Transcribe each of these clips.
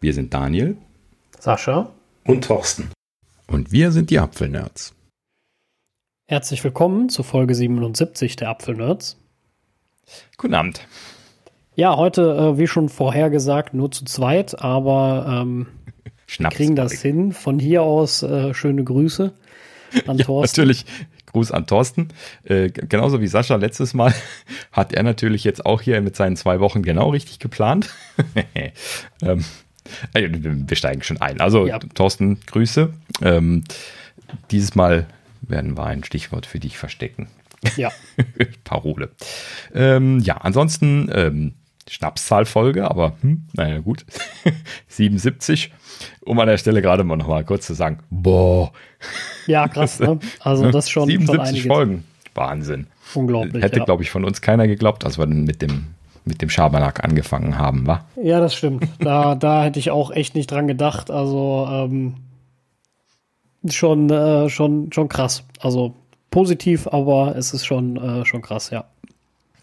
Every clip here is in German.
Wir sind Daniel, Sascha und Thorsten. Und wir sind die Apfelnerds. Herzlich willkommen zu Folge 77 der Apfelnerds. Guten Abend. Ja, heute, äh, wie schon vorher gesagt, nur zu zweit, aber ähm, wir kriegen das hin. Von hier aus äh, schöne Grüße an ja, Thorsten. Natürlich. Gruß an Thorsten. Äh, genauso wie Sascha letztes Mal hat er natürlich jetzt auch hier mit seinen zwei Wochen genau richtig geplant. ähm, äh, wir steigen schon ein. Also ja. Thorsten, Grüße. Ähm, dieses Mal werden wir ein Stichwort für dich verstecken. Ja. Parole. Ähm, ja, ansonsten ähm, Schnapszahlfolge, aber hm, naja, gut. 77. Um an der Stelle gerade mal noch mal kurz zu sagen, boah. Ja, krass, ne? Also das schon 77 schon Folgen. Wahnsinn. Unglaublich. Hätte, ja. glaube ich, von uns keiner geglaubt, als wir dann mit dem mit dem Schabernack angefangen haben, wa? Ja, das stimmt. Da, da hätte ich auch echt nicht dran gedacht. Also ähm, schon, äh, schon, schon krass. Also positiv, aber es ist schon, äh, schon krass, ja.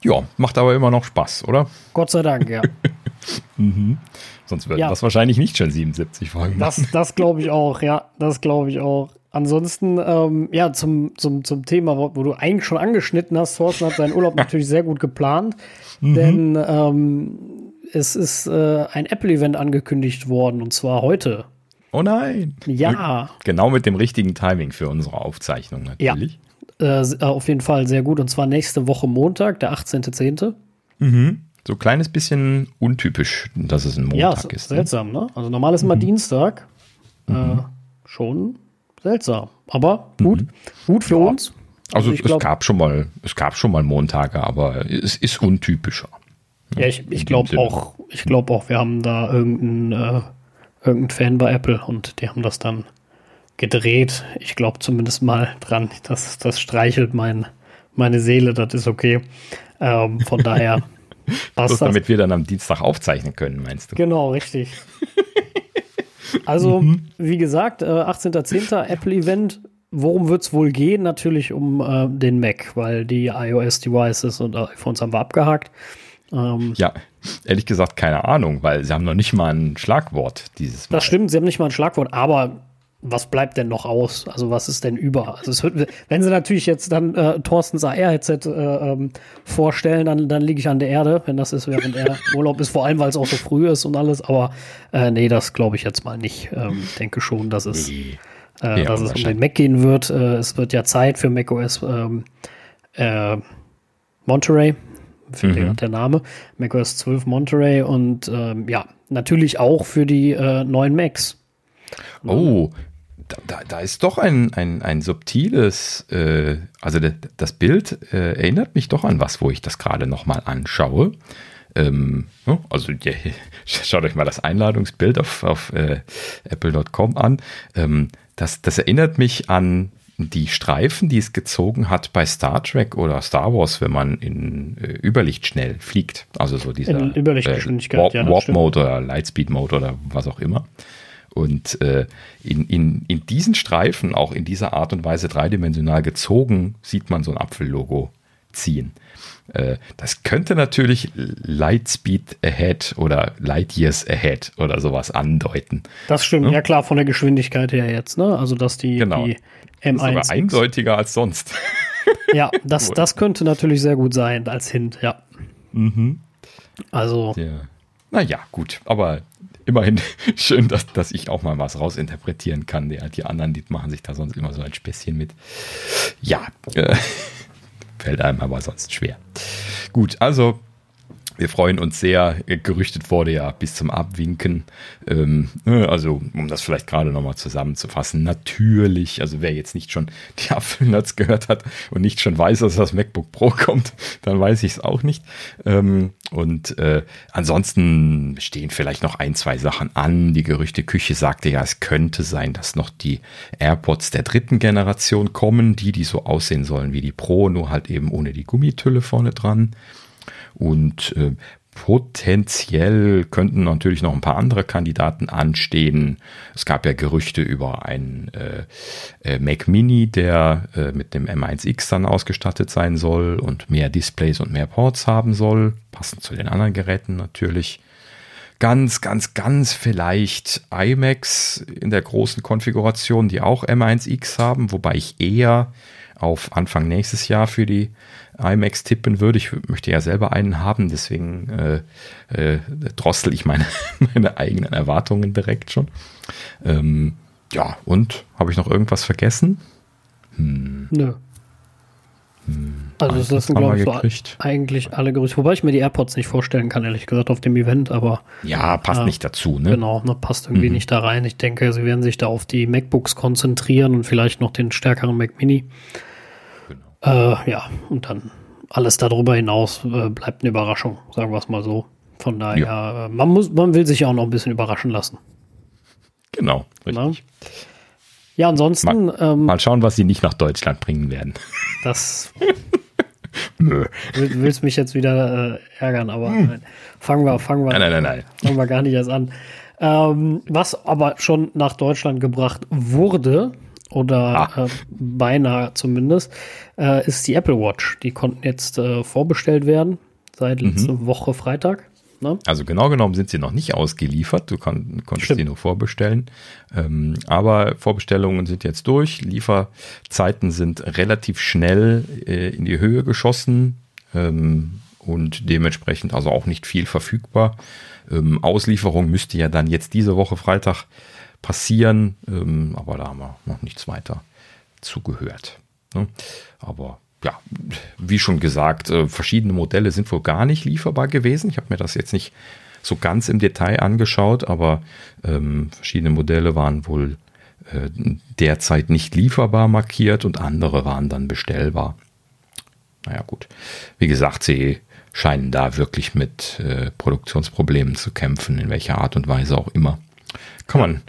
Ja, macht aber immer noch Spaß, oder? Gott sei Dank, ja. mhm. Sonst würden ja. das wahrscheinlich nicht schon 77 Folgen Das, das glaube ich auch, ja. Das glaube ich auch. Ansonsten, ähm, ja, zum, zum, zum Thema, wo, wo, du eigentlich schon angeschnitten hast, Thorsten hat seinen Urlaub natürlich sehr gut geplant, mhm. denn ähm, es ist äh, ein Apple-Event angekündigt worden und zwar heute. Oh nein. Ja. Genau mit dem richtigen Timing für unsere Aufzeichnung natürlich. Ja. Äh, äh, auf jeden Fall sehr gut. Und zwar nächste Woche Montag, der 18.10. Mhm. So ein kleines bisschen untypisch, dass es ein Montag ja, ist. Ne? Seltsam, ne? Also normal ist immer mhm. Dienstag. Äh, mhm. schon seltsam. Aber gut. Mhm. Gut für ja. uns. Also, also es glaub, gab schon mal, es gab schon mal Montage, aber es ist untypischer. Ja, ich, ich glaube auch, ich glaube auch, wir haben da irgendeinen, äh, irgendeinen Fan bei Apple und die haben das dann gedreht. Ich glaube zumindest mal dran. Das, das streichelt mein, meine Seele, das ist okay. Ähm, von daher passt das. Damit wir dann am Dienstag aufzeichnen können, meinst du? Genau, richtig. Also, mhm. wie gesagt, äh, 18.10. Apple-Event. Worum wird es wohl gehen? Natürlich um äh, den Mac, weil die iOS-Devices und iPhones haben wir abgehakt. Ähm, ja, ehrlich gesagt, keine Ahnung, weil sie haben noch nicht mal ein Schlagwort dieses Mal. Das stimmt, sie haben nicht mal ein Schlagwort, aber was bleibt denn noch aus? Also was ist denn über? Also wird, wenn sie natürlich jetzt dann äh, Thorstens AR-Headset äh, ähm, vorstellen, dann, dann liege ich an der Erde, wenn das ist, während er Urlaub ist, vor allem weil es auch so früh ist und alles. Aber äh, nee, das glaube ich jetzt mal nicht. Ähm, denke schon, dass es, äh, ja, dass es um den Mac gehen wird. Äh, es wird ja Zeit für macOS ähm, äh, Monterey. Finde mhm. der Name. macOS 12 Monterey und ähm, ja, natürlich auch für die äh, neuen Macs. Oh, da, da, ist doch ein, ein, ein subtiles, äh, also de, das Bild äh, erinnert mich doch an was, wo ich das gerade nochmal anschaue. Ähm, also ja, schaut euch mal das Einladungsbild auf, auf äh, apple.com an. Ähm, das, das erinnert mich an die Streifen, die es gezogen hat bei Star Trek oder Star Wars, wenn man in äh, Überlicht schnell fliegt. Also so dieser in Überlichtgeschwindigkeit, äh, Warp, ja, Warp Mode oder Lightspeed Mode oder was auch immer. Und äh, in, in, in diesen Streifen, auch in dieser Art und Weise dreidimensional gezogen, sieht man so ein Apfellogo ziehen. Äh, das könnte natürlich Lightspeed Ahead oder Light Years Ahead oder sowas andeuten. Das stimmt, ja, ja klar, von der Geschwindigkeit her jetzt, ne? Also dass die, genau. die M1 das ist eindeutiger als sonst. Ja, das, das könnte natürlich sehr gut sein als Hint, ja. Mhm. Also. Ja. Naja, gut, aber immerhin schön, dass, dass ich auch mal was rausinterpretieren kann. Die, die anderen, die machen sich da sonst immer so ein Späßchen mit. Ja, äh, fällt einem aber sonst schwer. Gut, also wir freuen uns sehr. Gerüchtet wurde ja bis zum Abwinken. Ähm, ne, also, um das vielleicht gerade nochmal zusammenzufassen. Natürlich, also wer jetzt nicht schon die Apfelnuts gehört hat und nicht schon weiß, dass das MacBook Pro kommt, dann weiß ich es auch nicht. Ähm, und äh, ansonsten stehen vielleicht noch ein, zwei Sachen an. Die Gerüchteküche sagte ja, es könnte sein, dass noch die AirPods der dritten Generation kommen, die, die so aussehen sollen wie die Pro, nur halt eben ohne die Gummitülle vorne dran. Und äh, potenziell könnten natürlich noch ein paar andere Kandidaten anstehen. Es gab ja Gerüchte über einen äh, äh, Mac Mini, der äh, mit dem M1X dann ausgestattet sein soll und mehr Displays und mehr Ports haben soll, passend zu den anderen Geräten natürlich. ganz, ganz, ganz vielleicht iMacs in der großen Konfiguration, die auch M1X haben, wobei ich eher auf Anfang nächstes Jahr für die iMacs tippen würde. Ich möchte ja selber einen haben, deswegen äh, äh, drossel ich meine, meine eigenen Erwartungen direkt schon. Ähm, ja, und habe ich noch irgendwas vergessen? Hm. Nö. Hm. Also das sind, glaube ich, so eigentlich alle Gerüchte. Wobei ich mir die AirPods nicht vorstellen kann, ehrlich gesagt, auf dem Event, aber. Ja, passt äh, nicht dazu, ne? Genau, ne, passt irgendwie mhm. nicht da rein. Ich denke, sie werden sich da auf die MacBooks konzentrieren und vielleicht noch den stärkeren Mac Mini. Äh, ja, und dann alles darüber hinaus äh, bleibt eine Überraschung, sagen wir es mal so. Von daher, ja. Äh, man, muss, man will sich auch noch ein bisschen überraschen lassen. Genau, richtig. Na? Ja, ansonsten. Mal, ähm, mal, schauen, was sie nicht nach Deutschland bringen werden. Das. Nö. Will, willst mich jetzt wieder äh, ärgern, aber hm. nein. fangen wir, fangen wir, nein, nein, nein, nein. fangen wir gar nicht erst an. Ähm, was aber schon nach Deutschland gebracht wurde, oder ah. äh, beinahe zumindest, äh, ist die Apple Watch. Die konnten jetzt äh, vorbestellt werden seit mhm. letzte Woche Freitag. Ne? Also genau genommen sind sie noch nicht ausgeliefert. Du kon konntest Stimmt. sie nur vorbestellen. Ähm, aber Vorbestellungen sind jetzt durch. Lieferzeiten sind relativ schnell äh, in die Höhe geschossen ähm, und dementsprechend also auch nicht viel verfügbar. Ähm, Auslieferung müsste ja dann jetzt diese Woche Freitag passieren, ähm, aber da haben wir noch nichts weiter zugehört. Ne? Aber ja, wie schon gesagt, äh, verschiedene Modelle sind wohl gar nicht lieferbar gewesen. Ich habe mir das jetzt nicht so ganz im Detail angeschaut, aber ähm, verschiedene Modelle waren wohl äh, derzeit nicht lieferbar markiert und andere waren dann bestellbar. Naja gut, wie gesagt, sie scheinen da wirklich mit äh, Produktionsproblemen zu kämpfen, in welcher Art und Weise auch immer kann man,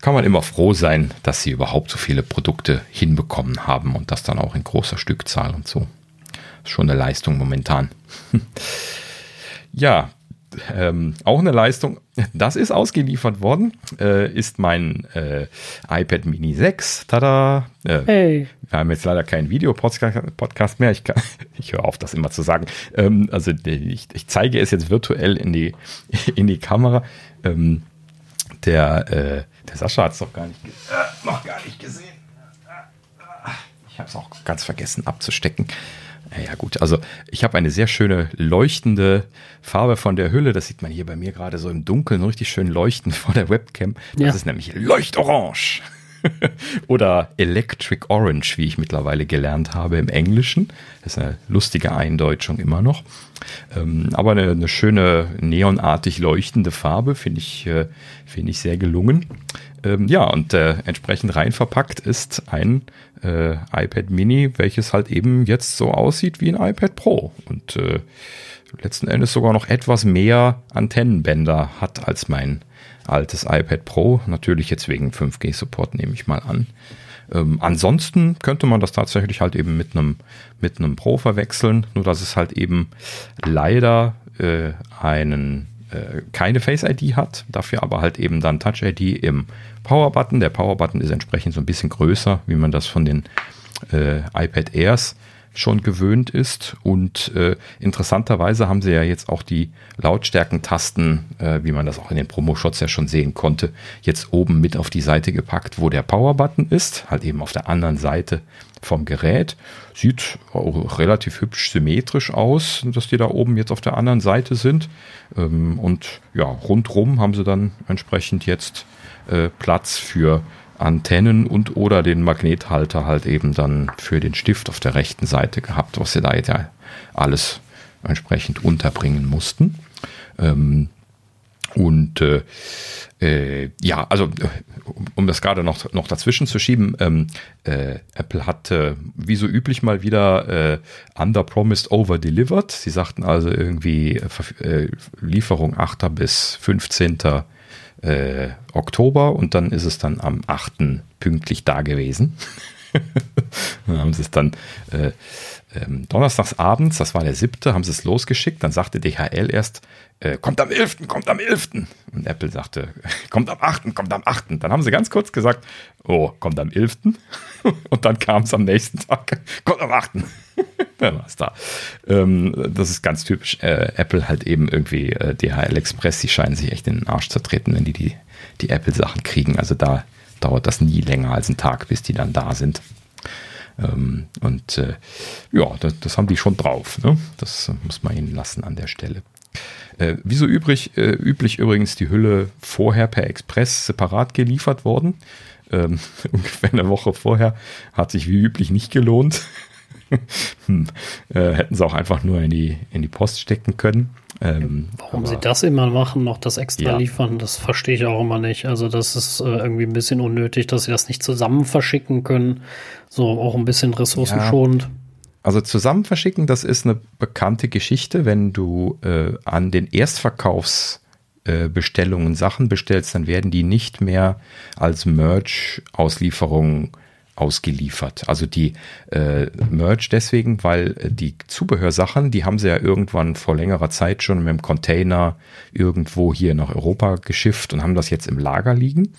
kann man immer froh sein, dass sie überhaupt so viele Produkte hinbekommen haben und das dann auch in großer Stückzahl und so. Ist schon eine Leistung momentan. ja, ähm, auch eine Leistung, das ist ausgeliefert worden, äh, ist mein äh, iPad Mini 6. Tada! Äh, hey. Wir haben jetzt leider keinen Videopodcast mehr. Ich, ich höre auf, das immer zu sagen. Ähm, also ich, ich, zeige es jetzt virtuell in die, in die Kamera. Ähm, der, äh, der Sascha hat es doch gar nicht, äh, noch gar nicht gesehen. Ich habe es auch ganz vergessen abzustecken. Ja gut, also ich habe eine sehr schöne leuchtende Farbe von der Hülle. Das sieht man hier bei mir gerade so im Dunkeln, richtig schön leuchtend vor der Webcam. Das ja. ist nämlich Leuchtorange. Oder Electric Orange, wie ich mittlerweile gelernt habe im Englischen. Das ist eine lustige Eindeutschung immer noch. Ähm, aber eine, eine, schöne neonartig leuchtende Farbe finde ich, äh, finde ich sehr gelungen. Ähm, ja, und äh, entsprechend rein verpackt ist ein äh, iPad Mini, welches halt eben jetzt so aussieht wie ein iPad Pro. Und äh, letzten Endes sogar noch etwas mehr Antennenbänder hat als mein altes iPad Pro. Natürlich jetzt wegen 5G-Support nehme ich mal an. Ähm, ansonsten könnte man das tatsächlich halt eben mit einem mit Pro verwechseln, nur dass es halt eben leider äh, einen äh, keine Face ID hat, dafür aber halt eben dann Touch ID im Power Button. Der Power Button ist entsprechend so ein bisschen größer, wie man das von den äh, iPad Airs schon gewöhnt ist. Und äh, interessanterweise haben sie ja jetzt auch die Lautstärkentasten, äh, wie man das auch in den Promo-Shots ja schon sehen konnte, jetzt oben mit auf die Seite gepackt, wo der Power-Button ist, halt eben auf der anderen Seite vom Gerät. Sieht auch relativ hübsch symmetrisch aus, dass die da oben jetzt auf der anderen Seite sind. Ähm, und ja, rundrum haben sie dann entsprechend jetzt äh, Platz für Antennen und oder den Magnethalter halt eben dann für den Stift auf der rechten Seite gehabt, was sie da jetzt ja alles entsprechend unterbringen mussten. Ähm, und äh, äh, ja, also um, um das gerade noch, noch dazwischen zu schieben, ähm, äh, Apple hat äh, wie so üblich mal wieder äh, underpromised, over-delivered. Sie sagten also irgendwie äh, Lieferung 8. bis 15 äh, Oktober und dann ist es dann am 8. pünktlich da gewesen. dann haben sie es dann äh, ähm, donnerstags abends, das war der 7., haben sie es losgeschickt. Dann sagte DHL erst, äh, kommt am 11., kommt am 11. Und Apple sagte, kommt am 8., kommt am 8. Dann haben sie ganz kurz gesagt, oh, kommt am 11. Und dann kam es am nächsten Tag, kommt am 8. was da. Ähm, das ist ganz typisch. Äh, Apple halt eben irgendwie äh, DHL Express, die scheinen sich echt in den Arsch zu treten, wenn die die, die Apple-Sachen kriegen. Also da dauert das nie länger als einen Tag, bis die dann da sind. Ähm, und äh, ja, das, das, haben die schon drauf. Ne? Das muss man ihnen lassen an der Stelle. Äh, wie so übrig, äh, üblich übrigens die Hülle vorher per Express separat geliefert worden. Ähm, ungefähr eine Woche vorher hat sich wie üblich nicht gelohnt. hm. äh, hätten sie auch einfach nur in die, in die Post stecken können. Ähm, Warum sie das immer machen, noch das extra ja. liefern, das verstehe ich auch immer nicht. Also das ist äh, irgendwie ein bisschen unnötig, dass sie das nicht zusammen verschicken können. So auch ein bisschen ressourcenschonend. Ja. Also zusammen verschicken, das ist eine bekannte Geschichte. Wenn du äh, an den Erstverkaufsbestellungen äh, Sachen bestellst, dann werden die nicht mehr als Merch-Auslieferung ausgeliefert. Also die äh, Merch deswegen, weil die Zubehörsachen, die haben sie ja irgendwann vor längerer Zeit schon mit dem Container irgendwo hier nach Europa geschifft und haben das jetzt im Lager liegen.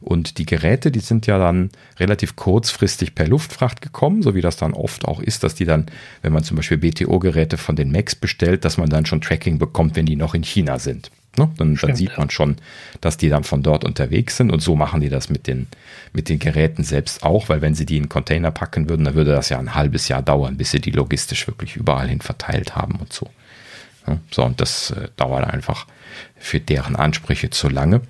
Und die Geräte, die sind ja dann relativ kurzfristig per Luftfracht gekommen, so wie das dann oft auch ist, dass die dann, wenn man zum Beispiel BTO-Geräte von den Macs bestellt, dass man dann schon Tracking bekommt, wenn die noch in China sind. Ne? Dann, Stimmt, dann, sieht man schon, dass die dann von dort unterwegs sind und so machen die das mit den, mit den Geräten selbst auch, weil wenn sie die in Container packen würden, dann würde das ja ein halbes Jahr dauern, bis sie die logistisch wirklich überall hin verteilt haben und so. Ja, so, und das äh, dauert einfach für deren Ansprüche zu lange.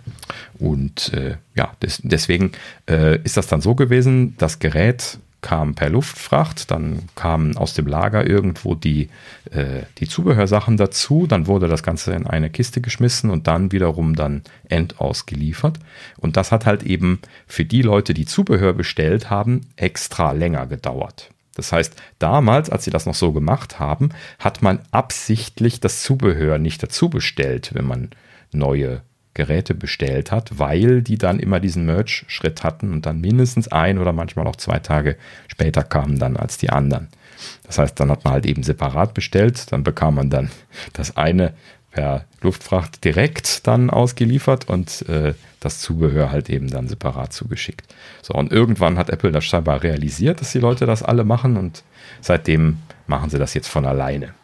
Und äh, ja, des, deswegen äh, ist das dann so gewesen, das Gerät kam per Luftfracht, dann kamen aus dem Lager irgendwo die, äh, die Zubehörsachen dazu, dann wurde das Ganze in eine Kiste geschmissen und dann wiederum dann endausgeliefert. Und das hat halt eben für die Leute, die Zubehör bestellt haben, extra länger gedauert. Das heißt, damals, als sie das noch so gemacht haben, hat man absichtlich das Zubehör nicht dazu bestellt, wenn man neue Geräte bestellt hat, weil die dann immer diesen Merch-Schritt hatten und dann mindestens ein oder manchmal auch zwei Tage später kamen dann als die anderen. Das heißt, dann hat man halt eben separat bestellt, dann bekam man dann das eine per Luftfracht direkt dann ausgeliefert und äh, das Zubehör halt eben dann separat zugeschickt. So, und irgendwann hat Apple das scheinbar realisiert, dass die Leute das alle machen und seitdem machen sie das jetzt von alleine.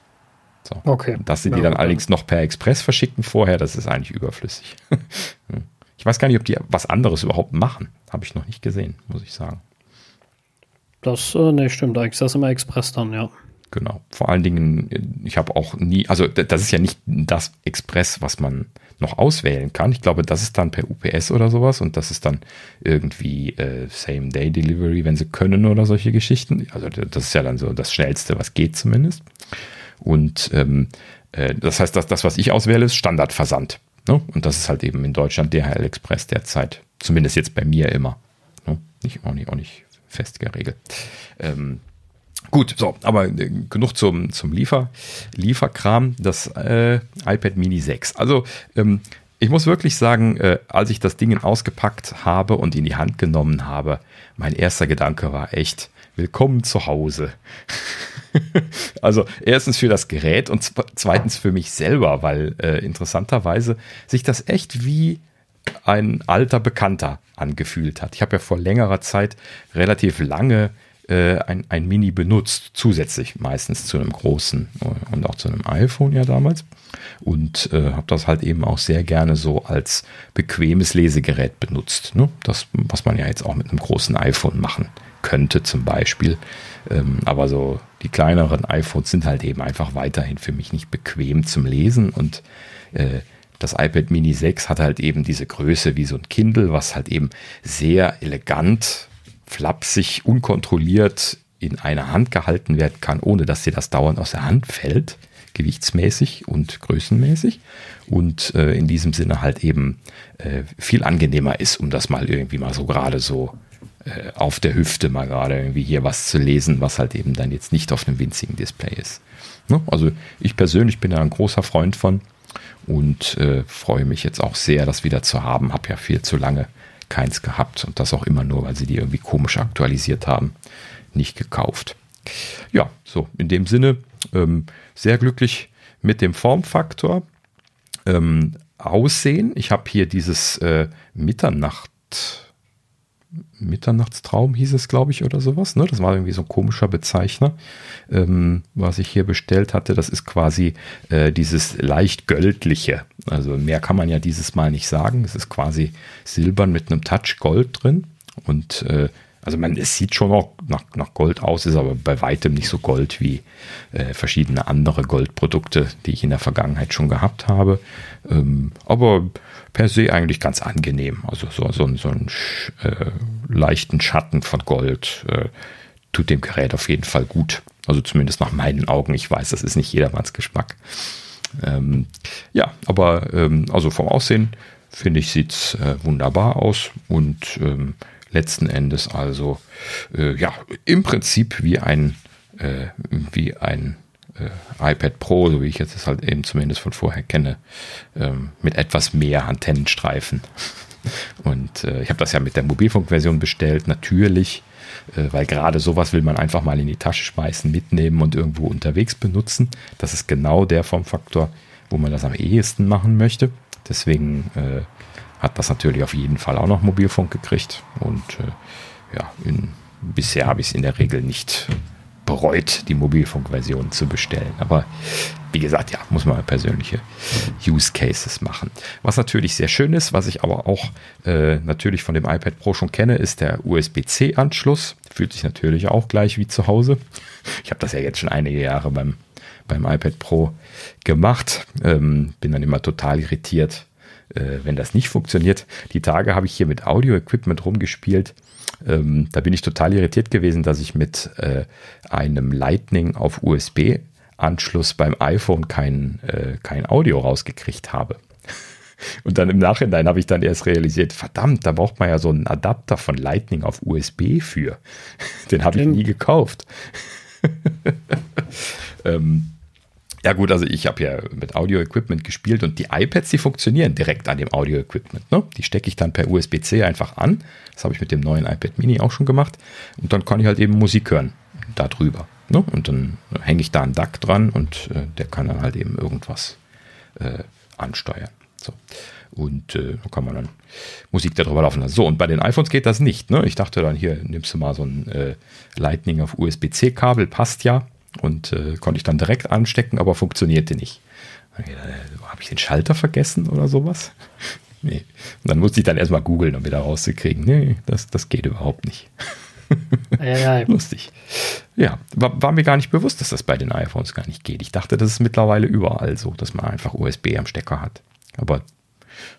So. Okay. Dass sie die dann okay. allerdings noch per Express verschicken vorher, das ist eigentlich überflüssig. ich weiß gar nicht, ob die was anderes überhaupt machen. Habe ich noch nicht gesehen, muss ich sagen. Das, äh, ne, stimmt. Eigentlich ist das immer Express dann, ja. Genau. Vor allen Dingen, ich habe auch nie, also das ist ja nicht das Express, was man noch auswählen kann. Ich glaube, das ist dann per UPS oder sowas und das ist dann irgendwie äh, Same-Day-Delivery, wenn sie können oder solche Geschichten. Also das ist ja dann so das Schnellste, was geht zumindest. Und ähm, äh, das heißt, dass das, was ich auswähle, ist Standardversand. Ne? Und das ist halt eben in Deutschland DHL Express derzeit. Zumindest jetzt bei mir immer. Ne? Nicht, auch, nicht, auch nicht fest geregelt. Ähm, Gut, so, aber äh, genug zum, zum Liefer, Lieferkram, das äh, iPad Mini 6. Also, ähm, ich muss wirklich sagen, äh, als ich das Ding ausgepackt habe und in die Hand genommen habe, mein erster Gedanke war echt, willkommen zu Hause. also erstens für das Gerät und zweitens für mich selber, weil äh, interessanterweise sich das echt wie ein alter Bekannter angefühlt hat. Ich habe ja vor längerer Zeit relativ lange äh, ein, ein Mini benutzt, zusätzlich meistens zu einem großen äh, und auch zu einem iPhone ja damals. Und äh, habe das halt eben auch sehr gerne so als bequemes Lesegerät benutzt. Ne? Das, was man ja jetzt auch mit einem großen iPhone machen könnte zum Beispiel. Ähm, aber so die kleineren iPhones sind halt eben einfach weiterhin für mich nicht bequem zum Lesen und äh, das iPad Mini 6 hat halt eben diese Größe wie so ein Kindle, was halt eben sehr elegant, flapsig, unkontrolliert in einer Hand gehalten werden kann, ohne dass dir das dauernd aus der Hand fällt, gewichtsmäßig und größenmäßig. Und äh, in diesem Sinne halt eben äh, viel angenehmer ist, um das mal irgendwie mal so gerade so äh, auf der Hüfte mal gerade irgendwie hier was zu lesen, was halt eben dann jetzt nicht auf einem winzigen Display ist. Ne? Also ich persönlich bin da ein großer Freund von und äh, freue mich jetzt auch sehr, das wieder zu haben. Habe ja viel zu lange keins gehabt und das auch immer nur, weil sie die irgendwie komisch aktualisiert haben, nicht gekauft. Ja, so in dem Sinne ähm, sehr glücklich mit dem Formfaktor. Ähm, Aussehen, ich habe hier dieses äh, Mitternacht Mitternachtstraum hieß es, glaube ich, oder sowas. Ne? Das war irgendwie so ein komischer Bezeichner, ähm, was ich hier bestellt hatte. Das ist quasi äh, dieses leicht göldliche. Also mehr kann man ja dieses Mal nicht sagen. Es ist quasi silbern mit einem Touch Gold drin. Und äh, also man, es sieht schon auch nach, nach Gold aus, ist aber bei weitem nicht so Gold wie äh, verschiedene andere Goldprodukte, die ich in der Vergangenheit schon gehabt habe. Ähm, aber per se eigentlich ganz angenehm. Also so, so, so einen äh, leichten Schatten von Gold äh, tut dem Gerät auf jeden Fall gut. Also zumindest nach meinen Augen. Ich weiß, das ist nicht jedermanns Geschmack. Ähm, ja, aber ähm, also vom Aussehen finde ich, sieht es äh, wunderbar aus und ähm, letzten Endes also äh, ja im Prinzip wie ein äh, wie ein äh, iPad Pro, so wie ich jetzt es halt eben zumindest von vorher kenne, ähm, mit etwas mehr Antennenstreifen. Und äh, ich habe das ja mit der Mobilfunkversion bestellt, natürlich, äh, weil gerade sowas will man einfach mal in die Tasche schmeißen, mitnehmen und irgendwo unterwegs benutzen. Das ist genau der Formfaktor, wo man das am ehesten machen möchte. Deswegen äh, hat das natürlich auf jeden Fall auch noch Mobilfunk gekriegt. Und äh, ja, in, bisher habe ich es in der Regel nicht bereut, die Mobilfunkversion zu bestellen. Aber wie gesagt, ja, muss man persönliche Use Cases machen. Was natürlich sehr schön ist, was ich aber auch äh, natürlich von dem iPad Pro schon kenne, ist der USB-C-Anschluss. Fühlt sich natürlich auch gleich wie zu Hause. Ich habe das ja jetzt schon einige Jahre beim, beim iPad Pro gemacht. Ähm, bin dann immer total irritiert, äh, wenn das nicht funktioniert. Die Tage habe ich hier mit Audio-Equipment rumgespielt. Ähm, da bin ich total irritiert gewesen, dass ich mit äh, einem Lightning auf USB-Anschluss beim iPhone kein, äh, kein Audio rausgekriegt habe. Und dann im Nachhinein habe ich dann erst realisiert, verdammt, da braucht man ja so einen Adapter von Lightning auf USB für. Den habe ich nie gekauft. ähm, ja gut, also ich habe ja mit Audio-Equipment gespielt und die iPads, die funktionieren direkt an dem Audio-Equipment. Ne? Die stecke ich dann per USB-C einfach an. Das habe ich mit dem neuen iPad Mini auch schon gemacht. Und dann kann ich halt eben Musik hören darüber. Ne? Und dann hänge ich da einen DAC dran und äh, der kann dann halt eben irgendwas äh, ansteuern. So. Und äh, da kann man dann Musik darüber laufen lassen. So, und bei den iPhones geht das nicht. Ne? Ich dachte dann, hier nimmst du mal so ein äh, Lightning auf USB-C-Kabel, passt ja. Und äh, konnte ich dann direkt anstecken, aber funktionierte nicht. Äh, Habe ich den Schalter vergessen oder sowas? nee. Und dann musste ich dann erstmal googeln, um wieder rauszukriegen. Nee, das, das geht überhaupt nicht. ja, ja. Lustig. Ja, war, war, mir gar nicht bewusst, dass das bei den iPhones gar nicht geht. Ich dachte, das ist mittlerweile überall so, dass man einfach USB am Stecker hat. Aber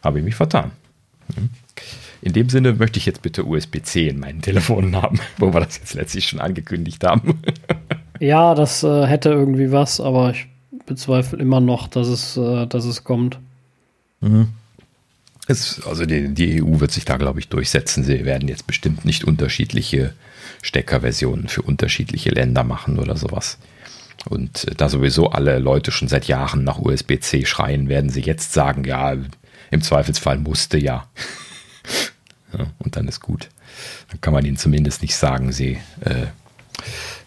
habe ich mich vertan. Hm. In dem Sinne möchte ich jetzt bitte USB-C in meinen Telefonen haben, wo wir das jetzt letztlich schon angekündigt haben. Ja, das äh, hätte irgendwie was, aber ich bezweifle immer noch, dass es, äh, dass es kommt. Mhm. Es, also die, die, EU wird sich da, glaube ich, durchsetzen. Sie werden jetzt bestimmt nicht unterschiedliche Steckerversionen für unterschiedliche Länder machen oder sowas. Und äh, da sowieso alle Leute schon seit Jahren nach USB-C schreien, werden sie jetzt sagen, ja, im Zweifelsfall musste ja. ja. Und dann ist gut. Dann kann man ihnen zumindest nicht sagen, sie äh,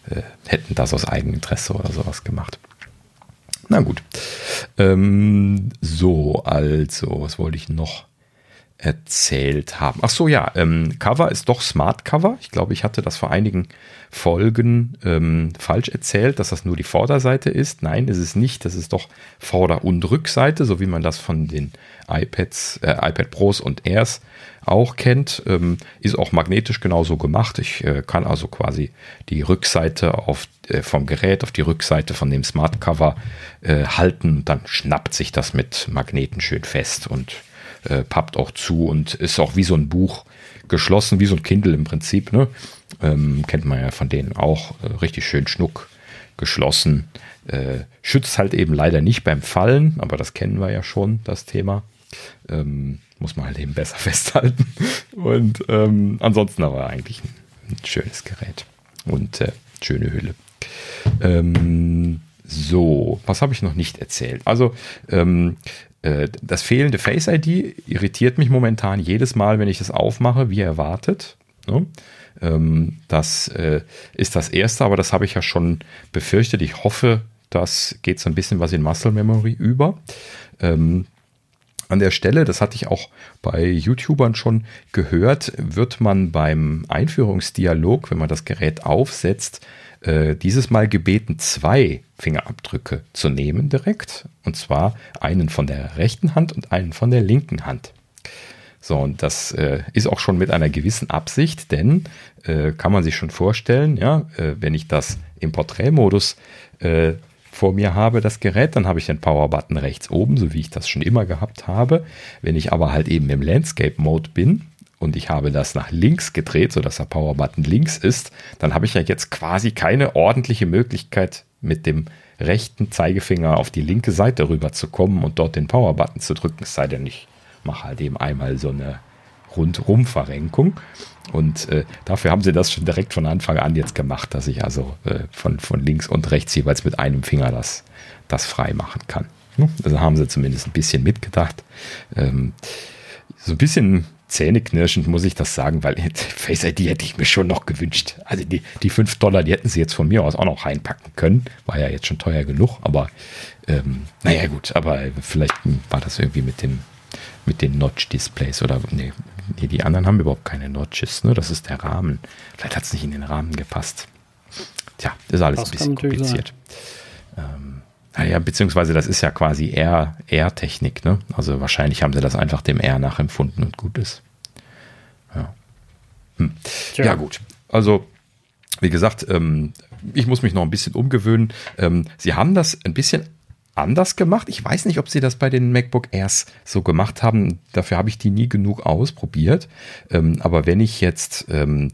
äh, hätten das aus Eigeninteresse oder sowas gemacht. Na gut. Ähm, so, also, was wollte ich noch erzählt haben? Ach so, ja, ähm, Cover ist doch Smart Cover. Ich glaube, ich hatte das vor einigen Folgen ähm, falsch erzählt, dass das nur die Vorderseite ist. Nein, ist es nicht. Das ist doch Vorder- und Rückseite, so wie man das von den iPads, äh, iPad Pros und Airs auch kennt. Ähm, ist auch magnetisch genauso gemacht. Ich äh, kann also quasi die Rückseite auf, äh, vom Gerät auf die Rückseite von dem Smart Cover äh, halten. Dann schnappt sich das mit Magneten schön fest und äh, pappt auch zu und ist auch wie so ein Buch geschlossen, wie so ein Kindle im Prinzip. Ne? Ähm, kennt man ja von denen auch. Äh, richtig schön schnuck geschlossen. Äh, schützt halt eben leider nicht beim Fallen, aber das kennen wir ja schon, das Thema. Ähm, muss man halt eben besser festhalten. Und ähm, ansonsten aber eigentlich ein, schönes Gerät und äh, schöne Hülle. Ähm, so, was habe ich noch nicht erzählt? Also, ähm, äh, das fehlende Face ID irritiert mich momentan jedes Mal, wenn ich es aufmache, wie erwartet. Ne? Ähm, das äh, ist das Erste, aber das habe ich ja schon befürchtet. Ich hoffe, das geht so ein bisschen was in Muscle Memory über. Ähm, An der Stelle, das hatte ich auch bei YouTubern schon gehört, wird man beim Einführungsdialog, wenn man das Gerät aufsetzt, äh, dieses Mal gebeten, zwei Fingerabdrücke zu nehmen direkt. Und zwar einen von der rechten Hand und einen von der linken Hand. So, und das äh, ist auch schon mit einer gewissen Absicht, denn äh, kann man sich schon vorstellen, ja, äh, wenn ich das im Porträtmodus äh, vor mir habe, das Gerät, dann habe ich den Power-Button rechts oben, so wie ich das schon immer gehabt habe. Wenn ich aber halt eben im Landscape-Mode bin, und ich habe das nach links gedreht, sodass der Power-Button links ist, dann habe ich ja jetzt quasi keine ordentliche Möglichkeit, mit dem rechten Zeigefinger auf die linke Seite rüber zu kommen und dort den Power-Button zu drücken. Es sei denn, ich mache halt eben einmal so eine Rundrum-Verrenkung. Und äh, dafür haben sie das schon direkt von Anfang an jetzt gemacht, dass ich also äh, von, von links und rechts jeweils mit einem Finger das, das frei machen kann. Also haben sie zumindest ein bisschen mitgedacht. Ähm, so ein bisschen zähneknirschend muss ich das sagen, weil Face ID hätte ich mir schon noch gewünscht. Also die, die 5 Dollar, die hätten sie jetzt von mir aus auch noch reinpacken können. War ja jetzt schon teuer genug, aber ähm, naja gut, aber vielleicht war das irgendwie mit dem mit den Notch-Displays oder nee, nee, die anderen haben überhaupt keine Notches, ne? Das ist der Rahmen. Vielleicht hat es nicht in den Rahmen gepasst. Tja, ist alles das ein bisschen kompliziert. Ähm, naja, beziehungsweise das ist ja quasi R-Technik, ne? Also wahrscheinlich haben sie das einfach dem R nachempfunden und gut ist. Ja. Hm. Ja, gut. Also, wie gesagt, ähm, ich muss mich noch ein bisschen umgewöhnen. Ähm, sie haben das ein bisschen anders gemacht. Ich weiß nicht, ob sie das bei den MacBook Airs so gemacht haben. Dafür habe ich die nie genug ausprobiert. Ähm, aber wenn ich jetzt ähm,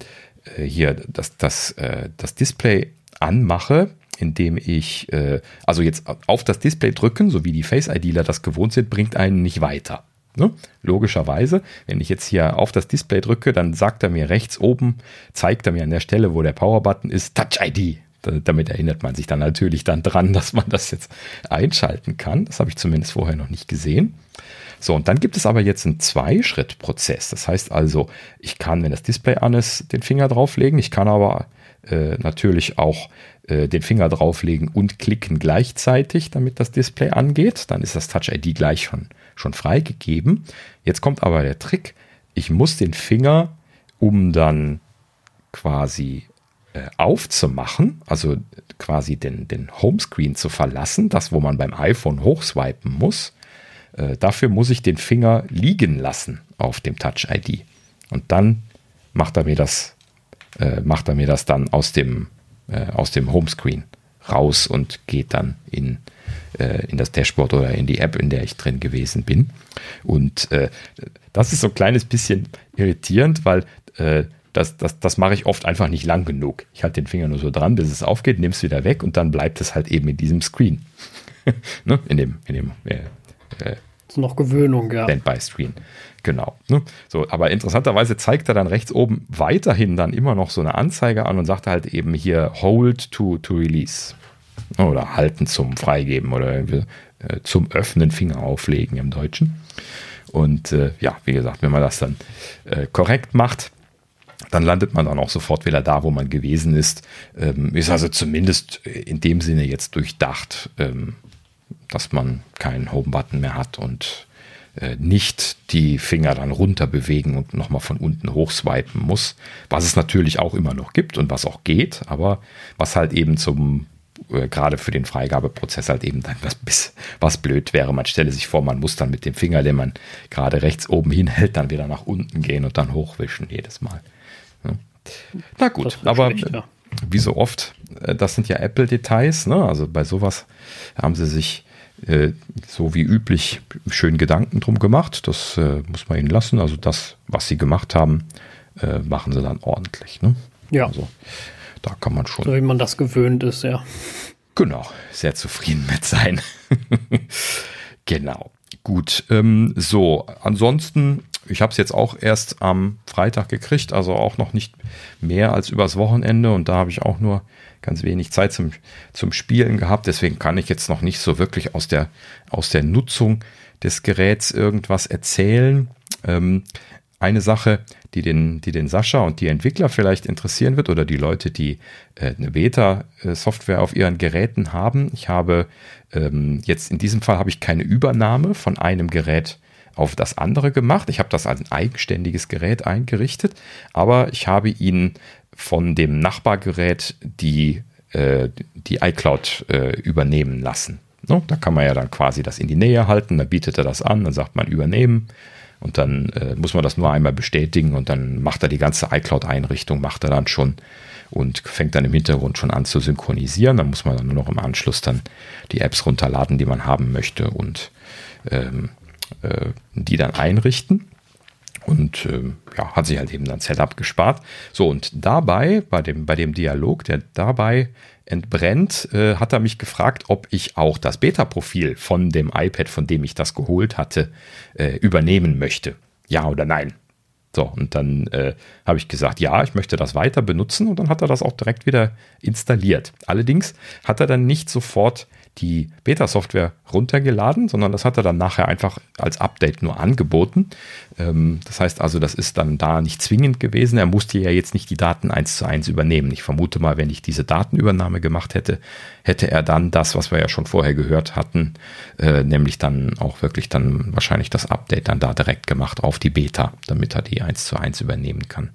äh, hier das, das, äh, das Display anmache, indem ich, äh, also jetzt auf das Display drücken, so wie die Face IDler das gewohnt sind, bringt einen nicht weiter. Ne? Logischerweise, wenn ich jetzt hier auf das Display drücke, dann sagt er mir rechts oben, zeigt er mir an der Stelle, wo der Power-Button ist, Touch ID. damit erinnert man sich dann natürlich dann dran, dass man das jetzt einschalten kann. Das habe ich zumindest vorher noch nicht gesehen. So, und dann gibt es aber jetzt einen Zwei-Schritt-Prozess. Das heißt also, ich kann, wenn das Display an ist, den Finger drauflegen. Ich kann aber äh, natürlich auch äh, den Finger drauflegen und klicken gleichzeitig, damit das Display angeht. Dann ist das Touch ID gleich schon, schon freigegeben. Jetzt kommt aber der Trick. Ich muss den Finger, um dann quasi äh, aufzumachen, also quasi den, den Homescreen zu verlassen, das, wo man beim iPhone hochswipen muss, äh, dafür muss ich den Finger liegen lassen auf dem Touch ID. Und dann macht er mir das, macht er mir das dann aus dem äh, aus dem Homescreen raus und geht dann in, äh, in das Dashboard oder in die App, in der ich drin gewesen bin. Und äh, das ist so ein kleines bisschen irritierend, weil äh, das, das, das mache ich oft einfach nicht lang genug. Ich halte den Finger nur so dran, bis es aufgeht, nehme es wieder weg und dann bleibt es halt eben in diesem Screen. ne? In dem, in dem äh, äh, noch Gewöhnung, ja. Standby-Screen. Genau. Ne? So, aber interessanterweise zeigt er dann rechts oben weiterhin dann immer noch so eine Anzeige an und sagt halt eben hier Hold to, to Release. Oder halten zum Freigeben oder äh, zum Öffnen Finger auflegen im Deutschen. Und äh, ja, wie gesagt, wenn man das dann äh, korrekt macht, dann landet man dann auch sofort wieder da, wo man gewesen ist. Ähm, ist also zumindest in dem Sinne jetzt durchdacht, ähm, dass man keinen Home-Button mehr hat und nicht die Finger dann runter bewegen und nochmal von unten hochswipen muss, was es natürlich auch immer noch gibt und was auch geht, aber was halt eben zum äh, gerade für den Freigabeprozess halt eben dann was, bis, was blöd wäre. Man stelle sich vor, man muss dann mit dem Finger, den man gerade rechts oben hinhält, dann wieder nach unten gehen und dann hochwischen jedes Mal. Ja. Na gut, aber schlecht, ja. wie so oft, äh, das sind ja Apple-Details. Ne? Also bei sowas haben sie sich äh, so wie üblich schön Gedanken drum gemacht. Das äh, muss man ihnen lassen. Also das, was sie gemacht haben, äh, machen sie dann ordentlich. Ne? Ja. Also da kann man schon. So wie man das gewöhnt ist, ja. Genau, sehr zufrieden mit sein. genau. Gut, ähm, so, ansonsten, ich habe es jetzt auch erst am Freitag gekriegt, also auch noch nicht mehr als übers Wochenende und da habe ich auch nur ganz wenig Zeit zum, zum Spielen gehabt. Deswegen kann ich jetzt noch nicht so wirklich aus der, aus der Nutzung des Geräts irgendwas erzählen. Ähm, eine Sache, die den, die den Sascha und die Entwickler vielleicht interessieren wird oder die Leute, die äh, eine Beta-Software auf ihren Geräten haben. Ich habe ähm, jetzt in diesem Fall habe ich keine Übernahme von einem Gerät auf das andere gemacht. Ich habe das als ein eigenständiges Gerät eingerichtet, aber ich habe ihn von dem Nachbargerät die, äh, die iCloud äh, übernehmen lassen. No, da kann man ja dann quasi das in die Nähe halten, dann bietet er das an, dann sagt man übernehmen und dann äh, muss man das nur einmal bestätigen und dann macht er die ganze iCloud-Einrichtung, macht er dann schon und fängt dann im Hintergrund schon an zu synchronisieren. Dann muss man dann nur noch im Anschluss dann die Apps runterladen, die man haben möchte und ähm, äh, die dann einrichten. Und ähm, ja, hat sich halt eben dann Setup gespart. So, und dabei, bei dem, bei dem Dialog, der dabei entbrennt, äh, hat er mich gefragt, ob ich auch das Beta-Profil von dem iPad, von dem ich das geholt hatte, äh, übernehmen möchte. Ja oder nein? So, und dann äh, habe ich gesagt, ja, ich möchte das weiter benutzen und dann hat er das auch direkt wieder installiert. Allerdings hat er dann nicht sofort die Beta-Software runtergeladen, sondern das hat er dann nachher einfach als Update nur angeboten. Ähm, das heißt also, das ist dann da nicht zwingend gewesen. Er musste ja jetzt nicht die Daten eins zu eins übernehmen. Ich vermute mal, wenn ich diese Datenübernahme gemacht hätte, hätte er dann das, was wir ja schon vorher gehört hatten, äh, nämlich dann auch wirklich dann wahrscheinlich das Update dann da direkt gemacht auf die Beta, damit er die eins zu eins übernehmen kann.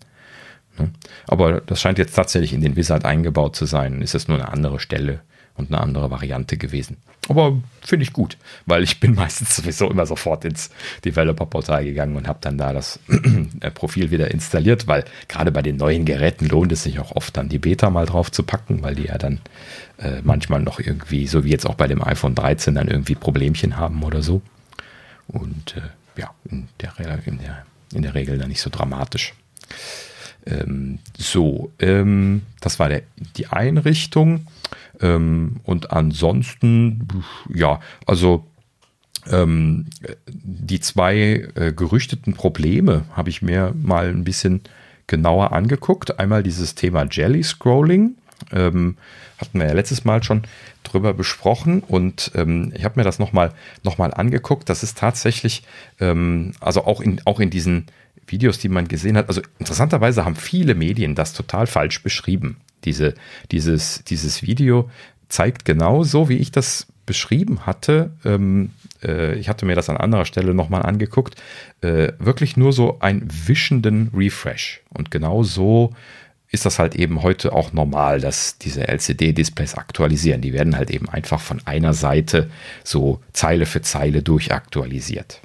Ne? Aber das scheint jetzt tatsächlich in den Wizard eingebaut zu sein. Ist es nur eine andere Stelle und eine andere Variante gewesen. Aber finde ich gut, weil ich bin meistens sowieso immer sofort ins Developer-Portal gegangen und habe dann da das Profil wieder installiert, weil gerade bei den neuen Geräten lohnt es sich auch oft dann die Beta mal drauf zu packen, weil die ja dann äh, manchmal noch irgendwie, so wie jetzt auch bei dem iPhone 13, dann irgendwie Problemchen haben oder so. Und äh, ja, in der, in, der, in der Regel dann nicht so dramatisch. Ähm, so, ähm, das war der, die Einrichtung. Ähm, und ansonsten, ja, also ähm, die zwei äh, gerüchteten Probleme habe ich mir mal ein bisschen genauer angeguckt. Einmal dieses Thema Jelly Scrolling. Ähm, hatten wir ja letztes Mal schon drüber besprochen und ähm, ich habe mir das nochmal noch mal angeguckt. Das ist tatsächlich, ähm, also auch in, auch in diesen Videos, die man gesehen hat, also interessanterweise haben viele Medien das total falsch beschrieben. Diese, dieses, dieses Video zeigt genau so, wie ich das beschrieben hatte. Ähm, äh, ich hatte mir das an anderer Stelle nochmal angeguckt. Äh, wirklich nur so einen wischenden Refresh. Und genau so ist das halt eben heute auch normal, dass diese LCD-Displays aktualisieren. Die werden halt eben einfach von einer Seite so Zeile für Zeile durchaktualisiert.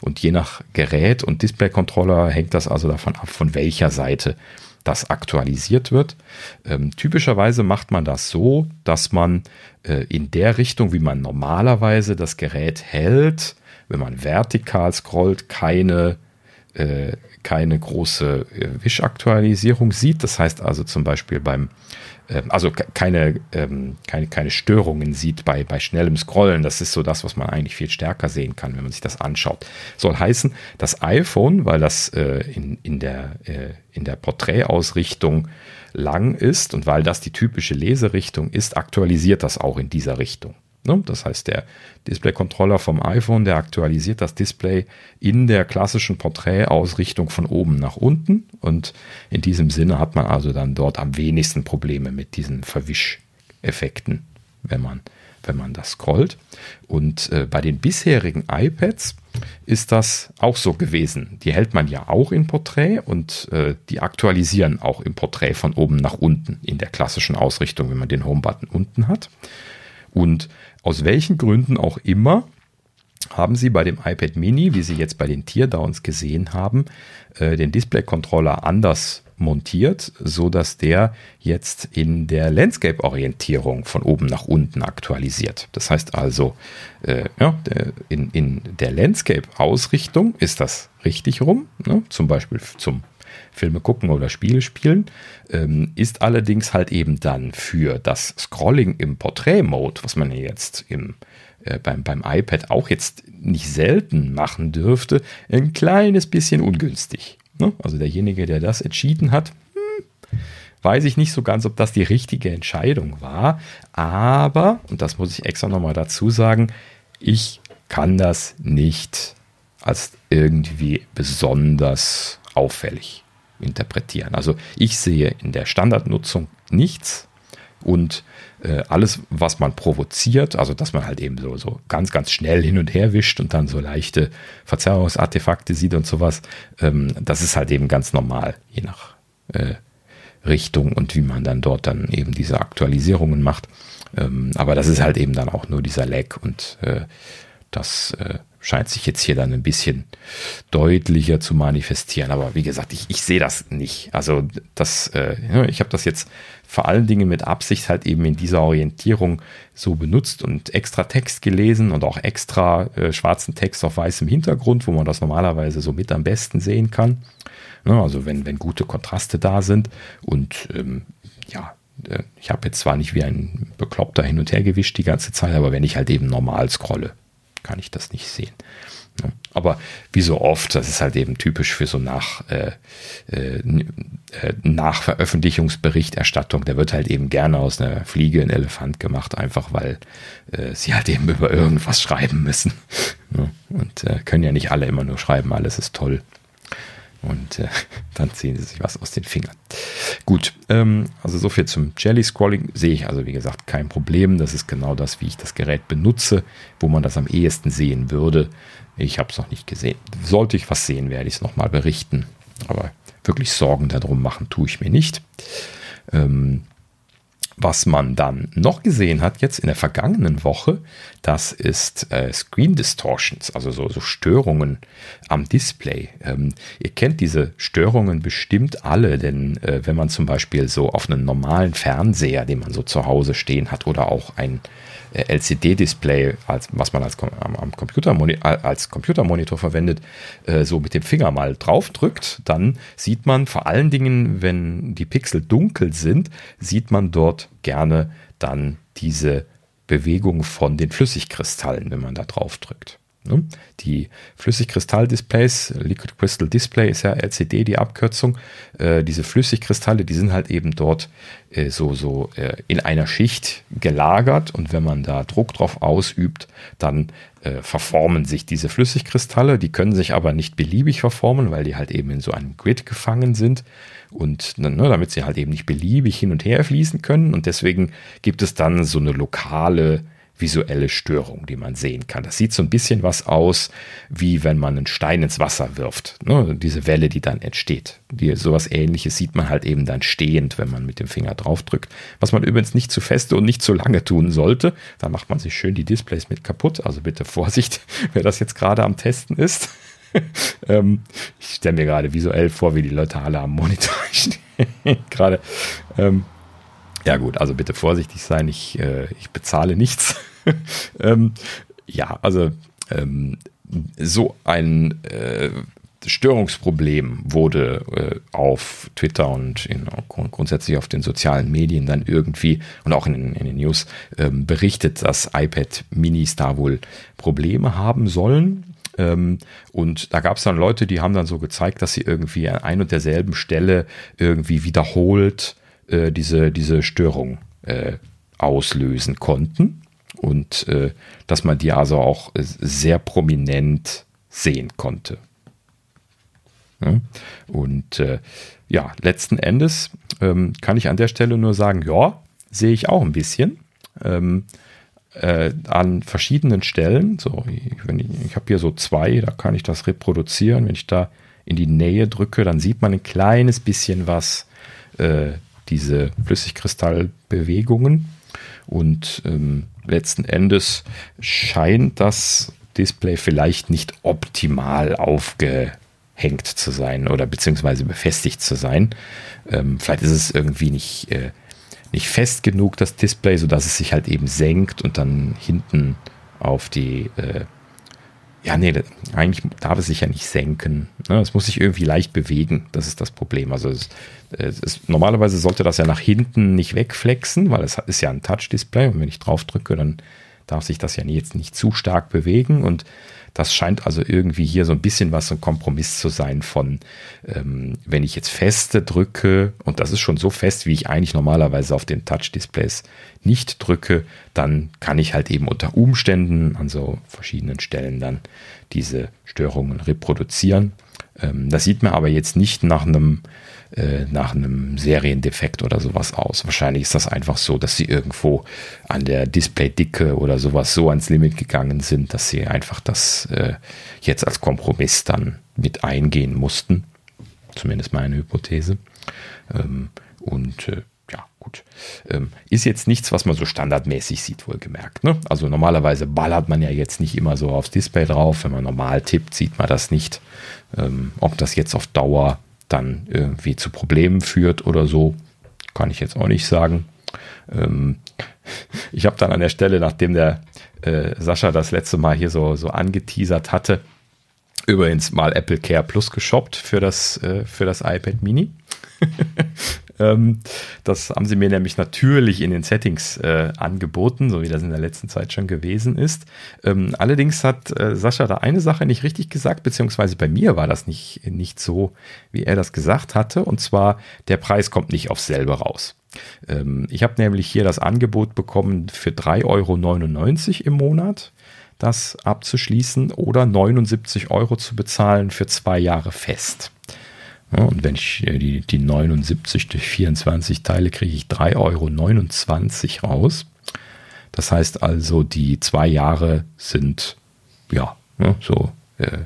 Und je nach Gerät und Display-Controller hängt das also davon ab, von welcher Seite das aktualisiert wird. Ähm, typischerweise macht man das so, dass man äh, in der Richtung, wie man normalerweise das Gerät hält, wenn man vertikal scrollt, keine, äh, keine große äh, Wischaktualisierung sieht. Das heißt also zum Beispiel beim also keine, ähm, keine, keine Störungen sieht bei, bei schnellem Scrollen. Das ist so das, was man eigentlich viel stärker sehen kann, wenn man sich das anschaut. Soll heißen, das iPhone, weil das äh, in, in der, äh, in der Porträtausrichtung lang ist und weil das die typische Leserichtung ist, aktualisiert das auch in dieser Richtung. Ne? Das heißt, der Display-Controller vom iPhone, der aktualisiert das Display in der klassischen Porträtausrichtung von oben nach unten. Und in diesem Sinne hat man also dann dort am wenigsten Probleme mit diesen Verwischeffekten, wenn man, wenn man das scrollt. Und äh, bei den bisherigen iPads ist das auch so gewesen. Die hält man ja auch in Porträt und äh, die aktualisieren auch im Porträt von oben nach unten in der klassischen Ausrichtung, wenn man den Home-Button unten hat. Und aus welchen Gründen auch immer haben Sie bei dem iPad Mini, wie Sie jetzt bei den Teardowns gesehen haben, äh, den Display-Controller anders montiert, so dass der jetzt in der Landscape-Orientierung von oben nach unten aktualisiert. Das heißt also, äh, ja, in, in der Landscape-Ausrichtung ist das richtig rum, ne? zum Beispiel zum Filme gucken oder Spiele spielen, ähm, ist allerdings halt eben dann für das Scrolling im Portrait-Mode, was man jetzt im, äh, beim, beim iPad auch jetzt nicht selten machen dürfte, ein kleines bisschen ungünstig. Ne? Also derjenige, der das entschieden hat, hm, weiß ich nicht so ganz, ob das die richtige Entscheidung war. Aber, und das muss ich extra nochmal dazu sagen, ich kann das nicht als irgendwie besonders auffällig interpretieren. Also ich sehe in der Standardnutzung nichts, und äh, alles, was man provoziert, also dass man halt eben so, so ganz, ganz schnell hin und her wischt und dann so leichte Verzerrungsartefakte sieht und sowas, ähm, das ist halt eben ganz normal, je nach äh, Richtung und wie man dann dort dann eben diese Aktualisierungen macht. Ähm, aber das ist halt eben dann auch nur dieser Lag und äh, das äh, scheint sich jetzt hier dann ein bisschen deutlicher zu manifestieren. Aber wie gesagt, ich, ich sehe das nicht. Also das, äh, ich habe das jetzt vor allen Dingen mit Absicht halt eben in dieser Orientierung so benutzt und extra Text gelesen und auch extra äh, schwarzen Text auf weißem Hintergrund, wo man das normalerweise so mit am besten sehen kann. Ne, also wenn, wenn gute Kontraste da sind und ähm, ja, äh, ich habe jetzt zwar nicht wie ein Bekloppter hin und her gewischt die ganze Zeit, aber wenn ich halt eben normal scrolle, kann ich das nicht sehen. Ne? Aber wie so oft, das ist halt eben typisch für so nach, äh, äh, äh, Nachveröffentlichungsberichterstattung. Da wird halt eben gerne aus einer Fliege ein Elefant gemacht, einfach weil äh, sie halt eben über irgendwas schreiben müssen. Ne? Und äh, können ja nicht alle immer nur schreiben, alles ist toll. Und äh, dann ziehen sie sich was aus den Fingern. Gut, ähm, also so viel zum Jelly Scrolling sehe ich also wie gesagt kein Problem. Das ist genau das, wie ich das Gerät benutze, wo man das am ehesten sehen würde. Ich habe es noch nicht gesehen. Sollte ich was sehen, werde ich es nochmal berichten. Aber wirklich Sorgen darum machen tue ich mir nicht. Ähm, was man dann noch gesehen hat, jetzt in der vergangenen Woche, das ist äh, Screen Distortions, also so, so Störungen am Display. Ähm, ihr kennt diese Störungen bestimmt alle, denn äh, wenn man zum Beispiel so auf einen normalen Fernseher, den man so zu Hause stehen hat, oder auch ein LCD-Display, als, was man als, am, Computermoni als Computermonitor verwendet, äh, so mit dem Finger mal drauf drückt, dann sieht man vor allen Dingen, wenn die Pixel dunkel sind, sieht man dort gerne dann diese Bewegung von den Flüssigkristallen, wenn man da drauf drückt. Ne? Die Flüssigkristall-Displays, Liquid Crystal Display ist ja LCD die Abkürzung. Äh, diese Flüssigkristalle, die sind halt eben dort äh, so, so äh, in einer Schicht gelagert und wenn man da Druck drauf ausübt, dann verformen sich diese Flüssigkristalle. Die können sich aber nicht beliebig verformen, weil die halt eben in so einem Grid gefangen sind und ne, damit sie halt eben nicht beliebig hin und her fließen können und deswegen gibt es dann so eine lokale visuelle Störung, die man sehen kann. Das sieht so ein bisschen was aus, wie wenn man einen Stein ins Wasser wirft. Ne? Diese Welle, die dann entsteht. Die, sowas ähnliches sieht man halt eben dann stehend, wenn man mit dem Finger draufdrückt. Was man übrigens nicht zu feste und nicht zu lange tun sollte. Da macht man sich schön die Displays mit kaputt. Also bitte Vorsicht, wer das jetzt gerade am Testen ist. ähm, ich stelle mir gerade visuell vor, wie die Leute alle am Monitor stehen. gerade. Ähm, ja gut, also bitte vorsichtig sein. Ich, äh, ich bezahle nichts. ähm, ja, also ähm, so ein äh, Störungsproblem wurde äh, auf Twitter und in, grundsätzlich auf den sozialen Medien dann irgendwie und auch in, in den News ähm, berichtet, dass iPad Minis da wohl Probleme haben sollen. Ähm, und da gab es dann Leute, die haben dann so gezeigt, dass sie irgendwie an ein und derselben Stelle irgendwie wiederholt äh, diese, diese Störung äh, auslösen konnten und äh, dass man die also auch sehr prominent sehen konnte. Ja? Und äh, ja, letzten Endes ähm, kann ich an der Stelle nur sagen, ja, sehe ich auch ein bisschen. Ähm, äh, an verschiedenen Stellen. So, ich, ich, ich habe hier so zwei, da kann ich das reproduzieren. Wenn ich da in die Nähe drücke, dann sieht man ein kleines bisschen was, äh, diese Flüssigkristallbewegungen. Und ähm, letzten Endes scheint das Display vielleicht nicht optimal aufgehängt zu sein oder beziehungsweise befestigt zu sein. Ähm, vielleicht ist es irgendwie nicht, äh, nicht fest genug, das Display, sodass es sich halt eben senkt und dann hinten auf die äh, ja, nee, eigentlich darf es sich ja nicht senken. Ne? Es muss sich irgendwie leicht bewegen. Das ist das Problem. Also es, es ist, normalerweise sollte das ja nach hinten nicht wegflexen, weil es ist ja ein Touch-Display und wenn ich drauf drücke, dann darf sich das ja jetzt nicht zu stark bewegen und das scheint also irgendwie hier so ein bisschen was ein Kompromiss zu sein von, ähm, wenn ich jetzt feste drücke, und das ist schon so fest, wie ich eigentlich normalerweise auf den Touch-Displays nicht drücke, dann kann ich halt eben unter Umständen an so verschiedenen Stellen dann diese Störungen reproduzieren. Ähm, das sieht mir aber jetzt nicht nach einem äh, nach einem Seriendefekt oder sowas aus. Wahrscheinlich ist das einfach so, dass sie irgendwo an der Displaydicke oder sowas so ans Limit gegangen sind, dass sie einfach das äh, jetzt als Kompromiss dann mit eingehen mussten. Zumindest meine Hypothese. Ähm, und äh, ja, gut. Ähm, ist jetzt nichts, was man so standardmäßig sieht, wohlgemerkt. Ne? Also normalerweise ballert man ja jetzt nicht immer so aufs Display drauf. Wenn man normal tippt, sieht man das nicht. Ähm, ob das jetzt auf Dauer dann irgendwie zu Problemen führt oder so, kann ich jetzt auch nicht sagen. Ähm, ich habe dann an der Stelle, nachdem der äh, Sascha das letzte Mal hier so, so angeteasert hatte, übrigens mal Apple Care Plus geshoppt für das, äh, für das iPad Mini. Ähm, das haben sie mir nämlich natürlich in den Settings äh, angeboten, so wie das in der letzten Zeit schon gewesen ist. Ähm, allerdings hat äh, Sascha da eine Sache nicht richtig gesagt, beziehungsweise bei mir war das nicht, nicht so, wie er das gesagt hatte. Und zwar, der Preis kommt nicht aufs selbe raus. Ähm, ich habe nämlich hier das Angebot bekommen für 3,99 Euro im Monat das abzuschließen oder 79 Euro zu bezahlen für zwei Jahre fest. Ja, und wenn ich äh, die, die 79 durch 24 teile, kriege ich 3,29 Euro raus. Das heißt also, die zwei Jahre sind, ja, ne, so, äh,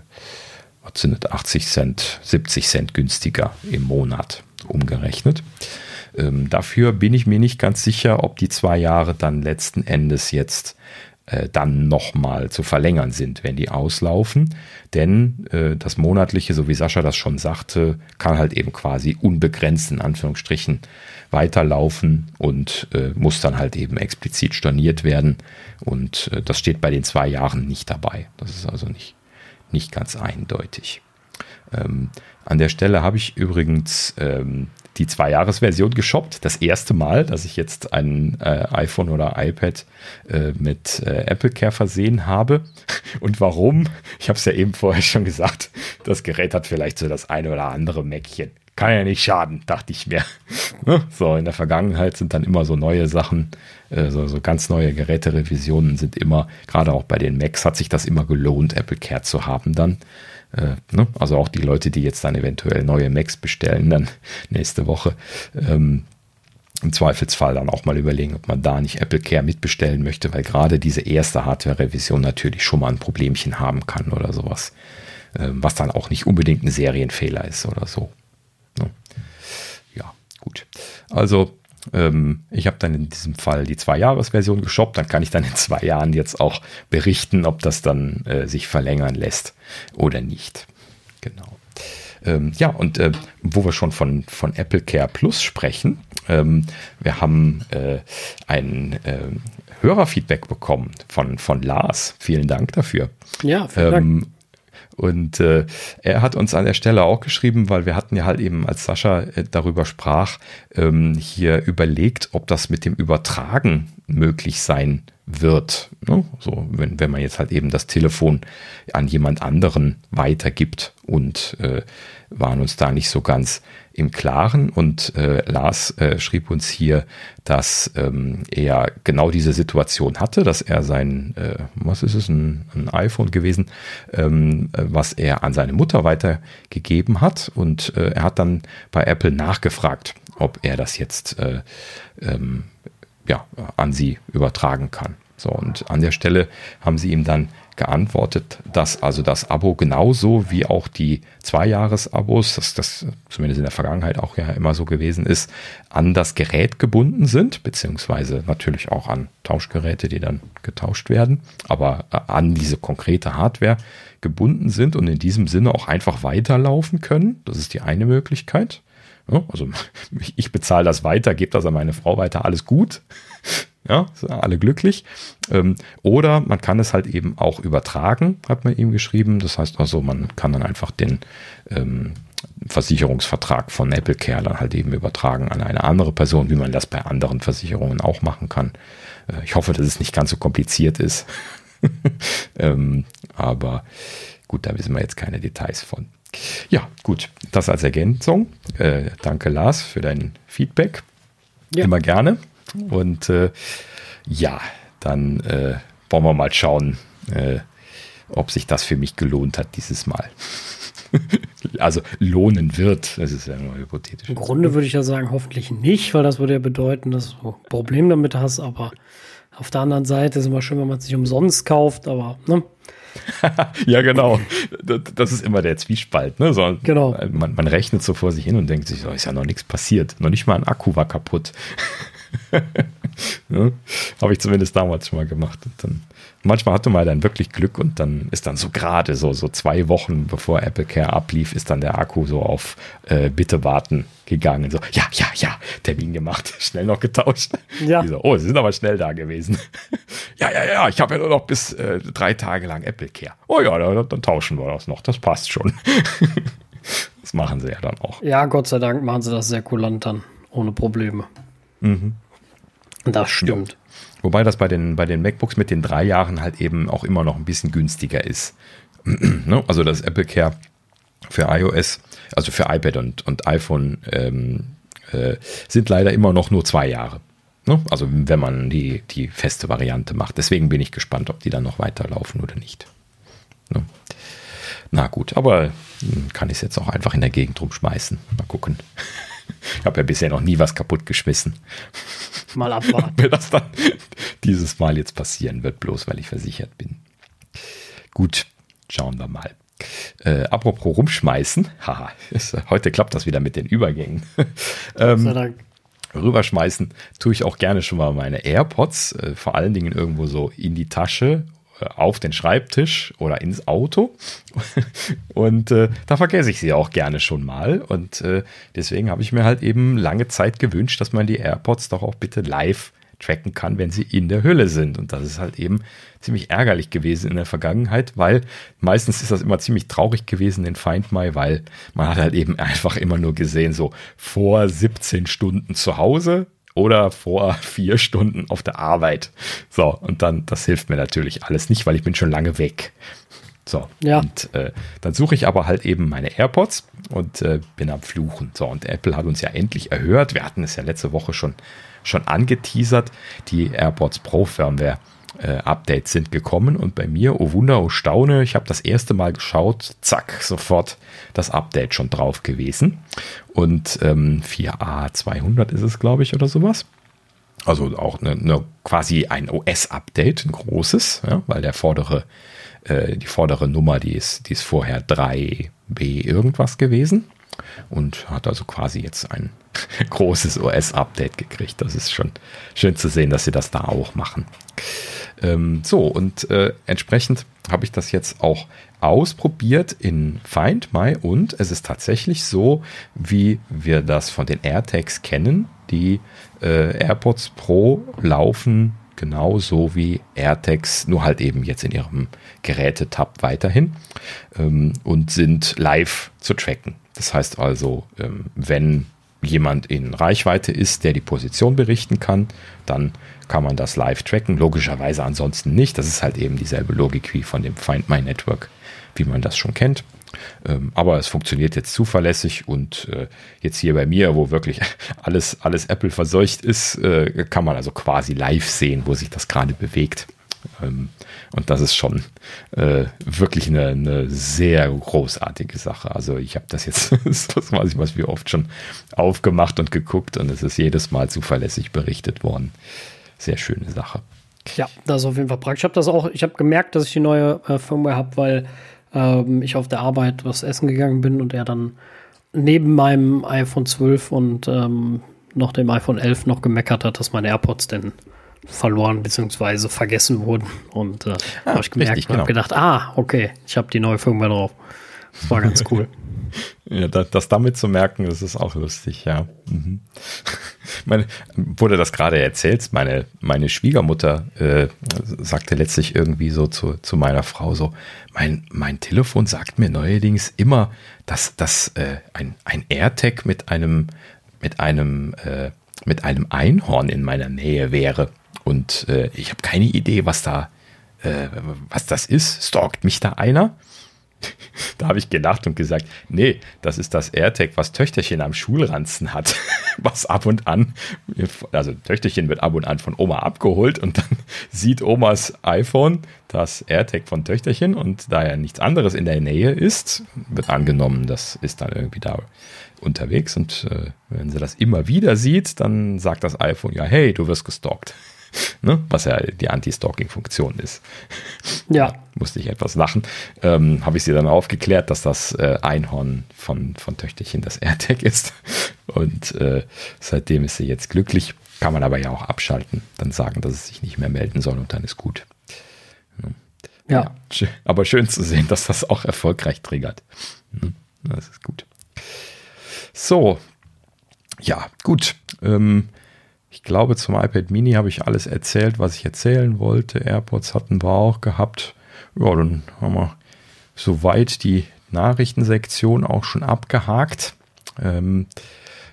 was sind das, 80 Cent, 70 Cent günstiger im Monat umgerechnet. Ähm, dafür bin ich mir nicht ganz sicher, ob die zwei Jahre dann letzten Endes jetzt äh, dann nochmal zu verlängern sind, wenn die auslaufen. Denn äh, das monatliche, so wie Sascha das schon sagte, kann halt eben quasi unbegrenzt in Anführungsstrichen weiterlaufen und äh, muss dann halt eben explizit storniert werden. Und äh, das steht bei den zwei Jahren nicht dabei. Das ist also nicht, nicht ganz eindeutig. Ähm, an der Stelle habe ich übrigens ähm, die Zwei-Jahres-Version geshoppt. Das erste Mal, dass ich jetzt ein äh, iPhone oder iPad äh, mit äh, Apple Care versehen habe. Und warum? Ich habe es ja eben vorher schon gesagt. Das Gerät hat vielleicht so das eine oder andere Mäckchen. Kann ja nicht schaden, dachte ich mir. Ne? so, in der Vergangenheit sind dann immer so neue Sachen, äh, so, so ganz neue Geräterevisionen sind immer, gerade auch bei den Macs hat sich das immer gelohnt, Apple Care zu haben dann. Äh, ne? Also auch die Leute, die jetzt dann eventuell neue Macs bestellen, dann nächste Woche. Ähm, im Zweifelsfall dann auch mal überlegen, ob man da nicht Apple Care mitbestellen möchte, weil gerade diese erste Hardware-Revision natürlich schon mal ein Problemchen haben kann oder sowas, ähm, was dann auch nicht unbedingt ein Serienfehler ist oder so. Ne? Ja, gut. Also ähm, ich habe dann in diesem Fall die Zwei-Jahres-Version geshoppt. Dann kann ich dann in zwei Jahren jetzt auch berichten, ob das dann äh, sich verlängern lässt oder nicht. Genau. Ähm, ja, und äh, wo wir schon von, von Apple Care Plus sprechen, ähm, wir haben äh, ein äh, Hörerfeedback bekommen von, von Lars. Vielen Dank dafür. Ja, vielen Dank. Ähm, und äh, er hat uns an der Stelle auch geschrieben, weil wir hatten ja halt eben, als Sascha äh, darüber sprach, ähm, hier überlegt, ob das mit dem Übertragen möglich sein wird. Ne? So, wenn, wenn man jetzt halt eben das Telefon an jemand anderen weitergibt und äh, waren uns da nicht so ganz im Klaren. Und äh, Lars äh, schrieb uns hier, dass ähm, er genau diese Situation hatte, dass er sein, äh, was ist es, ein, ein iPhone gewesen, ähm, was er an seine Mutter weitergegeben hat. Und äh, er hat dann bei Apple nachgefragt, ob er das jetzt äh, ähm, ja, an sie übertragen kann. So, und an der Stelle haben sie ihm dann geantwortet, dass also das Abo genauso wie auch die Zwei-Jahres-Abos, dass das zumindest in der Vergangenheit auch ja immer so gewesen ist, an das Gerät gebunden sind, beziehungsweise natürlich auch an Tauschgeräte, die dann getauscht werden, aber äh, an diese konkrete Hardware gebunden sind und in diesem Sinne auch einfach weiterlaufen können. Das ist die eine Möglichkeit. also ich bezahle das weiter, gebe das an meine Frau weiter, alles gut. Ja, sind alle glücklich. Ähm, oder man kann es halt eben auch übertragen, hat man ihm geschrieben. Das heißt also, man kann dann einfach den ähm, Versicherungsvertrag von Apple Care dann halt eben übertragen an eine andere Person, wie man das bei anderen Versicherungen auch machen kann. Äh, ich hoffe, dass es nicht ganz so kompliziert ist. ähm, aber gut, da wissen wir jetzt keine Details von. Ja, gut, das als Ergänzung. Äh, danke, Lars, für dein Feedback. Ja. Immer gerne. Und äh, ja, dann äh, wollen wir mal schauen, äh, ob sich das für mich gelohnt hat dieses Mal. also lohnen wird. Das ist ja nur hypothetisch. Im Grunde würde ich ja sagen, hoffentlich nicht, weil das würde ja bedeuten, dass du ein Problem damit hast. Aber auf der anderen Seite ist es immer schön, wenn man es nicht umsonst kauft. Aber ne? ja, genau. Das ist immer der Zwiespalt. Ne? So, genau. Man, man, rechnet so vor sich hin und denkt sich, so ist ja noch nichts passiert. Noch nicht mal ein Akku war kaputt. ne? Habe ich zumindest damals schon mal gemacht. Und dann, manchmal hatte man dann wirklich Glück und dann ist dann so gerade so, so zwei Wochen bevor Apple Care ablief, ist dann der Akku so auf äh, Bitte warten gegangen. So, ja, ja, ja, Termin gemacht, schnell noch getauscht. Ja. So, oh, sie sind aber schnell da gewesen. ja, ja, ja, ich habe ja nur noch bis äh, drei Tage lang Apple Care. Oh ja, dann, dann tauschen wir das noch, das passt schon. das machen sie ja dann auch. Ja, Gott sei Dank machen sie das sehr kulant dann, ohne Probleme. Mhm. Das stimmt. Ja. Wobei das bei den, bei den MacBooks mit den drei Jahren halt eben auch immer noch ein bisschen günstiger ist. Ne? also das Apple Care für iOS, also für iPad und, und iPhone ähm, äh, sind leider immer noch nur zwei Jahre. Ne? Also wenn man die, die feste Variante macht. Deswegen bin ich gespannt, ob die dann noch weiterlaufen oder nicht. Ne? Na gut, aber hm, kann ich es jetzt auch einfach in der Gegend rumschmeißen. Mal gucken. Ich habe ja bisher noch nie was kaputt geschmissen. Mal abwarten. Wenn das dann dieses Mal jetzt passieren wird, bloß weil ich versichert bin. Gut, schauen wir mal. Äh, apropos rumschmeißen, haha, ist, heute klappt das wieder mit den Übergängen. ähm, rüberschmeißen tue ich auch gerne schon mal meine AirPods, äh, vor allen Dingen irgendwo so in die Tasche auf den Schreibtisch oder ins Auto. Und äh, da vergesse ich sie auch gerne schon mal. Und äh, deswegen habe ich mir halt eben lange Zeit gewünscht, dass man die AirPods doch auch bitte live tracken kann, wenn sie in der Hülle sind. Und das ist halt eben ziemlich ärgerlich gewesen in der Vergangenheit, weil meistens ist das immer ziemlich traurig gewesen in Find My, weil man hat halt eben einfach immer nur gesehen, so vor 17 Stunden zu Hause, oder vor vier Stunden auf der Arbeit. So, und dann, das hilft mir natürlich alles nicht, weil ich bin schon lange weg. So, ja. und äh, dann suche ich aber halt eben meine AirPods und äh, bin am Fluchen. So, und Apple hat uns ja endlich erhört. Wir hatten es ja letzte Woche schon, schon angeteasert. Die AirPods Pro Firmware äh, Updates sind gekommen und bei mir, oh Wunder, oh Staune, ich habe das erste Mal geschaut, zack, sofort das Update schon drauf gewesen. Und ähm, 4A 200 ist es, glaube ich, oder sowas. Also auch eine, eine quasi ein OS-Update, ein großes, ja, weil der vordere, äh, die vordere Nummer, die ist, die ist vorher 3B irgendwas gewesen und hat also quasi jetzt ein großes OS-Update gekriegt. Das ist schon schön zu sehen, dass sie das da auch machen. Ähm, so, und äh, entsprechend habe ich das jetzt auch ausprobiert in Find My und es ist tatsächlich so, wie wir das von den AirTags kennen. Die äh, AirPods Pro laufen genauso wie AirTags, nur halt eben jetzt in ihrem Gerätetab weiterhin ähm, und sind live zu tracken. Das heißt also, ähm, wenn jemand in Reichweite ist, der die Position berichten kann, dann kann man das live tracken. Logischerweise ansonsten nicht. Das ist halt eben dieselbe Logik wie von dem Find My Network, wie man das schon kennt. Ähm, aber es funktioniert jetzt zuverlässig und äh, jetzt hier bei mir, wo wirklich alles, alles Apple verseucht ist, äh, kann man also quasi live sehen, wo sich das gerade bewegt. Ähm, und das ist schon äh, wirklich eine, eine, sehr großartige Sache. Also ich habe das jetzt, das weiß ich was, wie oft schon aufgemacht und geguckt und es ist jedes Mal zuverlässig berichtet worden. Sehr schöne Sache. Ja, das ist auf jeden Fall praktisch. Ich habe das auch, ich habe gemerkt, dass ich die neue äh, Firmware habe, weil ähm, ich auf der Arbeit was essen gegangen bin und er dann neben meinem iPhone 12 und ähm, noch dem iPhone 11 noch gemeckert hat, dass meine AirPods denn verloren bzw. vergessen wurden. Und äh, ah, habe ich gemerkt richtig, und habe genau. gedacht, ah, okay, ich habe die neue Firmware drauf. Das war ganz cool. ja, das, das, damit zu merken, das ist auch lustig, ja. Mhm. Meine, wurde das gerade erzählt, meine, meine Schwiegermutter äh, sagte letztlich irgendwie so zu, zu meiner Frau so, mein, mein Telefon sagt mir neuerdings immer, dass das äh, ein, ein AirTag mit einem, mit einem, äh, mit einem Einhorn in meiner Nähe wäre. Und äh, ich habe keine Idee, was da, äh, was das ist. Stalkt mich da einer? Da habe ich gelacht und gesagt, nee, das ist das AirTag, was Töchterchen am Schulranzen hat, was ab und an, also Töchterchen wird ab und an von Oma abgeholt und dann sieht Omas iPhone das AirTag von Töchterchen und da ja nichts anderes in der Nähe ist, wird angenommen, das ist dann irgendwie da unterwegs und äh, wenn sie das immer wieder sieht, dann sagt das iPhone ja, hey, du wirst gestalkt. Ne? Was ja die Anti-Stalking-Funktion ist. Ja. Musste ich etwas lachen. Ähm, Habe ich sie dann aufgeklärt, dass das äh, Einhorn von, von Töchterchen das AirTag ist. Und äh, seitdem ist sie jetzt glücklich. Kann man aber ja auch abschalten. Dann sagen, dass es sich nicht mehr melden soll und dann ist gut. Ja. ja. Aber schön zu sehen, dass das auch erfolgreich triggert. Hm, das ist gut. So. Ja, gut. Ähm, ich glaube, zum iPad Mini habe ich alles erzählt, was ich erzählen wollte. AirPods hatten wir auch gehabt. Ja, dann haben wir soweit die Nachrichtensektion auch schon abgehakt. Ähm,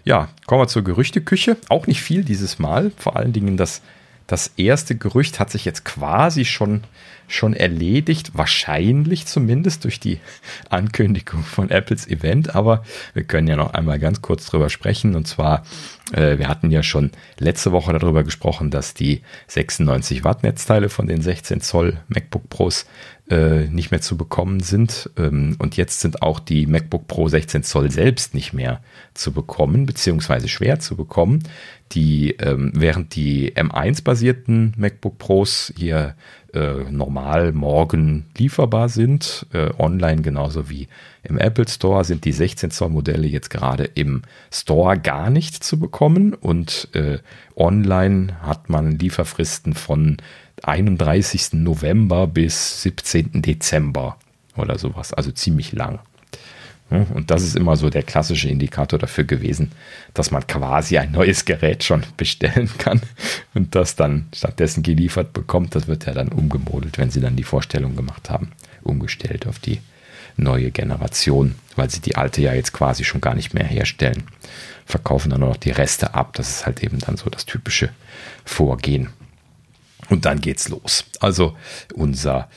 ja, kommen wir zur Gerüchteküche. Auch nicht viel dieses Mal. Vor allen Dingen das, das erste Gerücht hat sich jetzt quasi schon schon erledigt, wahrscheinlich zumindest durch die Ankündigung von Apples Event, aber wir können ja noch einmal ganz kurz drüber sprechen. Und zwar, äh, wir hatten ja schon letzte Woche darüber gesprochen, dass die 96 Watt Netzteile von den 16 Zoll MacBook Pros äh, nicht mehr zu bekommen sind. Ähm, und jetzt sind auch die MacBook Pro 16 Zoll selbst nicht mehr zu bekommen, beziehungsweise schwer zu bekommen. Die, ähm, während die M1-basierten MacBook Pros hier äh, normal morgen lieferbar sind, äh, online genauso wie im Apple Store, sind die 16 Zoll Modelle jetzt gerade im Store gar nicht zu bekommen und äh, online hat man Lieferfristen von 31. November bis 17. Dezember oder sowas, also ziemlich lang. Und das ist immer so der klassische Indikator dafür gewesen, dass man quasi ein neues Gerät schon bestellen kann und das dann stattdessen geliefert bekommt. Das wird ja dann umgemodelt, wenn sie dann die Vorstellung gemacht haben, umgestellt auf die neue Generation, weil sie die alte ja jetzt quasi schon gar nicht mehr herstellen. Verkaufen dann nur noch die Reste ab. Das ist halt eben dann so das typische Vorgehen. Und dann geht's los. Also unser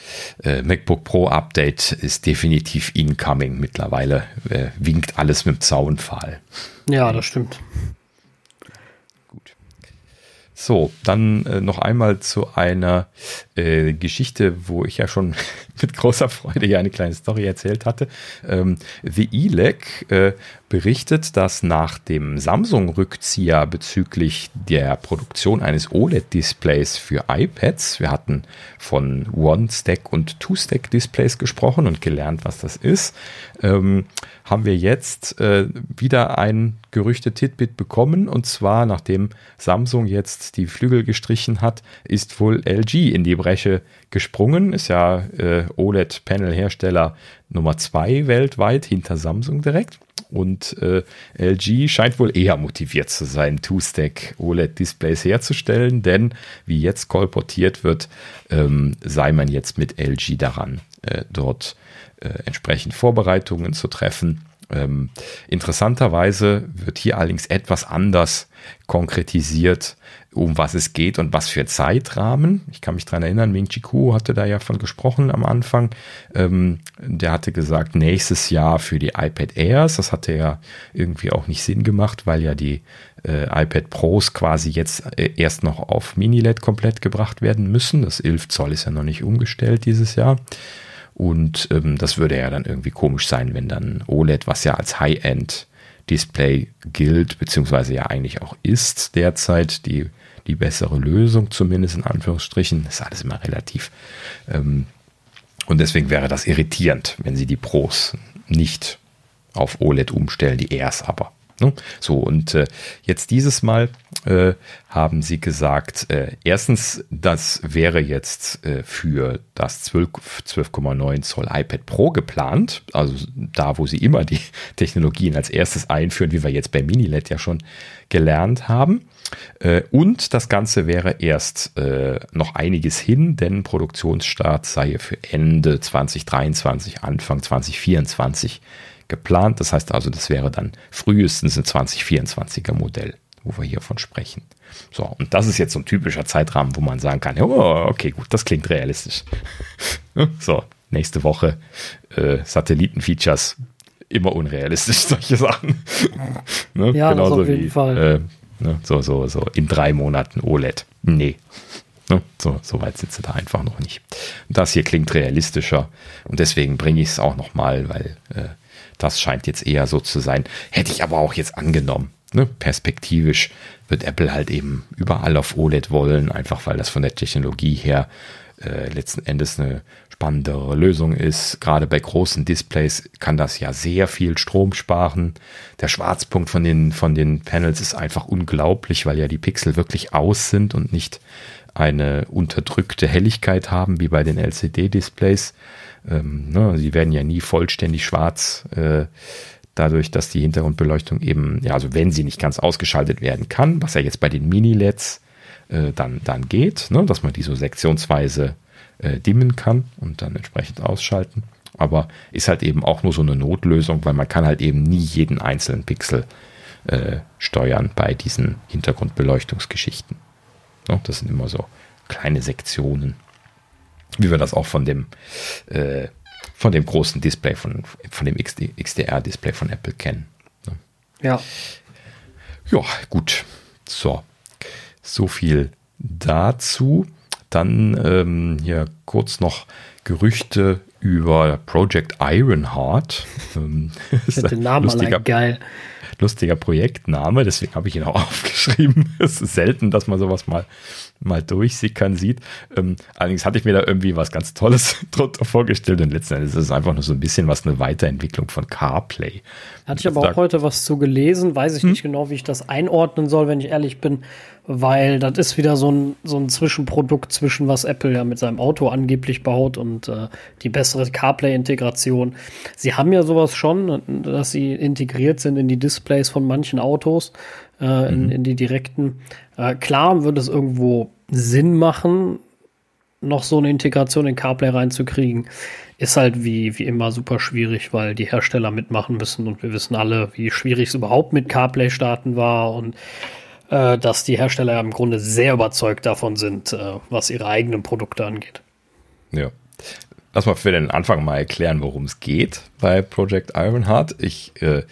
äh, MacBook Pro Update ist definitiv incoming. Mittlerweile äh, winkt alles mit dem Zaunpfahl. Ja, das stimmt. So, dann äh, noch einmal zu einer äh, Geschichte, wo ich ja schon mit großer Freude ja eine kleine Story erzählt hatte. Ähm, The ELEC äh, berichtet, dass nach dem Samsung-Rückzieher bezüglich der Produktion eines OLED-Displays für iPads, wir hatten von One-Stack und Two-Stack-Displays gesprochen und gelernt, was das ist, ähm, haben wir jetzt äh, wieder ein Gerüchte-Titbit bekommen. Und zwar, nachdem Samsung jetzt die Flügel gestrichen hat, ist wohl LG in die Bresche gesprungen. Ist ja äh, OLED-Panel-Hersteller Nummer zwei weltweit hinter Samsung direkt. Und äh, LG scheint wohl eher motiviert zu sein, Two-Stack OLED-Displays herzustellen, denn wie jetzt kolportiert wird, ähm, sei man jetzt mit LG daran, äh, dort äh, entsprechend Vorbereitungen zu treffen. Ähm, interessanterweise wird hier allerdings etwas anders konkretisiert, um was es geht und was für Zeitrahmen. Ich kann mich daran erinnern, Ming Chi hatte da ja von gesprochen am Anfang. Ähm, der hatte gesagt, nächstes Jahr für die iPad Airs. Das hatte ja irgendwie auch nicht Sinn gemacht, weil ja die äh, iPad Pros quasi jetzt äh, erst noch auf Mini-LED komplett gebracht werden müssen. Das 11 Zoll ist ja noch nicht umgestellt dieses Jahr. Und ähm, das würde ja dann irgendwie komisch sein, wenn dann OLED, was ja als High-End Display gilt, beziehungsweise ja eigentlich auch ist derzeit die, die bessere Lösung, zumindest in Anführungsstrichen. Das ist alles immer relativ. Ähm, und deswegen wäre das irritierend, wenn sie die Pros nicht auf OLED umstellen, die Airs aber. Ne? So, und äh, jetzt dieses Mal äh, haben sie gesagt, äh, erstens, das wäre jetzt äh, für das 12,9 Zoll iPad Pro geplant, also da, wo sie immer die Technologien als erstes einführen, wie wir jetzt bei Mini-LED ja schon gelernt haben. Äh, und das Ganze wäre erst äh, noch einiges hin, denn Produktionsstart sei für Ende 2023, Anfang 2024 geplant. Das heißt also, das wäre dann frühestens ein 2024er Modell, wo wir hiervon sprechen. So, und das ist jetzt so ein typischer Zeitrahmen, wo man sagen kann, oh, okay, gut, das klingt realistisch. so, nächste Woche äh, Satellitenfeatures immer unrealistisch, solche Sachen. ne? Ja, Genauso auf jeden wie, Fall. Äh, ne? so, so, so in drei Monaten OLED. Nee. Ne? So, so weit sitze da einfach noch nicht. Das hier klingt realistischer und deswegen bringe ich es auch nochmal, weil äh, das scheint jetzt eher so zu sein. Hätte ich aber auch jetzt angenommen. Ne? Perspektivisch wird Apple halt eben überall auf OLED wollen, einfach weil das von der Technologie her äh, letzten Endes eine spannendere Lösung ist. Gerade bei großen Displays kann das ja sehr viel Strom sparen. Der Schwarzpunkt von den, von den Panels ist einfach unglaublich, weil ja die Pixel wirklich aus sind und nicht eine unterdrückte Helligkeit haben, wie bei den LCD-Displays. Ähm, ne, sie werden ja nie vollständig schwarz, äh, dadurch, dass die Hintergrundbeleuchtung eben, ja, also wenn sie nicht ganz ausgeschaltet werden kann, was ja jetzt bei den Mini-LEDs äh, dann, dann geht, ne, dass man die so sektionsweise äh, dimmen kann und dann entsprechend ausschalten. Aber ist halt eben auch nur so eine Notlösung, weil man kann halt eben nie jeden einzelnen Pixel äh, steuern bei diesen Hintergrundbeleuchtungsgeschichten. Ja, das sind immer so kleine Sektionen, wie wir das auch von dem äh, von dem großen Display von, von dem XDR-Display von Apple kennen. Ne? Ja. Ja, gut. So. So viel dazu. Dann ähm, hier kurz noch Gerüchte über Project Ironheart. Ähm, ich finde den Namen lustiger, geil. Lustiger Projektname, deswegen habe ich ihn auch aufgeschrieben. es ist selten, dass man sowas mal mal durchsickern sieht. Ähm, allerdings hatte ich mir da irgendwie was ganz Tolles drunter vorgestellt und letzten Endes ist es einfach nur so ein bisschen was eine Weiterentwicklung von CarPlay. Hatte ich aber auch heute was zu gelesen, weiß ich hm? nicht genau, wie ich das einordnen soll, wenn ich ehrlich bin, weil das ist wieder so ein, so ein Zwischenprodukt zwischen was Apple ja mit seinem Auto angeblich baut und äh, die bessere CarPlay-Integration. Sie haben ja sowas schon, dass sie integriert sind in die Displays von manchen Autos, äh, in, mhm. in die direkten. Äh, klar würde es irgendwo Sinn machen, noch so eine Integration in CarPlay reinzukriegen. Ist halt wie, wie immer super schwierig, weil die Hersteller mitmachen müssen und wir wissen alle, wie schwierig es überhaupt mit CarPlay starten war und äh, dass die Hersteller im Grunde sehr überzeugt davon sind, äh, was ihre eigenen Produkte angeht. Ja. Lass mal für den Anfang mal erklären, worum es geht bei Project Ironheart. Ich äh,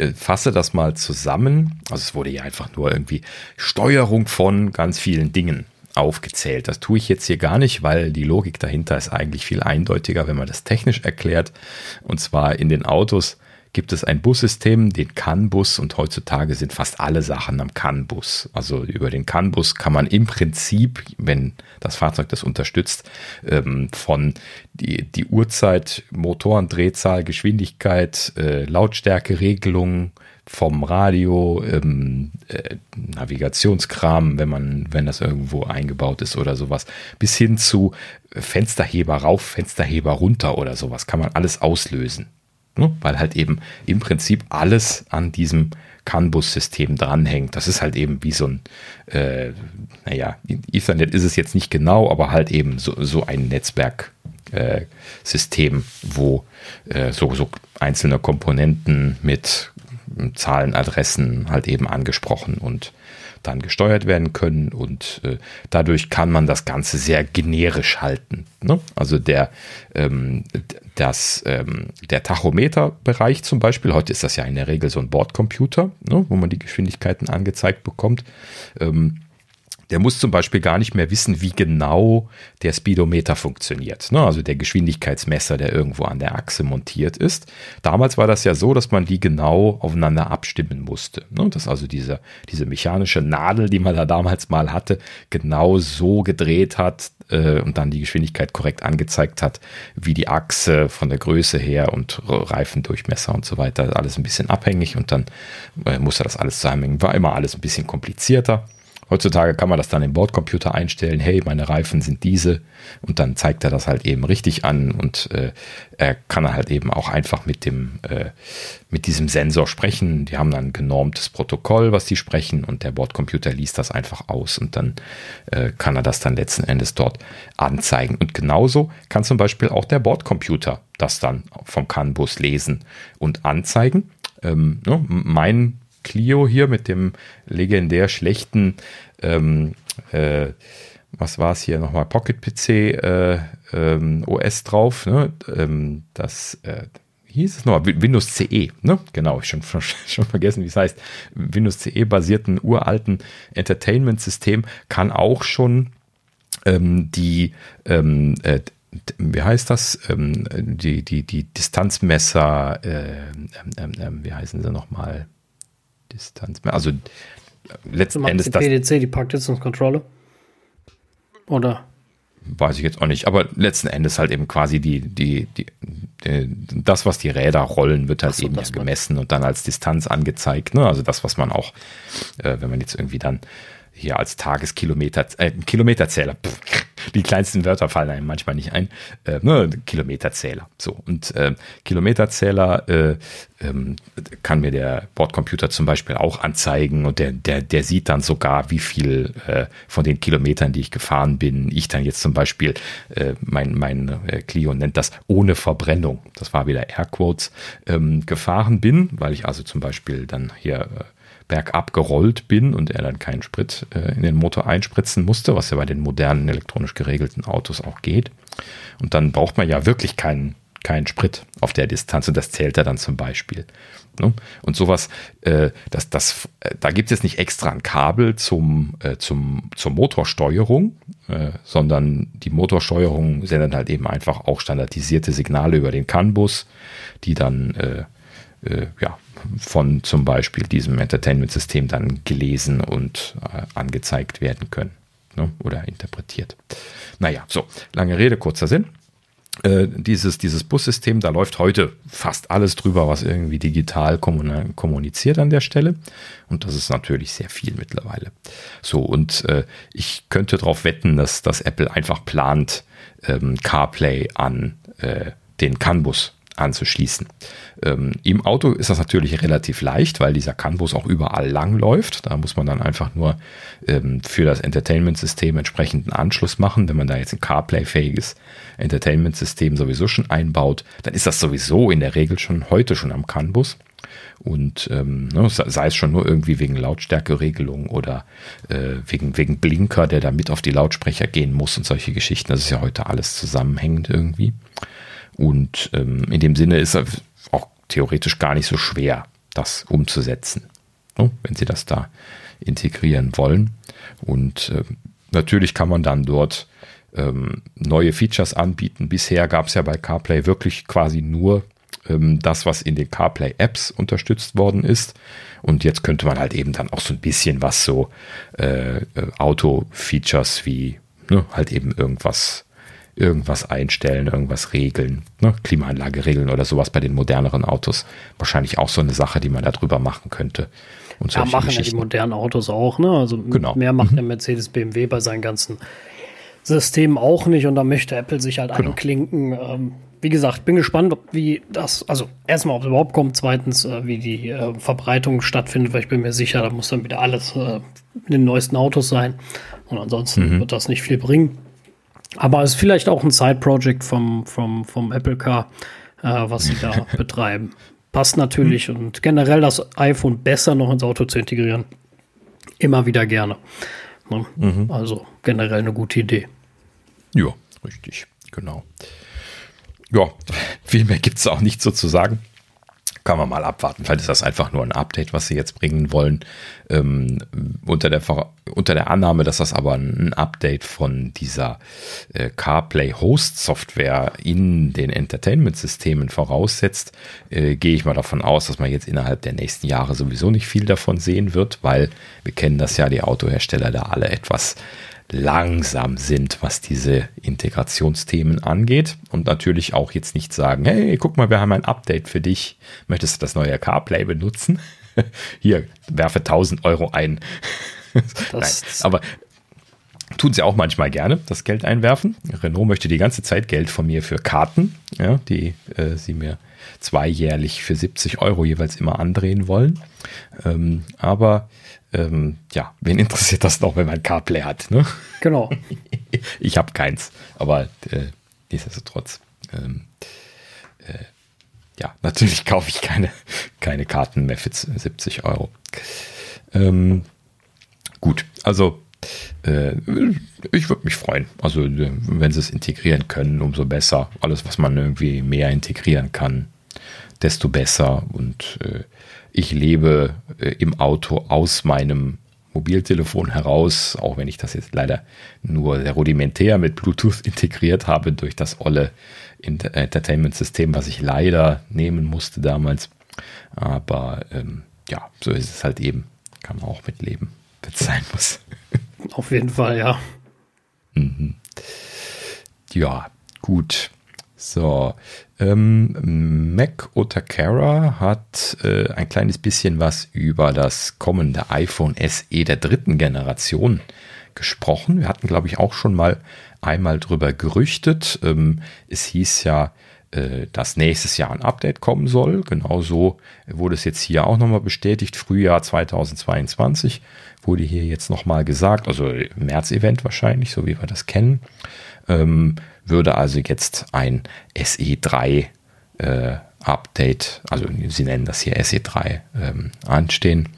äh, fasse das mal zusammen. Also es wurde ja einfach nur irgendwie Steuerung von ganz vielen Dingen aufgezählt. Das tue ich jetzt hier gar nicht, weil die Logik dahinter ist eigentlich viel eindeutiger, wenn man das technisch erklärt. Und zwar in den Autos gibt es ein Bussystem, den CAN-Bus und heutzutage sind fast alle Sachen am CAN-Bus. Also über den CAN-Bus kann man im Prinzip, wenn das Fahrzeug das unterstützt, ähm, von die, die Uhrzeit, Motorendrehzahl, Geschwindigkeit, äh, Lautstärkeregelung, vom Radio, ähm, äh, Navigationskram, wenn man, wenn das irgendwo eingebaut ist oder sowas, bis hin zu Fensterheber rauf, Fensterheber runter oder sowas, kann man alles auslösen. Ne? Weil halt eben im Prinzip alles an diesem CAN-Bus-System dranhängt. Das ist halt eben wie so ein, äh, naja, Ethernet ist es jetzt nicht genau, aber halt eben so, so ein Netzwerksystem, äh, wo äh, so, so einzelne Komponenten mit Zahlen, Adressen halt eben angesprochen und dann gesteuert werden können und äh, dadurch kann man das Ganze sehr generisch halten. Ne? Also der, ähm, das, ähm, der Tachometerbereich zum Beispiel, heute ist das ja in der Regel so ein Bordcomputer, ne, wo man die Geschwindigkeiten angezeigt bekommt. Ähm, der muss zum Beispiel gar nicht mehr wissen, wie genau der Speedometer funktioniert. Ne? Also der Geschwindigkeitsmesser, der irgendwo an der Achse montiert ist. Damals war das ja so, dass man die genau aufeinander abstimmen musste. Ne? Dass also diese, diese mechanische Nadel, die man da damals mal hatte, genau so gedreht hat äh, und dann die Geschwindigkeit korrekt angezeigt hat, wie die Achse von der Größe her und Reifendurchmesser und so weiter. Alles ein bisschen abhängig und dann äh, musste das alles zusammenhängen. War immer alles ein bisschen komplizierter. Heutzutage kann man das dann im Bordcomputer einstellen, hey, meine Reifen sind diese und dann zeigt er das halt eben richtig an und äh, er kann halt eben auch einfach mit dem äh, mit diesem Sensor sprechen. Die haben dann ein genormtes Protokoll, was die sprechen und der Bordcomputer liest das einfach aus und dann äh, kann er das dann letzten Endes dort anzeigen. Und genauso kann zum Beispiel auch der Bordcomputer das dann vom CAN-Bus lesen und anzeigen. Ähm, ne, mein Clio hier mit dem legendär schlechten ähm, äh, was war es hier nochmal, Pocket PC äh, ähm, OS drauf. Ne? Ähm, das äh, hieß es noch, Windows CE, ne? Genau, ich schon, schon vergessen, wie es heißt. Windows CE basierten uralten Entertainment-System kann auch schon ähm, die ähm, äh, wie heißt das? Ähm, die, die, die Distanzmesser, äh, ähm, ähm, wie heißen sie nochmal? Distanzmesser, also letzten Endes die PDC, die Controller? Oder? Weiß ich jetzt auch nicht, aber letzten Endes halt eben quasi die, die, die, die das, was die Räder rollen, wird halt so, eben ja gemessen und dann als Distanz angezeigt. Ne? Also das, was man auch, äh, wenn man jetzt irgendwie dann hier als Tageskilometer, äh, Kilometerzähler, pff, die kleinsten Wörter fallen einem manchmal nicht ein, äh, ne, Kilometerzähler. So, und äh, Kilometerzähler äh, ähm, kann mir der Bordcomputer zum Beispiel auch anzeigen und der, der, der sieht dann sogar, wie viel äh, von den Kilometern, die ich gefahren bin, ich dann jetzt zum Beispiel, äh, mein, mein äh, Clio nennt das ohne Verbrennung, das war wieder Airquotes, ähm, gefahren bin, weil ich also zum Beispiel dann hier äh, bergab gerollt bin und er dann keinen Sprit äh, in den Motor einspritzen musste, was ja bei den modernen elektronisch geregelten Autos auch geht. Und dann braucht man ja wirklich keinen keinen Sprit auf der Distanz und das zählt er dann zum Beispiel. Ne? Und sowas, äh, das, das, äh, da gibt es nicht extra ein Kabel zum, äh, zum, zur Motorsteuerung, äh, sondern die Motorsteuerung sendet halt eben einfach auch standardisierte Signale über den CAN-Bus, die dann äh, äh, ja, von zum Beispiel diesem Entertainment-System dann gelesen und äh, angezeigt werden können ne? oder interpretiert. Naja, so, lange Rede, kurzer Sinn. Äh, dieses, dieses Bussystem, da läuft heute fast alles drüber, was irgendwie digital kommuniziert an der Stelle. Und das ist natürlich sehr viel mittlerweile. So, und äh, ich könnte darauf wetten, dass, dass Apple einfach plant, ähm, CarPlay an äh, den CAN-Bus anzuschließen. Ähm, Im Auto ist das natürlich relativ leicht, weil dieser CAN-Bus auch überall lang läuft. Da muss man dann einfach nur ähm, für das Entertainment-System entsprechenden Anschluss machen. Wenn man da jetzt ein CarPlay-fähiges Entertainment-System sowieso schon einbaut, dann ist das sowieso in der Regel schon heute schon am CAN-Bus. Und ähm, ne, sei es schon nur irgendwie wegen Lautstärkeregelung oder äh, wegen, wegen Blinker, der da mit auf die Lautsprecher gehen muss und solche Geschichten. Das ist ja heute alles zusammenhängend irgendwie. Und ähm, in dem Sinne ist auch theoretisch gar nicht so schwer, das umzusetzen, ne, wenn Sie das da integrieren wollen. Und äh, natürlich kann man dann dort ähm, neue Features anbieten. Bisher gab es ja bei CarPlay wirklich quasi nur ähm, das, was in den CarPlay-Apps unterstützt worden ist. Und jetzt könnte man halt eben dann auch so ein bisschen was so äh, äh Auto-Features wie ne, halt eben irgendwas irgendwas einstellen, irgendwas regeln, ne? Klimaanlage regeln oder sowas bei den moderneren Autos. Wahrscheinlich auch so eine Sache, die man da drüber machen könnte. Und ja, machen ja die modernen Autos auch, ne? Also genau. mehr macht mhm. der Mercedes BMW bei seinen ganzen Systemen auch nicht und da möchte Apple sich halt genau. einklinken. Ähm, wie gesagt, bin gespannt, wie das, also erstmal, ob es überhaupt kommt, zweitens, äh, wie die äh, Verbreitung stattfindet, weil ich bin mir sicher, da muss dann wieder alles äh, in den neuesten Autos sein. Und ansonsten mhm. wird das nicht viel bringen. Aber es ist vielleicht auch ein Side-Project vom, vom, vom Apple Car, äh, was sie da betreiben. Passt natürlich mhm. und generell das iPhone besser noch ins Auto zu integrieren. Immer wieder gerne. Ne? Mhm. Also generell eine gute Idee. Ja, richtig, genau. Ja, viel mehr gibt es auch nicht so zu sagen kann man mal abwarten. Vielleicht ist das einfach nur ein Update, was sie jetzt bringen wollen. Ähm, unter, der, unter der Annahme, dass das aber ein Update von dieser äh, CarPlay Host Software in den Entertainment-Systemen voraussetzt, äh, gehe ich mal davon aus, dass man jetzt innerhalb der nächsten Jahre sowieso nicht viel davon sehen wird, weil wir kennen das ja, die Autohersteller da alle etwas langsam sind, was diese Integrationsthemen angeht und natürlich auch jetzt nicht sagen, hey, guck mal, wir haben ein Update für dich. Möchtest du das neue CarPlay benutzen? Hier, werfe 1000 Euro ein. Nein, aber tun sie auch manchmal gerne, das Geld einwerfen. Renault möchte die ganze Zeit Geld von mir für Karten, ja, die äh, sie mir zweijährlich für 70 Euro jeweils immer andrehen wollen. Ähm, aber ähm, ja, wen interessiert das noch, wenn man CarPlay hat? Ne? Genau. ich habe keins, aber äh, nichtsdestotrotz. Ähm, äh, ja, natürlich kaufe ich keine, keine Karten mehr für 70 Euro. Ähm, gut, also äh, ich würde mich freuen. Also, äh, wenn sie es integrieren können, umso besser. Alles, was man irgendwie mehr integrieren kann, desto besser. Und äh, ich lebe äh, im Auto aus meinem Mobiltelefon heraus, auch wenn ich das jetzt leider nur sehr rudimentär mit Bluetooth integriert habe durch das olle Entertainment-System, was ich leider nehmen musste damals. Aber ähm, ja, so ist es halt eben. Kann man auch mitleben, wenn es sein muss. Auf jeden Fall, ja. Mhm. Ja, gut. So, ähm, Mac Otakara hat äh, ein kleines bisschen was über das kommende iPhone SE der dritten Generation gesprochen. Wir hatten, glaube ich, auch schon mal einmal drüber gerüchtet. Ähm, es hieß ja, äh, dass nächstes Jahr ein Update kommen soll. Genauso wurde es jetzt hier auch nochmal bestätigt. Frühjahr 2022 wurde hier jetzt nochmal gesagt, also März-Event wahrscheinlich, so wie wir das kennen. Ähm, würde also jetzt ein SE3 äh, Update, also sie nennen das hier SE3, ähm, anstehen.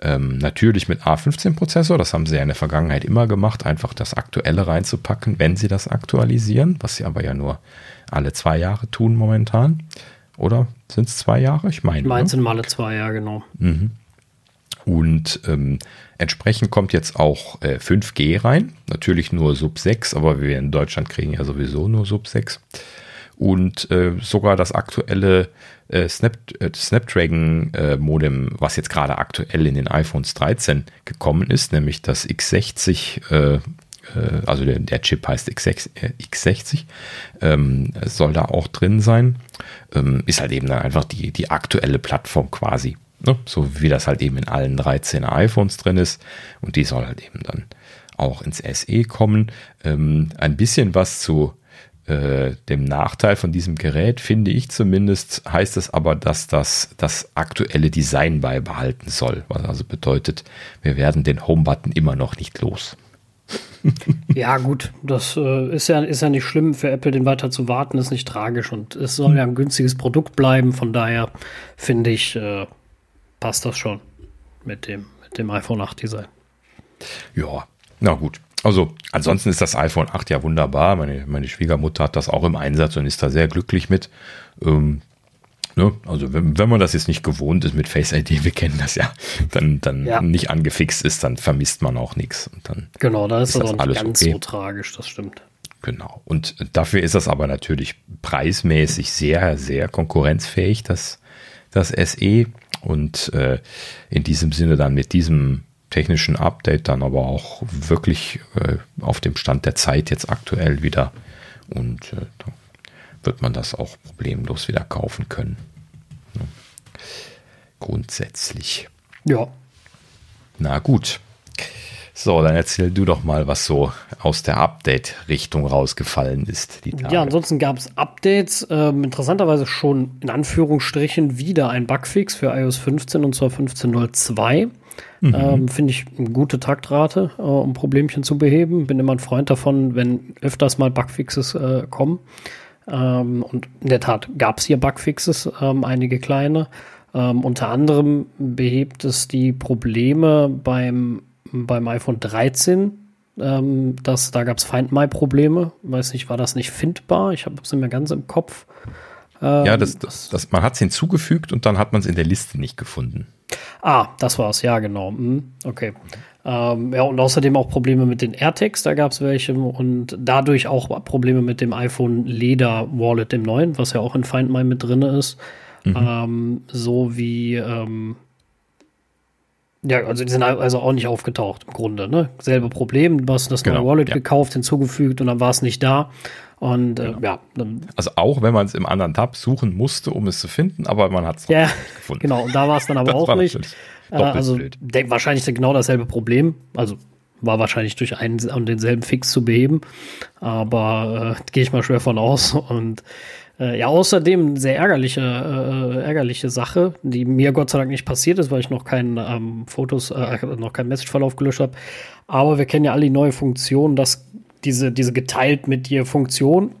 Ähm, natürlich mit A15-Prozessor, das haben sie ja in der Vergangenheit immer gemacht, einfach das Aktuelle reinzupacken, wenn sie das aktualisieren, was sie aber ja nur alle zwei Jahre tun momentan. Oder sind es zwei Jahre? Ich meine. Meins ne? sind mal alle zwei Jahre, genau. Mhm. Und ähm, entsprechend kommt jetzt auch äh, 5G rein. Natürlich nur Sub 6, aber wir in Deutschland kriegen ja sowieso nur Sub 6. Und äh, sogar das aktuelle äh, Snap, äh, Snapdragon-Modem, äh, was jetzt gerade aktuell in den iPhones 13 gekommen ist, nämlich das X60, äh, also der, der, Chip heißt X6, X60, ähm, soll da auch drin sein. Ähm, ist halt eben dann einfach die, die aktuelle Plattform quasi. Ne? So wie das halt eben in allen 13 iPhones drin ist. Und die soll halt eben dann auch ins SE kommen. Ähm, ein bisschen was zu äh, dem Nachteil von diesem Gerät, finde ich zumindest, heißt es aber, dass das das aktuelle Design beibehalten soll. Was also bedeutet, wir werden den Home-Button immer noch nicht los. ja, gut, das äh, ist, ja, ist ja nicht schlimm für Apple, den weiter zu warten, ist nicht tragisch und es soll ja ein günstiges Produkt bleiben. Von daher finde ich, äh, passt das schon mit dem, mit dem iPhone 8 Design. Ja, na gut. Also, ansonsten ist das iPhone 8 ja wunderbar. Meine, meine Schwiegermutter hat das auch im Einsatz und ist da sehr glücklich mit. Ähm, ne? Also, wenn, wenn man das jetzt nicht gewohnt ist mit Face ID, wir kennen das ja, dann, dann ja. nicht angefixt ist, dann vermisst man auch nichts. Und dann genau, da ist, ist das alles ganz okay. so tragisch, das stimmt. Genau. Und dafür ist das aber natürlich preismäßig sehr, sehr konkurrenzfähig, das, das SE. Und äh, in diesem Sinne dann mit diesem technischen Update dann aber auch wirklich äh, auf dem Stand der Zeit jetzt aktuell wieder. Und äh, da wird man das auch problemlos wieder kaufen können. Ja. Grundsätzlich. Ja. Na gut. So, dann erzähl du doch mal, was so aus der Update-Richtung rausgefallen ist. ja, ansonsten gab es Updates. Ähm, interessanterweise schon in Anführungsstrichen wieder ein Bugfix für iOS 15 und zwar 15.02. Mhm. Ähm, Finde ich eine gute Taktrate, äh, um Problemchen zu beheben. Bin immer ein Freund davon, wenn öfters mal Bugfixes äh, kommen. Ähm, und in der Tat gab es hier Bugfixes, ähm, einige kleine. Ähm, unter anderem behebt es die Probleme beim beim iPhone 13. Ähm, das, da gab es Find My-Probleme. Weiß nicht, war das nicht findbar? Ich habe es nicht mehr ganz im Kopf. Ähm, ja, das, das, das, man hat es hinzugefügt und dann hat man es in der Liste nicht gefunden. Ah, das war's, ja, genau. Hm, okay. Ähm, ja, und außerdem auch Probleme mit den AirTags, da gab es welche und dadurch auch Probleme mit dem iPhone Leder Wallet, dem neuen, was ja auch in Find My mit drin ist. Mhm. Ähm, so wie ähm, ja, also die sind also auch nicht aufgetaucht im Grunde. Ne? Selbe Problem, du hast das genau, neue Wallet ja. gekauft, hinzugefügt und dann war es nicht da. Und äh, genau. ja. Also auch wenn man es im anderen Tab suchen musste, um es zu finden, aber man hat es ja, nicht gefunden. Genau, und da war es dann aber auch nicht. Äh, also denk, wahrscheinlich genau dasselbe Problem. Also war wahrscheinlich durch einen und denselben Fix zu beheben. Aber äh, gehe ich mal schwer von aus. Und äh, ja, außerdem sehr ärgerliche, äh, ärgerliche Sache, die mir Gott sei Dank nicht passiert ist, weil ich noch keinen ähm, Fotos, äh, noch keinen Messageverlauf gelöscht habe. Aber wir kennen ja alle die neue Funktion, dass diese, diese geteilt mit dir Funktion,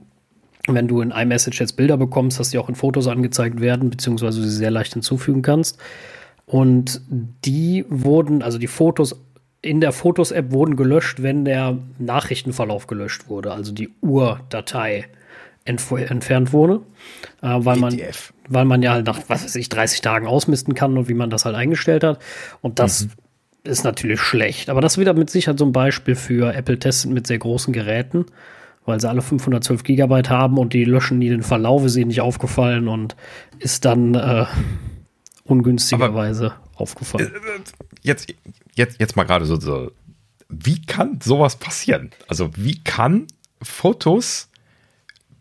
wenn du in iMessage jetzt Bilder bekommst, dass die auch in Fotos angezeigt werden, beziehungsweise sie sehr leicht hinzufügen kannst. Und die wurden, also die Fotos in der Fotos-App wurden gelöscht, wenn der Nachrichtenverlauf gelöscht wurde, also die Urdatei entfernt wurde, äh, weil, man, weil man ja nach, was weiß ich, 30 Tagen ausmisten kann und wie man das halt eingestellt hat. Und das mhm. ist natürlich schlecht. Aber das ist wieder mit Sicherheit so ein Beispiel für Apple testet mit sehr großen Geräten, weil sie alle 512 Gigabyte haben und die löschen nie den Verlauf, ist ihnen nicht aufgefallen und ist dann äh, ungünstigerweise Aber, aufgefallen. Äh, jetzt, jetzt, jetzt mal gerade so, so, wie kann sowas passieren? Also wie kann Fotos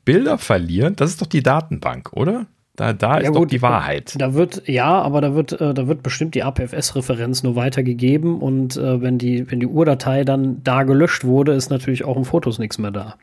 Bilder verlieren, das ist doch die Datenbank, oder? Da, da ist ja, gut, doch die Wahrheit. Da wird, ja, aber da wird, äh, da wird bestimmt die APFS-Referenz nur weitergegeben und äh, wenn, die, wenn die Urdatei dann da gelöscht wurde, ist natürlich auch im Fotos nichts mehr da.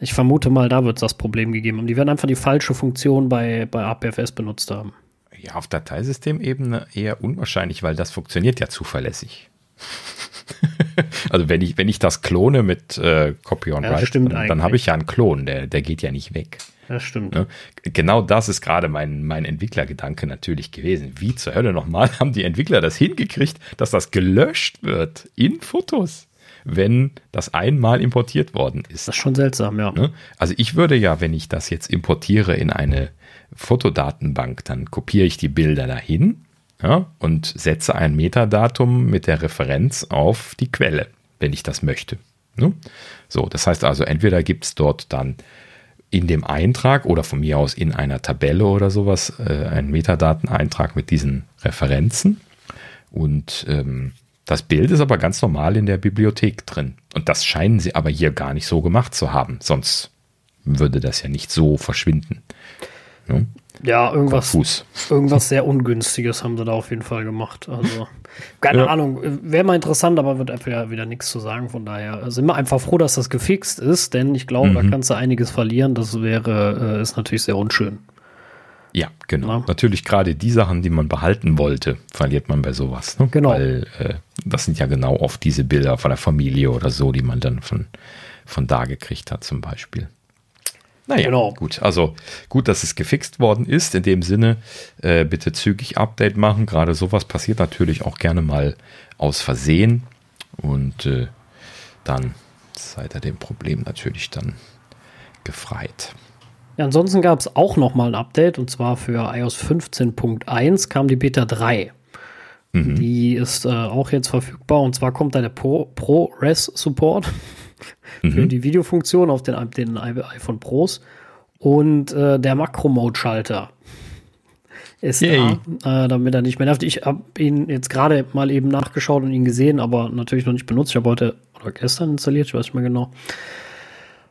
Ich vermute mal, da wird es das Problem gegeben haben. Die werden einfach die falsche Funktion bei, bei APFS benutzt haben. Ja, auf Dateisystemebene eher unwahrscheinlich, weil das funktioniert ja zuverlässig. also wenn ich, wenn ich das klone mit äh, Copy on ja, Write, dann, dann habe ich ja einen Klon, der, der geht ja nicht weg. Das stimmt. Ne? Genau das ist gerade mein, mein Entwicklergedanke natürlich gewesen. Wie zur Hölle nochmal haben die Entwickler das hingekriegt, dass das gelöscht wird in Fotos, wenn das einmal importiert worden ist. Das ist schon seltsam, ja. Ne? Also ich würde ja, wenn ich das jetzt importiere in eine Fotodatenbank, dann kopiere ich die Bilder dahin ja, und setze ein Metadatum mit der Referenz auf die Quelle, wenn ich das möchte. Ne? So, das heißt also, entweder gibt es dort dann in dem Eintrag oder von mir aus in einer Tabelle oder sowas äh, einen Metadateneintrag mit diesen Referenzen. Und ähm, das Bild ist aber ganz normal in der Bibliothek drin. Und das scheinen sie aber hier gar nicht so gemacht zu haben. Sonst würde das ja nicht so verschwinden. Ne? Ja, irgendwas, irgendwas sehr Ungünstiges haben sie da auf jeden Fall gemacht. Also, keine ja. Ahnung, wäre mal interessant, aber wird Apple ja wieder nichts zu sagen. Von daher sind wir einfach froh, dass das gefixt ist, denn ich glaube, mhm. da kannst du einiges verlieren. Das wäre, äh, ist natürlich sehr unschön. Ja, genau. Ja. Natürlich gerade die Sachen, die man behalten wollte, verliert man bei sowas. Ne? Genau. Weil äh, das sind ja genau oft diese Bilder von der Familie oder so, die man dann von, von da gekriegt hat, zum Beispiel. Naja, genau. gut. Also gut, dass es gefixt worden ist. In dem Sinne, äh, bitte zügig Update machen. Gerade sowas passiert natürlich auch gerne mal aus Versehen. Und äh, dann seid ihr dem Problem natürlich dann gefreit. Ja, ansonsten gab es auch noch mal ein Update und zwar für iOS 15.1 kam die Beta 3. Mhm. Die ist äh, auch jetzt verfügbar und zwar kommt da der ProRes Support für mhm. die Videofunktion auf den, den iPhone Pros und äh, der Makro-Mode-Schalter ist Yay. da, äh, damit er nicht mehr nervt. Ich habe ihn jetzt gerade mal eben nachgeschaut und ihn gesehen, aber natürlich noch nicht benutzt. Ich habe heute oder gestern installiert, ich weiß nicht mehr genau.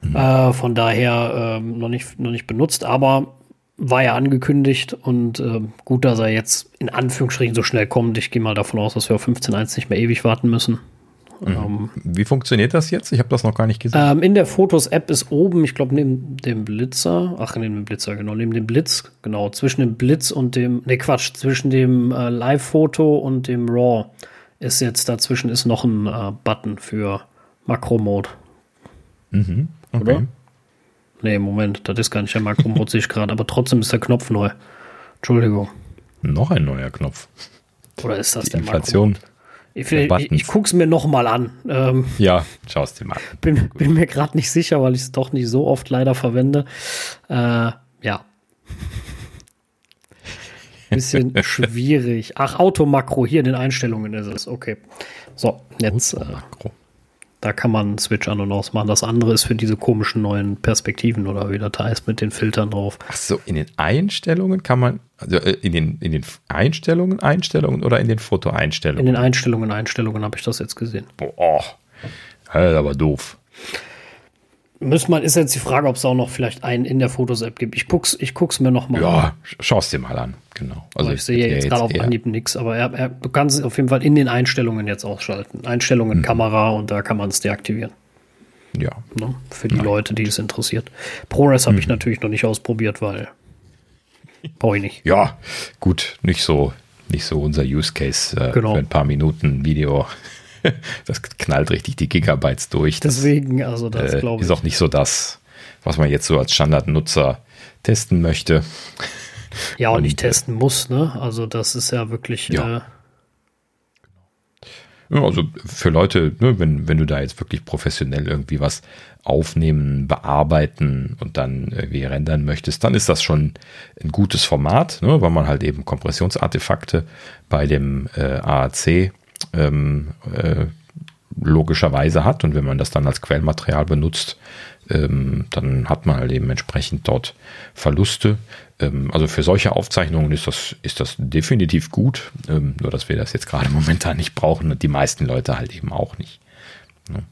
Mhm. Äh, von daher äh, noch, nicht, noch nicht benutzt, aber war ja angekündigt und äh, gut, dass er jetzt in Anführungsstrichen so schnell kommt. Ich gehe mal davon aus, dass wir auf 15.1 nicht mehr ewig warten müssen. Mhm. Ähm, Wie funktioniert das jetzt? Ich habe das noch gar nicht gesehen. Ähm, in der Fotos-App ist oben, ich glaube, neben dem Blitzer, ach, neben dem Blitzer, genau, neben dem Blitz, genau, zwischen dem Blitz und dem, ne Quatsch, zwischen dem äh, Live-Foto und dem RAW ist jetzt dazwischen ist noch ein äh, Button für Makro-Mode. Mhm, okay. Oder? Nee, Moment, das ist gar nicht der Makro-Mode, sehe ich gerade, aber trotzdem ist der Knopf neu. Entschuldigung. Noch ein neuer Knopf. Oder ist das Die der Inflation. Makro ich, ich, ich gucke es mir noch mal an. Ähm, ja, schau es dir mal an. Bin, bin mir gerade nicht sicher, weil ich es doch nicht so oft leider verwende. Äh, ja. Bisschen schwierig. Ach, Automakro, hier in den Einstellungen ist es. Okay. So, jetzt. Äh, da kann man Switch an und aus machen. Das andere ist für diese komischen neuen Perspektiven oder wie das heißt mit den Filtern drauf. Ach so, in den Einstellungen kann man, also äh, in den, in den Einstellungen, Einstellungen oder in den Fotoeinstellungen? In den Einstellungen, Einstellungen habe ich das jetzt gesehen. Boah, das ist aber doof. Muss man, ist jetzt die Frage, ob es auch noch vielleicht einen in der Fotos-App gibt. Ich guck's, ich guck's mir noch mal ja, an. Ja, schau es dir mal an, genau. Also ich sehe jetzt, jetzt gerade auf Anhieb nichts, aber er, er, du kannst es auf jeden Fall in den Einstellungen jetzt ausschalten. Einstellungen, mhm. Kamera und da kann man es deaktivieren. Ja. Ne? Für die Nein. Leute, die es interessiert. ProRes habe mhm. ich natürlich noch nicht ausprobiert, weil brauche ich nicht. Ja, gut, nicht so, nicht so unser Use Case äh, genau. für ein paar Minuten Video. das knallt richtig die Gigabytes durch. Deswegen, also das äh, glaube ich. Ist auch nicht so das, was man jetzt so als Standardnutzer testen möchte. Ja, und, und nicht testen muss, ne? Also das ist ja wirklich. Ja. Äh, also für Leute, ne, wenn, wenn du da jetzt wirklich professionell irgendwie was aufnehmen, bearbeiten und dann irgendwie rendern möchtest, dann ist das schon ein gutes Format, ne, weil man halt eben Kompressionsartefakte bei dem äh, AAC ähm, äh, logischerweise hat und wenn man das dann als Quellmaterial benutzt, ähm, dann hat man halt eben entsprechend dort Verluste. Ähm, also für solche Aufzeichnungen ist das, ist das definitiv gut, ähm, nur dass wir das jetzt gerade momentan nicht brauchen und die meisten Leute halt eben auch nicht. Ne?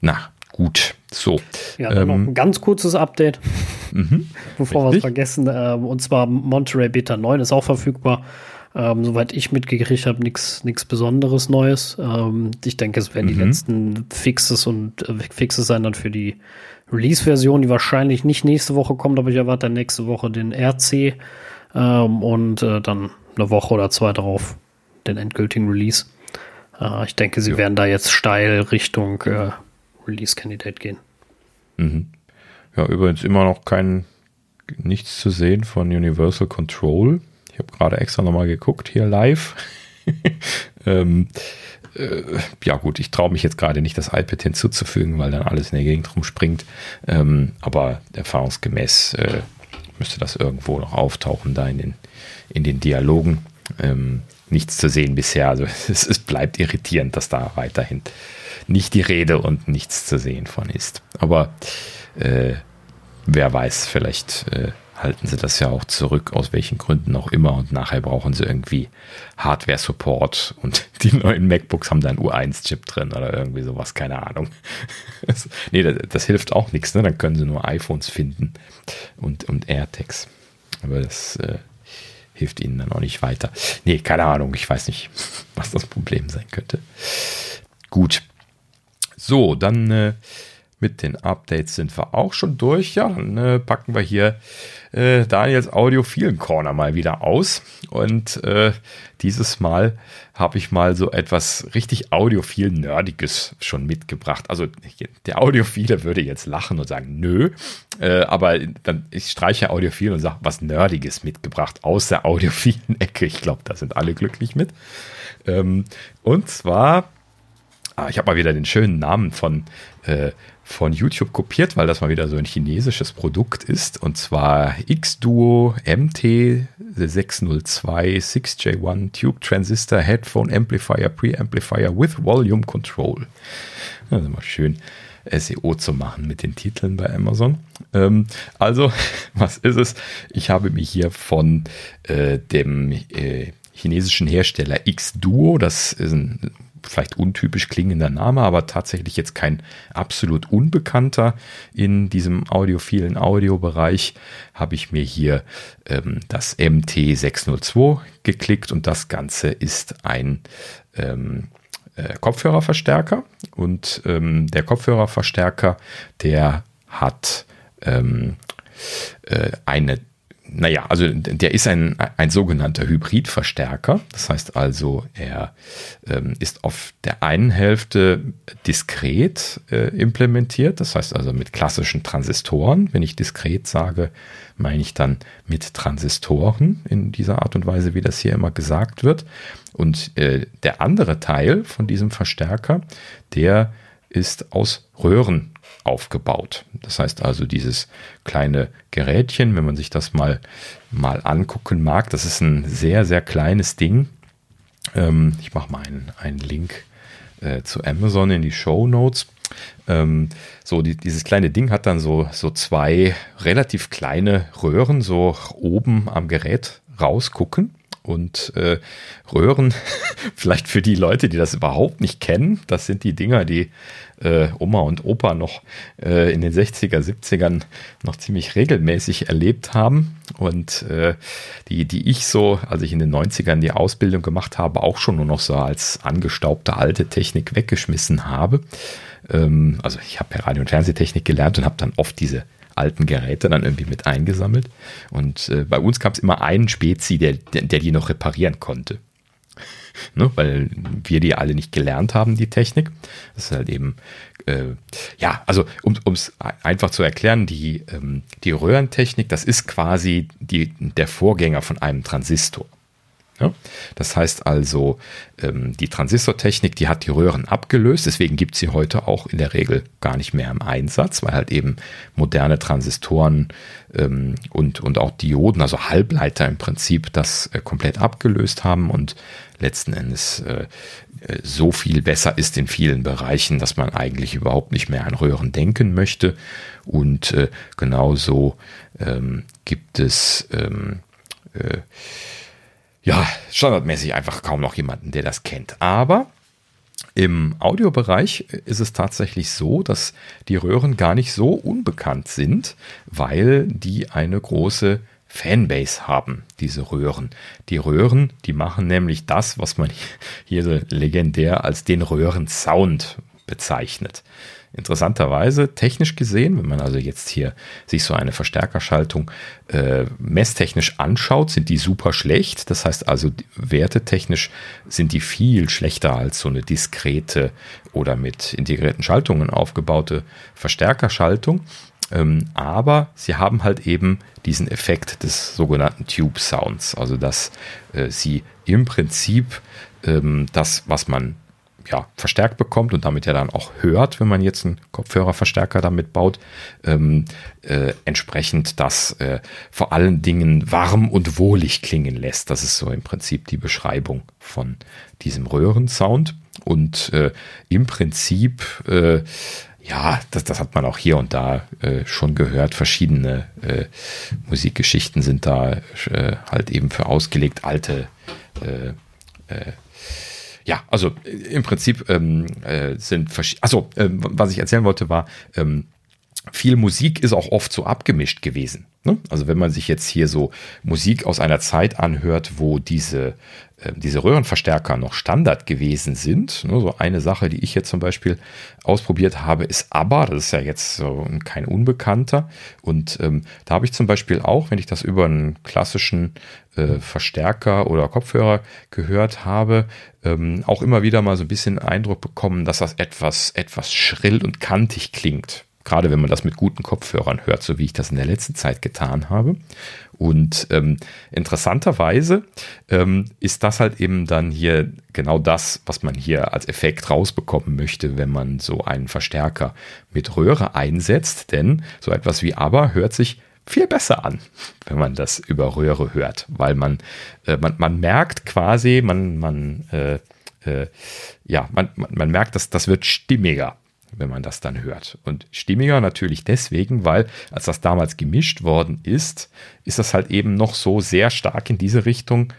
Na, gut, so. Ja, dann noch Ähm, ein ganz kurzes Update, mhm. bevor wir es vergessen. Ähm, und zwar Monterey Beta 9 ist auch verfügbar. Ähm, soweit ich mitgekriegt habe, nichts Besonderes Neues. Ähm, ich denke, es werden die Mhm. letzten Fixes und äh, Fixes sein dann für die Release-Version, die wahrscheinlich nicht nächste Woche kommt, aber ich erwarte dann nächste Woche den RC ähm, und äh, dann eine Woche oder zwei darauf den endgültigen Release. Äh, ich denke, sie Ja. werden da jetzt steil Richtung äh, Release-Candidate gehen. Mhm. Ja, übrigens immer noch kein nichts zu sehen von Universal Control. Ich habe gerade extra nochmal geguckt hier live. ähm, äh, ja gut, ich traue mich jetzt gerade nicht, das iPad hinzuzufügen, weil dann alles in der Gegend rumspringt. Ähm, aber erfahrungsgemäß äh, müsste das irgendwo noch auftauchen, da in den, in den Dialogen. Ähm, nichts zu sehen bisher. Also es, es bleibt irritierend, dass da weiterhin nicht die Rede und nichts zu sehen von ist. Aber äh, wer weiß, vielleicht äh, halten sie das ja auch zurück, aus welchen Gründen auch immer. Und nachher brauchen sie irgendwie Hardware-Support und die neuen MacBooks haben da einen U1-Chip drin oder irgendwie sowas, keine Ahnung. Nee, das, das hilft auch nichts, ne? Dann können sie nur iPhones finden und, und AirTags. Aber das äh, hilft ihnen dann auch nicht weiter. Nee, keine Ahnung, ich weiß nicht, was das Problem sein könnte. Gut. So, dann äh, mit den Updates sind wir auch schon durch. Ja, dann äh, packen wir hier äh, Daniels Audiophilen Corner mal wieder aus. Und äh, dieses Mal habe ich mal so etwas richtig audiophil Nerdiges schon mitgebracht. Also der Audiophile würde jetzt lachen und sagen, nö. Äh, aber dann ich streiche Audiophil und sage, was Nerdiges mitgebracht aus der audiophilen Ecke. Ich glaube, da sind alle glücklich mit. Ähm, und zwar Ah, ich habe mal wieder den schönen Namen von, äh, von YouTube kopiert, weil das mal wieder so ein chinesisches Produkt ist. Und zwar X-Duo MT602 6J1 Tube Transistor Headphone Amplifier Preamplifier with Volume Control. Das ist immer schön. SEO zu machen mit den Titeln bei Amazon. Ähm, also, was ist es? Ich habe mich hier von äh, dem äh, chinesischen Hersteller X-Duo, das ist ein vielleicht untypisch klingender Name, aber tatsächlich jetzt kein absolut unbekannter. In diesem audiophilen Audiobereich, habe ich mir hier ähm, das MT602 geklickt und das Ganze ist ein ähm, äh, Kopfhörerverstärker. Und ähm, der Kopfhörerverstärker, der hat ähm, äh, eine naja, also der ist ein, ein sogenannter Hybridverstärker. Das heißt also, er ähm, ist auf der einen Hälfte diskret äh, implementiert. Das heißt also mit klassischen Transistoren. Wenn ich diskret sage, meine ich dann mit Transistoren in dieser Art und Weise, wie das hier immer gesagt wird. Und äh, der andere Teil von diesem Verstärker, der ist aus Röhren aufgebaut. Das heißt also, dieses kleine Gerätchen, wenn man sich das mal, mal angucken mag, das ist ein sehr, sehr kleines Ding. Ähm, ich mache mal einen, einen Link äh, zu Amazon in die Show Notes. Ähm, so, die, dieses kleine Ding hat dann so, so zwei relativ kleine Röhren, so oben am Gerät rausgucken. Und äh, Röhren, vielleicht für die Leute, die das überhaupt nicht kennen, das sind die Dinger, die äh, Oma und Opa noch äh, in den 60er, 70ern noch ziemlich regelmäßig erlebt haben. Und äh, die, die ich so, als ich in den 90ern die Ausbildung gemacht habe, auch schon nur noch so als angestaubte alte Technik weggeschmissen habe. Ähm, also ich habe ja Radio- und Fernsehtechnik gelernt und habe dann oft diese alten Geräte dann irgendwie mit eingesammelt. Und äh, bei uns gab es immer einen Spezi, der, der, der die noch reparieren konnte. Ne, weil wir die alle nicht gelernt haben, die Technik. Das ist halt eben, äh, ja, also um es einfach zu erklären, die, ähm, die Röhrentechnik, das ist quasi die, der Vorgänger von einem Transistor. Ja? Das heißt also, ähm, die Transistortechnik, die hat die Röhren abgelöst, deswegen gibt sie heute auch in der Regel gar nicht mehr im Einsatz, weil halt eben moderne Transistoren ähm, und, und auch Dioden, also Halbleiter im Prinzip, das äh, komplett abgelöst haben und letzten Endes äh, äh, so viel besser ist in vielen Bereichen, dass man eigentlich überhaupt nicht mehr an Röhren denken möchte. Und äh, genauso ähm, gibt es ähm, äh, ja, standardmäßig einfach kaum noch jemanden, der das kennt. Aber im Audiobereich ist es tatsächlich so, dass die Röhren gar nicht so unbekannt sind, weil die eine große Fanbase haben, diese Röhren. Die Röhren, die machen nämlich das, was man hier so legendär als den Röhrensound bezeichnet. Interessanterweise, technisch gesehen, wenn man also jetzt hier sich so eine Verstärkerschaltung äh, messtechnisch anschaut, sind die super schlecht. Das heißt also, wertetechnisch sind die viel schlechter als so eine diskrete oder mit integrierten Schaltungen aufgebaute Verstärkerschaltung. Ähm, aber sie haben halt eben diesen Effekt des sogenannten Tube Sounds, also dass äh, sie im Prinzip ähm, das, was man ja, verstärkt bekommt und damit ja dann auch hört, wenn man jetzt einen Kopfhörerverstärker damit baut, ähm, äh, entsprechend das äh, vor allen Dingen warm und wohlig klingen lässt. Das ist so im Prinzip die Beschreibung von diesem Röhrensound. Und äh, im Prinzip, äh, ja, das, das hat man auch hier und da äh, schon gehört. Verschiedene äh, Musikgeschichten sind da halt eben für ausgelegt. Alte ja, also äh, im Prinzip ähm, äh, sind verschiedene. Also, äh, was ich erzählen wollte, war, ähm, viel Musik ist auch oft so abgemischt gewesen. Ne? Also wenn man sich jetzt hier so Musik aus einer Zeit anhört, wo diese, äh, diese Röhrenverstärker noch Standard gewesen sind. Ne? So eine Sache, die ich jetzt zum Beispiel ausprobiert habe, ist ABBA. Das ist ja jetzt so kein Unbekannter. Und ähm, da habe ich zum Beispiel auch, wenn ich das über einen klassischen äh, Verstärker oder Kopfhörer gehört habe, ähm, auch immer wieder mal so ein bisschen Eindruck bekommen, dass das etwas, etwas schrill und kantig klingt gerade wenn man das mit guten Kopfhörern hört, so wie ich das in der letzten Zeit getan habe. Und ähm, interessanterweise ähm, ist das halt eben dann hier genau das, was man hier als Effekt rausbekommen möchte, wenn man so einen Verstärker mit Röhre einsetzt. Denn so etwas wie Aber hört sich viel besser an, wenn man das über Röhre hört, weil man, äh, man, man merkt quasi, man, man, äh, äh, ja, man, man, man merkt, dass das wird stimmiger wenn man das dann hört. Und stimmiger natürlich deswegen, weil als das damals gemischt worden ist, ist das halt eben noch so sehr stark in diese Richtung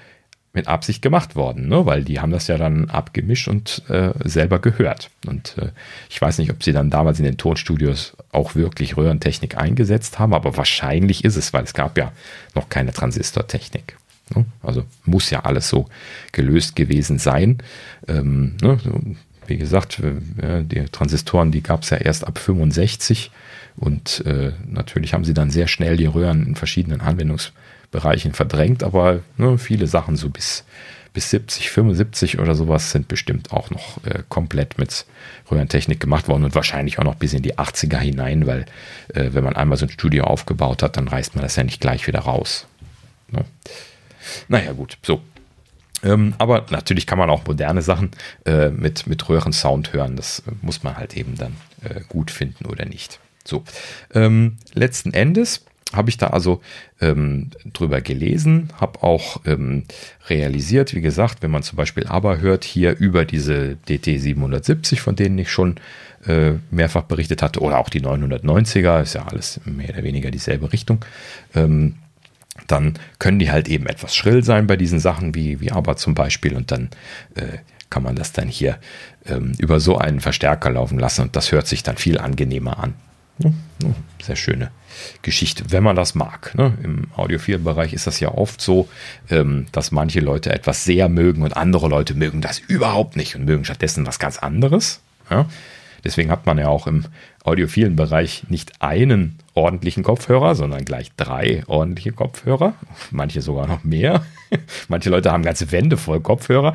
mit Absicht gemacht worden, ne? weil die haben das ja dann abgemischt und äh, selber gehört. Und äh, ich weiß nicht, ob sie dann damals in den Tonstudios auch wirklich Röhrentechnik eingesetzt haben, aber wahrscheinlich ist es, weil es gab ja noch keine Transistortechnik. Ne? Also muss ja alles so gelöst gewesen sein. Ähm, ne? Wie gesagt, die Transistoren, die gab es ja erst ab 65 und äh, natürlich haben sie dann sehr schnell die Röhren in verschiedenen Anwendungsbereichen verdrängt, aber ne, viele Sachen so bis, bis 70, 75 oder sowas sind bestimmt auch noch äh, komplett mit Röhrentechnik gemacht worden und wahrscheinlich auch noch bis in die 80er hinein, weil äh, wenn man einmal so ein Studio aufgebaut hat, dann reißt man das ja nicht gleich wieder raus. Ne? Naja, gut, so. Ähm, aber natürlich kann man auch moderne Sachen äh, mit, mit Röhrensound hören. Das äh, muss man halt eben dann äh, gut finden oder nicht. So, ähm, letzten Endes habe ich da also ähm, drüber gelesen, habe auch ähm, realisiert, wie gesagt, wenn man zum Beispiel aber hört, hier über diese DT 770, von denen ich schon äh, mehrfach berichtet hatte, oder auch die 990er, ist ja alles mehr oder weniger dieselbe Richtung. Ähm, dann können die halt eben etwas schrill sein bei diesen Sachen, wie, wie aber zum Beispiel. Und dann äh, kann man das dann hier ähm, über so einen Verstärker laufen lassen und das hört sich dann viel angenehmer an. Sehr schöne Geschichte, wenn man das mag. Ne? Im Audiophil-Bereich ist das ja oft so, ähm, dass manche Leute etwas sehr mögen und andere Leute mögen das überhaupt nicht und mögen stattdessen was ganz anderes. Deswegen hat man ja auch im audiophilen Bereich nicht einen ordentlichen Kopfhörer, sondern gleich drei ordentliche Kopfhörer. Manche sogar noch mehr. Manche Leute haben ganze Wände voll Kopfhörer.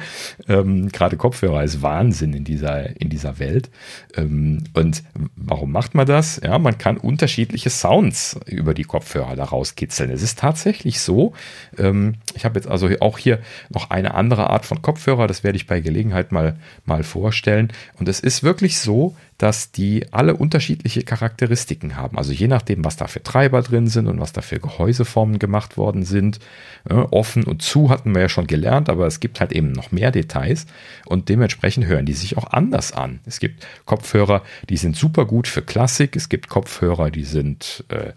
Ähm, Gerade Kopfhörer ist Wahnsinn in dieser, in dieser Welt. Ähm, und warum macht man das? Ja, man kann unterschiedliche Sounds über die Kopfhörer da rauskitzeln. Es ist tatsächlich so. Ähm, ich habe jetzt also auch hier noch eine andere Art von Kopfhörer. Das werde ich bei Gelegenheit mal, mal vorstellen. Und es ist wirklich so, dass die alle unterschiedliche Charakteristiken haben. Also je nachdem, was da für Treiber drin sind und was da für Gehäuseformen gemacht worden sind. Offen und zu hatten wir ja schon gelernt, aber es gibt halt eben noch mehr Details und dementsprechend hören die sich auch anders an. Es gibt Kopfhörer, die sind super gut für Klassik. Es gibt Kopfhörer, die sind äh,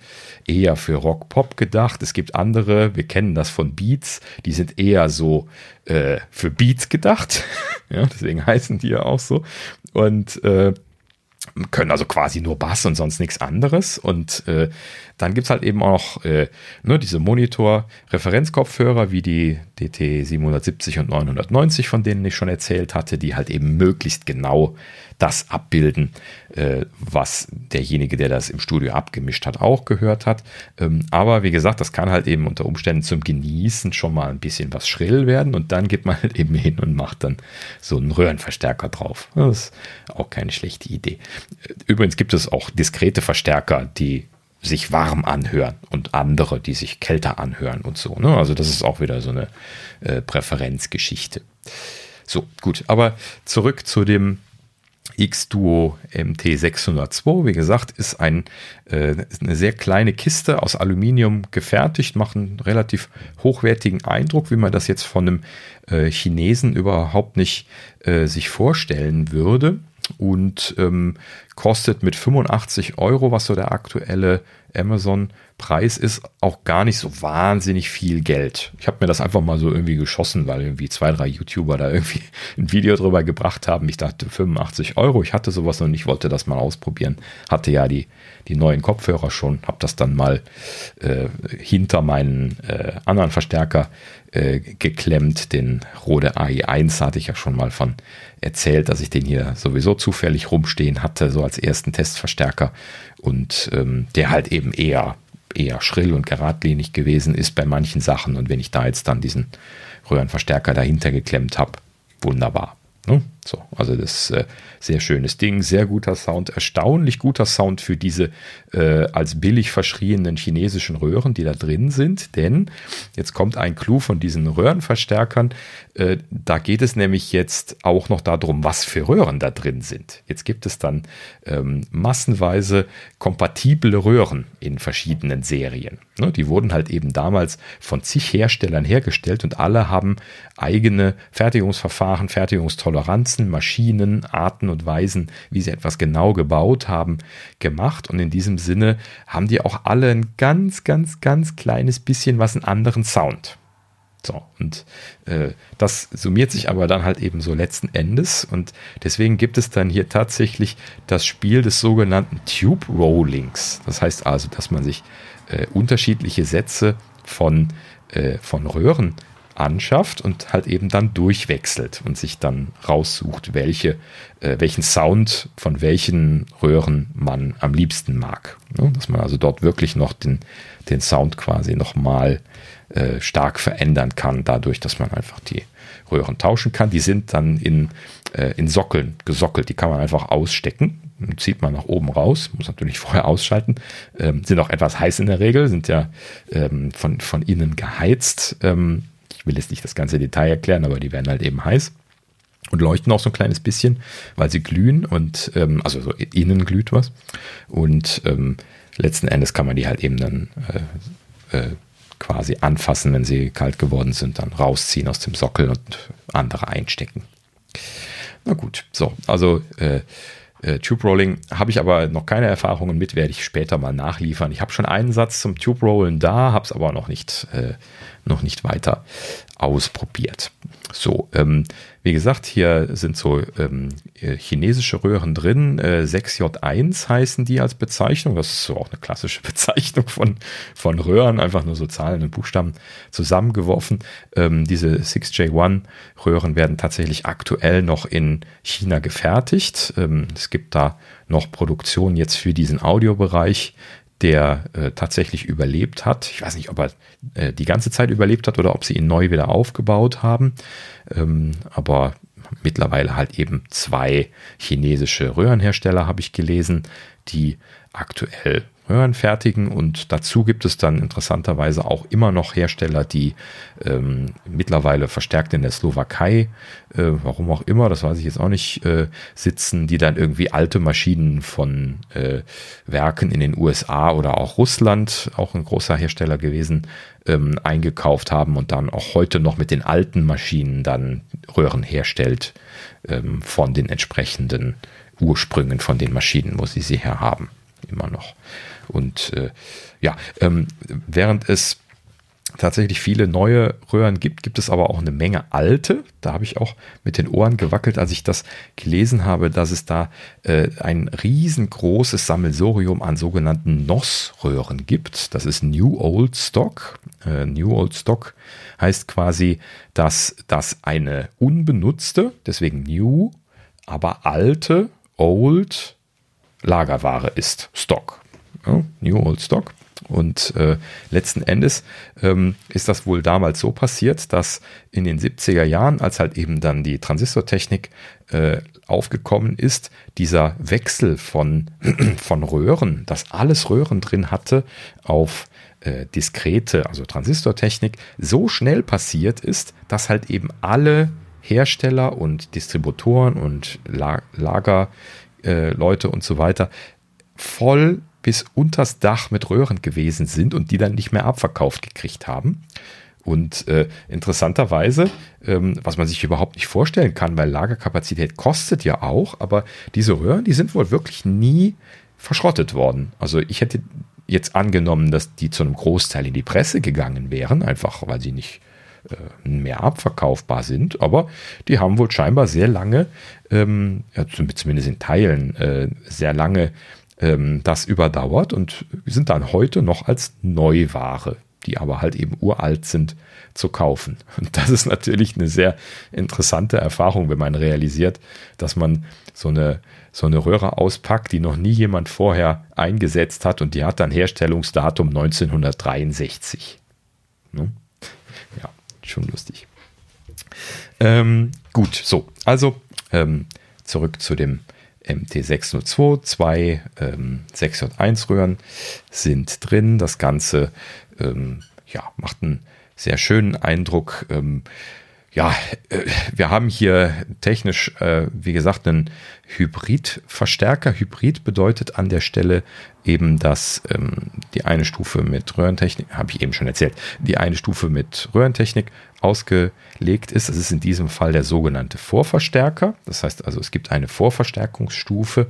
eher für Rock-Pop gedacht. Es gibt andere, wir kennen das von Beats, die sind eher so äh, für Beats gedacht. ja, deswegen heißen die ja auch so. Und äh, können also quasi nur Bass und sonst nichts anderes. Und äh, dann gibt es halt eben auch äh, ne, diese Monitor-Referenzkopfhörer wie die DT 770 und 990, von denen ich schon erzählt hatte, die halt eben möglichst genau das abbilden, äh, was derjenige, der das im Studio abgemischt hat, auch gehört hat. Ähm, aber wie gesagt, das kann halt eben unter Umständen zum Genießen schon mal ein bisschen was schrill werden und dann geht man halt eben hin und macht dann so einen Röhrenverstärker drauf. Das ist auch keine schlechte Idee. Übrigens gibt es auch diskrete Verstärker, die sich warm anhören und andere, die sich kälter anhören und so. Ne? Also das ist auch wieder so eine äh, Präferenzgeschichte. So, gut, aber zurück zu dem X-Duo MT602, wie gesagt, ist ein, äh, eine sehr kleine Kiste aus Aluminium gefertigt, macht einen relativ hochwertigen Eindruck, wie man das jetzt von einem äh, Chinesen überhaupt nicht äh, sich vorstellen würde und ähm, kostet mit 85 Euro, was so der aktuelle Amazon-Preis ist, auch gar nicht so wahnsinnig viel Geld. Ich habe mir das einfach mal so irgendwie geschossen, weil irgendwie zwei, drei YouTuber da irgendwie ein Video drüber gebracht haben. Ich dachte 85 Euro, ich hatte sowas und ich wollte das mal ausprobieren. Hatte ja die, die neuen Kopfhörer schon, habe das dann mal äh, hinter meinen äh, anderen Verstärker äh, geklemmt. Den Rode AI1 hatte ich ja schon mal von erzählt, dass ich den hier sowieso zufällig rumstehen hatte, so als ersten Testverstärker und ähm, der halt eben eher, eher schrill und geradlinig gewesen ist bei manchen Sachen und wenn ich da jetzt dann diesen Röhrenverstärker dahinter geklemmt habe, wunderbar. Ne? So, also das äh, sehr schönes Ding, sehr guter Sound, erstaunlich guter Sound für diese äh, als billig verschrienen chinesischen Röhren, die da drin sind. Denn jetzt kommt ein Clou von diesen Röhrenverstärkern. Äh, da geht es nämlich jetzt auch noch darum, was für Röhren da drin sind. Jetzt gibt es dann ähm, massenweise kompatible Röhren in verschiedenen Serien. Ne, die wurden halt eben damals von zig Herstellern hergestellt und alle haben eigene Fertigungsverfahren, Fertigungstoleranzen, Maschinen, Arten und Weisen, wie sie etwas genau gebaut haben, gemacht. Und in diesem Sinne haben die auch alle ein ganz, ganz, ganz kleines bisschen was einen anderen Sound. So, und äh, das summiert sich aber dann halt eben so letzten Endes. Und deswegen gibt es dann hier tatsächlich das Spiel des sogenannten Tube Rollings. Das heißt also, dass man sich äh, unterschiedliche Sätze von, äh, von Röhren anschafft und halt eben dann durchwechselt und sich dann raussucht, welche, äh, welchen Sound von welchen Röhren man am liebsten mag. Ja, dass man also dort wirklich noch den, den Sound quasi nochmal äh, stark verändern kann, dadurch, dass man einfach die Röhren tauschen kann. Die sind dann in, äh, in Sockeln gesockelt, die kann man einfach ausstecken zieht man nach oben raus, muss natürlich vorher ausschalten, ähm, sind auch etwas heiß in der Regel, sind ja ähm, von, von innen geheizt. Ähm, ich will jetzt nicht das ganze Detail erklären, aber die werden halt eben heiß und leuchten auch so ein kleines bisschen, weil sie glühen und ähm, also so innen glüht was und ähm, letzten Endes kann man die halt eben dann äh, äh, quasi anfassen, wenn sie kalt geworden sind, dann rausziehen aus dem Sockel und andere einstecken. Na gut, so, also äh, äh, Tube Rolling habe ich aber noch keine Erfahrungen mit, werde ich später mal nachliefern. Ich habe schon einen Satz zum Tube Rollen da, habe es aber noch nicht, äh, noch nicht weiter ausprobiert. So, ähm, wie gesagt, hier sind so ähm, äh, chinesische Röhren drin. Äh, 6J1 heißen die als Bezeichnung. Das ist so auch eine klassische Bezeichnung von, von Röhren, einfach nur so Zahlen und Buchstaben zusammengeworfen. Ähm, diese 6J1 Röhren werden tatsächlich aktuell noch in China gefertigt. Ähm, es gibt da noch Produktion jetzt für diesen Audiobereich der äh, tatsächlich überlebt hat. Ich weiß nicht, ob er äh, die ganze Zeit überlebt hat oder ob sie ihn neu wieder aufgebaut haben. Ähm, aber mittlerweile halt eben zwei chinesische Röhrenhersteller habe ich gelesen, die aktuell Röhren fertigen und dazu gibt es dann interessanterweise auch immer noch Hersteller, die ähm, mittlerweile verstärkt in der Slowakei, äh, warum auch immer, das weiß ich jetzt auch nicht, äh, sitzen, die dann irgendwie alte Maschinen von äh, Werken in den USA oder auch Russland, auch ein großer Hersteller gewesen, ähm, eingekauft haben und dann auch heute noch mit den alten Maschinen dann Röhren herstellt ähm, von den entsprechenden Ursprüngen von den Maschinen, wo sie sie her haben immer noch. Und äh, ja, ähm, während es tatsächlich viele neue Röhren gibt, gibt es aber auch eine Menge alte. Da habe ich auch mit den Ohren gewackelt, als ich das gelesen habe, dass es da äh, ein riesengroßes Sammelsorium an sogenannten NOS-Röhren gibt. Das ist New Old Stock. Äh, New Old Stock heißt quasi, dass das eine unbenutzte, deswegen New, aber alte, Old Lagerware ist. Stock. Ja, New Old Stock. Und äh, letzten Endes ähm, ist das wohl damals so passiert, dass in den 70er Jahren, als halt eben dann die Transistortechnik äh, aufgekommen ist, dieser Wechsel von, von Röhren, dass alles Röhren drin hatte, auf äh, diskrete, also Transistortechnik, so schnell passiert ist, dass halt eben alle Hersteller und Distributoren und La Lagerleute und so weiter voll bis unters Dach mit Röhren gewesen sind und die dann nicht mehr abverkauft gekriegt haben. Und äh, interessanterweise, ähm, was man sich überhaupt nicht vorstellen kann, weil Lagerkapazität kostet ja auch, aber diese Röhren, die sind wohl wirklich nie verschrottet worden. Also ich hätte jetzt angenommen, dass die zu einem Großteil in die Presse gegangen wären, einfach weil sie nicht äh, mehr abverkaufbar sind, aber die haben wohl scheinbar sehr lange, ähm, ja, zumindest in Teilen, äh, sehr lange ähm, das überdauert und sind dann heute noch als Neuware, die aber halt eben uralt sind, zu kaufen. Und das ist natürlich eine sehr interessante Erfahrung, wenn man realisiert, dass man so eine, so eine Röhre auspackt, die noch nie jemand vorher eingesetzt hat und die hat dann Herstellungsdatum 1963. Ne? Ja, schon lustig. Ähm, gut, so, also ähm, zurück zu dem MT602, zwei ähm, 6J1 Röhren sind drin. Das Ganze ähm, ja, macht einen sehr schönen Eindruck. Ähm, ja, äh, wir haben hier technisch, äh, wie gesagt, einen Hybridverstärker. Hybrid bedeutet an der Stelle eben, dass ähm, die eine Stufe mit Röhrentechnik, habe ich eben schon erzählt, die eine Stufe mit Röhrentechnik ausgelegt ist. Das ist in diesem Fall der sogenannte Vorverstärker. Das heißt also, es gibt eine Vorverstärkungsstufe,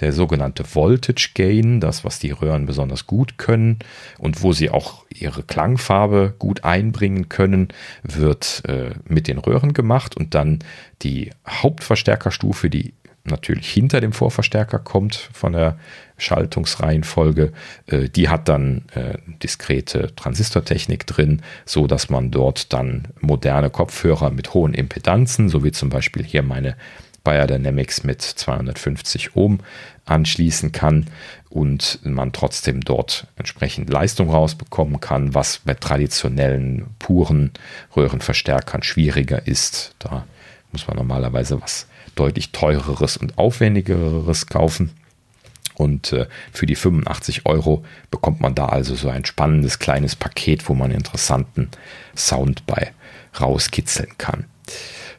der sogenannte Voltage Gain, das, was die Röhren besonders gut können und wo sie auch ihre Klangfarbe gut einbringen können, wird äh, mit den Röhren gemacht und dann die Hauptverstärkerstufe, die natürlich hinter dem Vorverstärker kommt von der Schaltungsreihenfolge. Äh, die hat dann äh, diskrete Transistortechnik drin, so dass man dort dann moderne Kopfhörer mit hohen Impedanzen, so wie zum Beispiel hier meine Bayer Dynamics mit 250 Ohm anschließen kann und man trotzdem dort entsprechend Leistung rausbekommen kann, was bei traditionellen puren Röhrenverstärkern schwieriger ist. Da muss man normalerweise was deutlich teureres und aufwendigeres kaufen. Und äh, für die 85 Euro bekommt man da also so ein spannendes kleines Paket, wo man interessanten Sound bei rauskitzeln kann.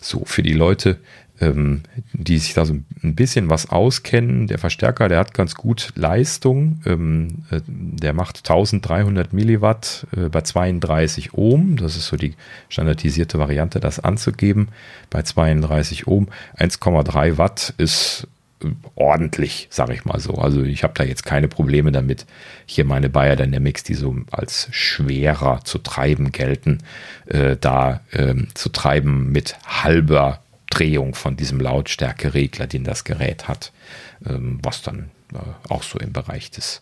So, für die Leute, ähm, die sich da so ein bisschen was auskennen, der Verstärker, der hat ganz gut Leistung. Ähm, äh, der macht 1300 Milliwatt äh, bei 32 Ohm. Das ist so die standardisierte Variante, das anzugeben. Bei 32 Ohm 1,3 Watt ist ordentlich, sage ich mal so. Also ich habe da jetzt keine Probleme damit, hier meine Bayer Dynamics, die so als schwerer zu treiben gelten, äh, da ähm, zu treiben mit halber Aufdrehung von diesem Lautstärkeregler, den das Gerät hat, ähm, was dann äh, auch so im Bereich des,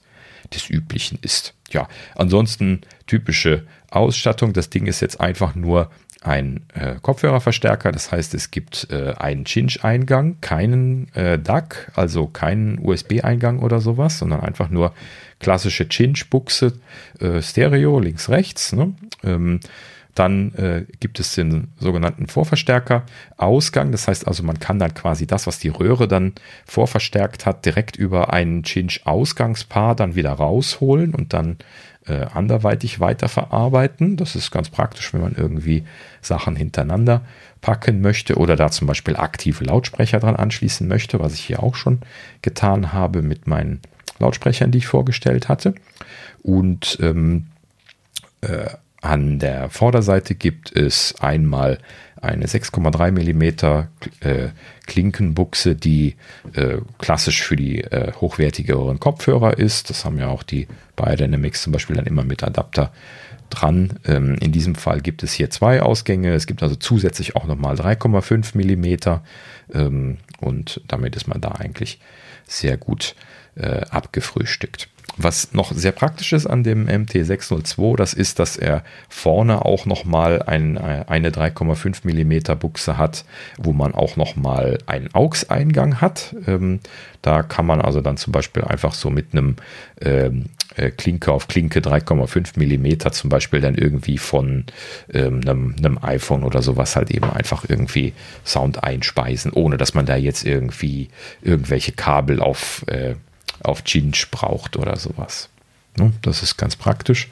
des Üblichen ist. Ja, ansonsten typische Ausstattung. Das Ding ist jetzt einfach nur ein äh, Kopfhörerverstärker. Das heißt, es gibt äh, einen Cinch-Eingang, keinen äh, DAC, also keinen USB-Eingang oder sowas, sondern einfach nur klassische Cinch-Buchse, äh, Stereo, links, rechts. Ne? Ähm, dann äh, gibt es den sogenannten Vorverstärker-Ausgang. Das heißt also, man kann dann quasi das, was die Röhre dann vorverstärkt hat, direkt über einen Cinch-Ausgangspaar dann wieder rausholen und dann äh, anderweitig weiterverarbeiten. Das ist ganz praktisch, wenn man irgendwie Sachen hintereinander packen möchte oder da zum Beispiel aktive Lautsprecher dran anschließen möchte, was ich hier auch schon getan habe mit meinen Lautsprechern, die ich vorgestellt hatte. Und ähm, äh, an der Vorderseite gibt es einmal eine 6,3 mm äh, Klinkenbuchse, die äh, klassisch für die äh, hochwertigeren Kopfhörer ist. Das haben ja auch die Biodynamics zum Beispiel dann immer mit Adapter dran. Ähm, in diesem Fall gibt es hier zwei Ausgänge. Es gibt also zusätzlich auch nochmal 3,5 mm ähm, und damit ist man da eigentlich sehr gut äh, abgefrühstückt. Was noch sehr praktisch ist an dem MT602, das ist, dass er vorne auch nochmal ein, eine 3,5 mm Buchse hat, wo man auch nochmal einen AUX-Eingang hat. Ähm, da kann man also dann zum Beispiel einfach so mit einem ähm, äh, Klinke auf Klinke 3,5 mm zum Beispiel dann irgendwie von ähm, einem, einem, iPhone oder sowas halt eben einfach irgendwie Sound einspeisen, ohne dass man da jetzt irgendwie irgendwelche Kabel auf äh, auf Ginge braucht oder sowas. Ne? Das ist ganz praktisch.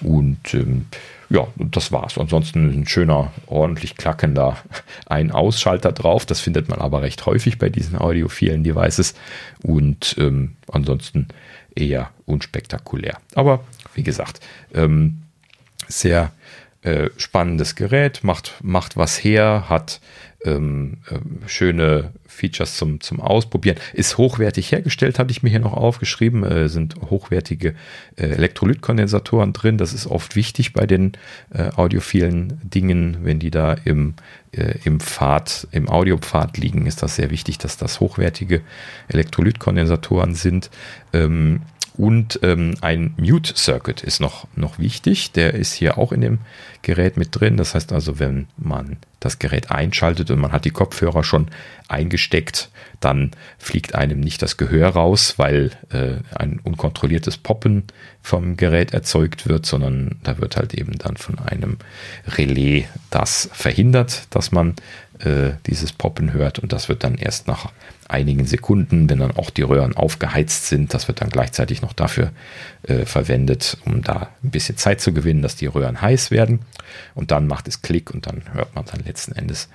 Und ähm, ja, das war's. Ansonsten ein schöner, ordentlich klackender Ein-Ausschalter drauf. Das findet man aber recht häufig bei diesen audiophilen Devices. Und ähm, ansonsten eher unspektakulär. Aber wie gesagt, ähm, sehr äh, spannendes Gerät, macht, macht was her, hat ähm, äh, schöne Features zum, zum Ausprobieren. Ist hochwertig hergestellt, hatte ich mir hier noch aufgeschrieben. Äh, sind hochwertige äh, Elektrolytkondensatoren drin. Das ist oft wichtig bei den äh, audiophilen Dingen, wenn die da im, im Pfad, im Audiopfad liegen, ist das sehr wichtig, dass das hochwertige Elektrolytkondensatoren sind. Ähm, und ähm, ein Mute Circuit ist noch, noch wichtig. Der ist hier auch in dem Gerät mit drin. Das heißt also, wenn man das Gerät einschaltet und man hat die Kopfhörer schon eingesteckt, dann fliegt einem nicht das Gehör raus, weil äh, ein unkontrolliertes Poppen vom Gerät erzeugt wird, sondern da wird halt eben dann von einem Relais das verhindert, dass man äh, dieses Poppen hört. Und das wird dann erst nach einigen Sekunden, wenn dann auch die Röhren aufgeheizt sind, das wird dann gleichzeitig noch dafür äh, verwendet, um da ein bisschen Zeit zu gewinnen, dass die Röhren heiß werden. Und dann macht es Klick und dann hört man dann letzten Endes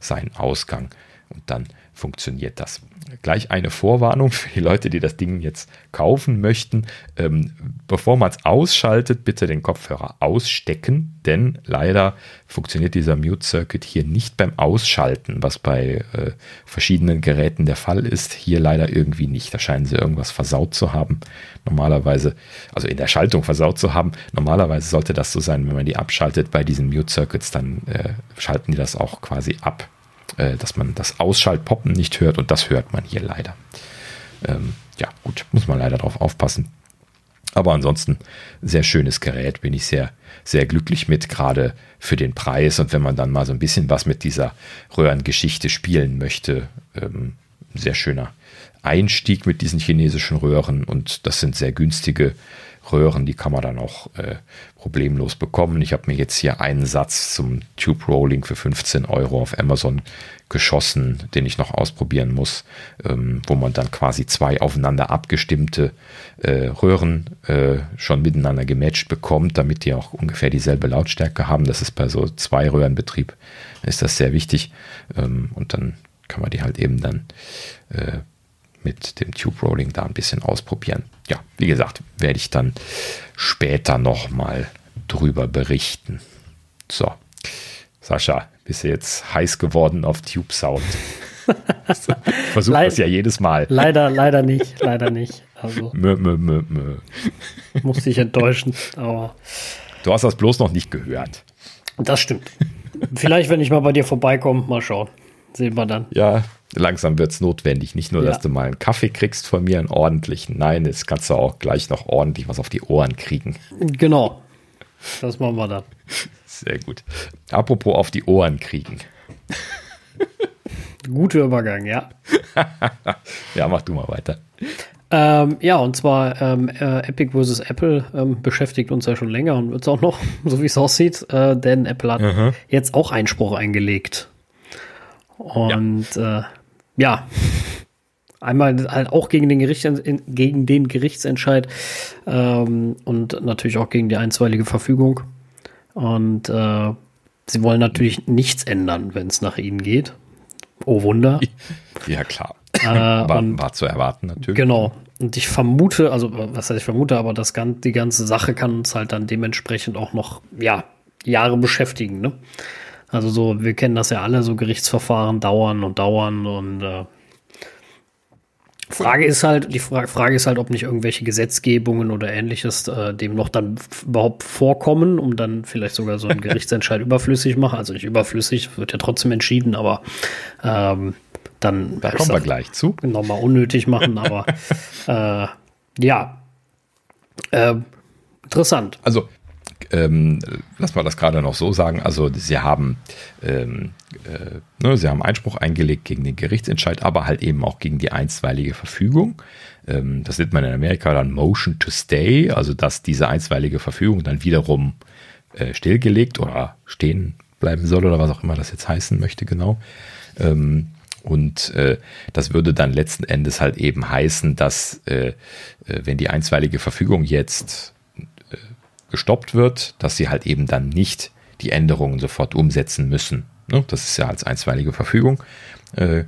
seinen Ausgang. Und dann funktioniert das. Gleich eine Vorwarnung für die Leute, die das Ding jetzt kaufen möchten. Ähm, bevor man es ausschaltet, bitte den Kopfhörer ausstecken, denn leider funktioniert dieser Mute Circuit hier nicht beim Ausschalten, was bei äh, verschiedenen Geräten der Fall ist. Hier leider irgendwie nicht. Da scheinen sie irgendwas versaut zu haben. Normalerweise, also in der Schaltung versaut zu haben. Normalerweise sollte das so sein, wenn man die abschaltet bei diesen Mute Circuits, dann äh, schalten die das auch quasi ab äh, dass man das Ausschaltpoppen nicht hört und das hört man hier leider. Ähm, ja, gut, muss man leider drauf aufpassen. Aber ansonsten sehr schönes Gerät, bin ich sehr, sehr glücklich mit, gerade für den Preis. Und wenn man dann mal so ein bisschen was mit dieser Röhrengeschichte spielen möchte, ähm, sehr schöner Einstieg mit diesen chinesischen Röhren. Und das sind sehr günstige Röhren, die kann man dann auch äh, problemlos bekommen. Ich habe mir jetzt hier einen Satz zum Tube Rolling für 15 Euro auf Amazon geschossen, den ich noch ausprobieren muss, ähm, wo man dann quasi zwei aufeinander abgestimmte äh, Röhren äh, schon miteinander gematcht bekommt, damit die auch ungefähr dieselbe Lautstärke haben. Das ist bei so zwei Röhrenbetrieb ist das sehr wichtig ähm, und dann kann man die halt eben dann äh, mit dem Tube Rolling da ein bisschen ausprobieren. Ja, wie gesagt, werde ich dann später nochmal drüber berichten. So, Sascha, bist du jetzt heiß geworden auf Tube Sound? Versuch das ja jedes Mal. Leider, leider nicht, leider nicht. Also mö, mö, mö, mö. musste ich enttäuschen, aber. Du hast das bloß noch nicht gehört. Das stimmt. Vielleicht, wenn ich mal bei dir vorbeikomme, mal schauen. Sehen wir dann. Ja, langsam wird es notwendig. Nicht nur, Ja. dass du mal einen Kaffee kriegst von mir, einen ordentlichen. Nein, jetzt kannst du auch gleich noch ordentlich was auf die Ohren kriegen. Genau. Das machen wir dann. Sehr gut. Apropos auf die Ohren kriegen. Guter Übergang, ja. Ja, mach du mal weiter. Ähm, ja, und zwar ähm, äh, Epic vs. Apple ähm, beschäftigt uns ja schon länger und wird es auch noch, so wie es aussieht, äh, denn Apple hat jetzt auch Einspruch eingelegt. Und ja, äh, ja. einmal halt auch gegen den, Gericht, gegen den Gerichtsentscheid ähm, und natürlich auch gegen die einstweilige Verfügung. Und äh, sie wollen natürlich nichts ändern, wenn es nach ihnen geht. Oh Wunder. Ja, klar. Äh, war, und- war zu erwarten natürlich. Genau. Und ich vermute, also was heißt ich vermute, aber das die ganze Sache kann uns halt dann dementsprechend auch noch, ja, Jahre beschäftigen, ne? Also so, wir kennen das ja alle, so Gerichtsverfahren dauern und dauern und äh, Frage ist halt, die Fra Frage ist halt, ob nicht irgendwelche Gesetzgebungen oder ähnliches äh, dem noch dann überhaupt vorkommen, um dann vielleicht sogar so einen Gerichtsentscheid überflüssig machen. Also nicht überflüssig, wird ja trotzdem entschieden, aber ähm, dann Da kommen wir gleich zu. nochmal unnötig machen, aber äh, ja. Ähm, interessant. Also, ähm, lass mal das gerade noch so sagen. Also, sie haben, ähm, äh, ne, sie haben Einspruch eingelegt gegen den Gerichtsentscheid, aber halt eben auch gegen die einstweilige Verfügung. Ähm, das nennt man in Amerika dann Motion to Stay, also dass diese einstweilige Verfügung dann wiederum äh, stillgelegt oder stehen bleiben soll oder was auch immer das jetzt heißen möchte, genau. Ähm, und äh, das würde dann letzten Endes halt eben heißen, dass äh, äh, wenn die einstweilige Verfügung jetzt gestoppt wird, dass sie halt eben dann nicht die Änderungen sofort umsetzen müssen. Ne? Das ist ja als einstweilige Verfügung äh,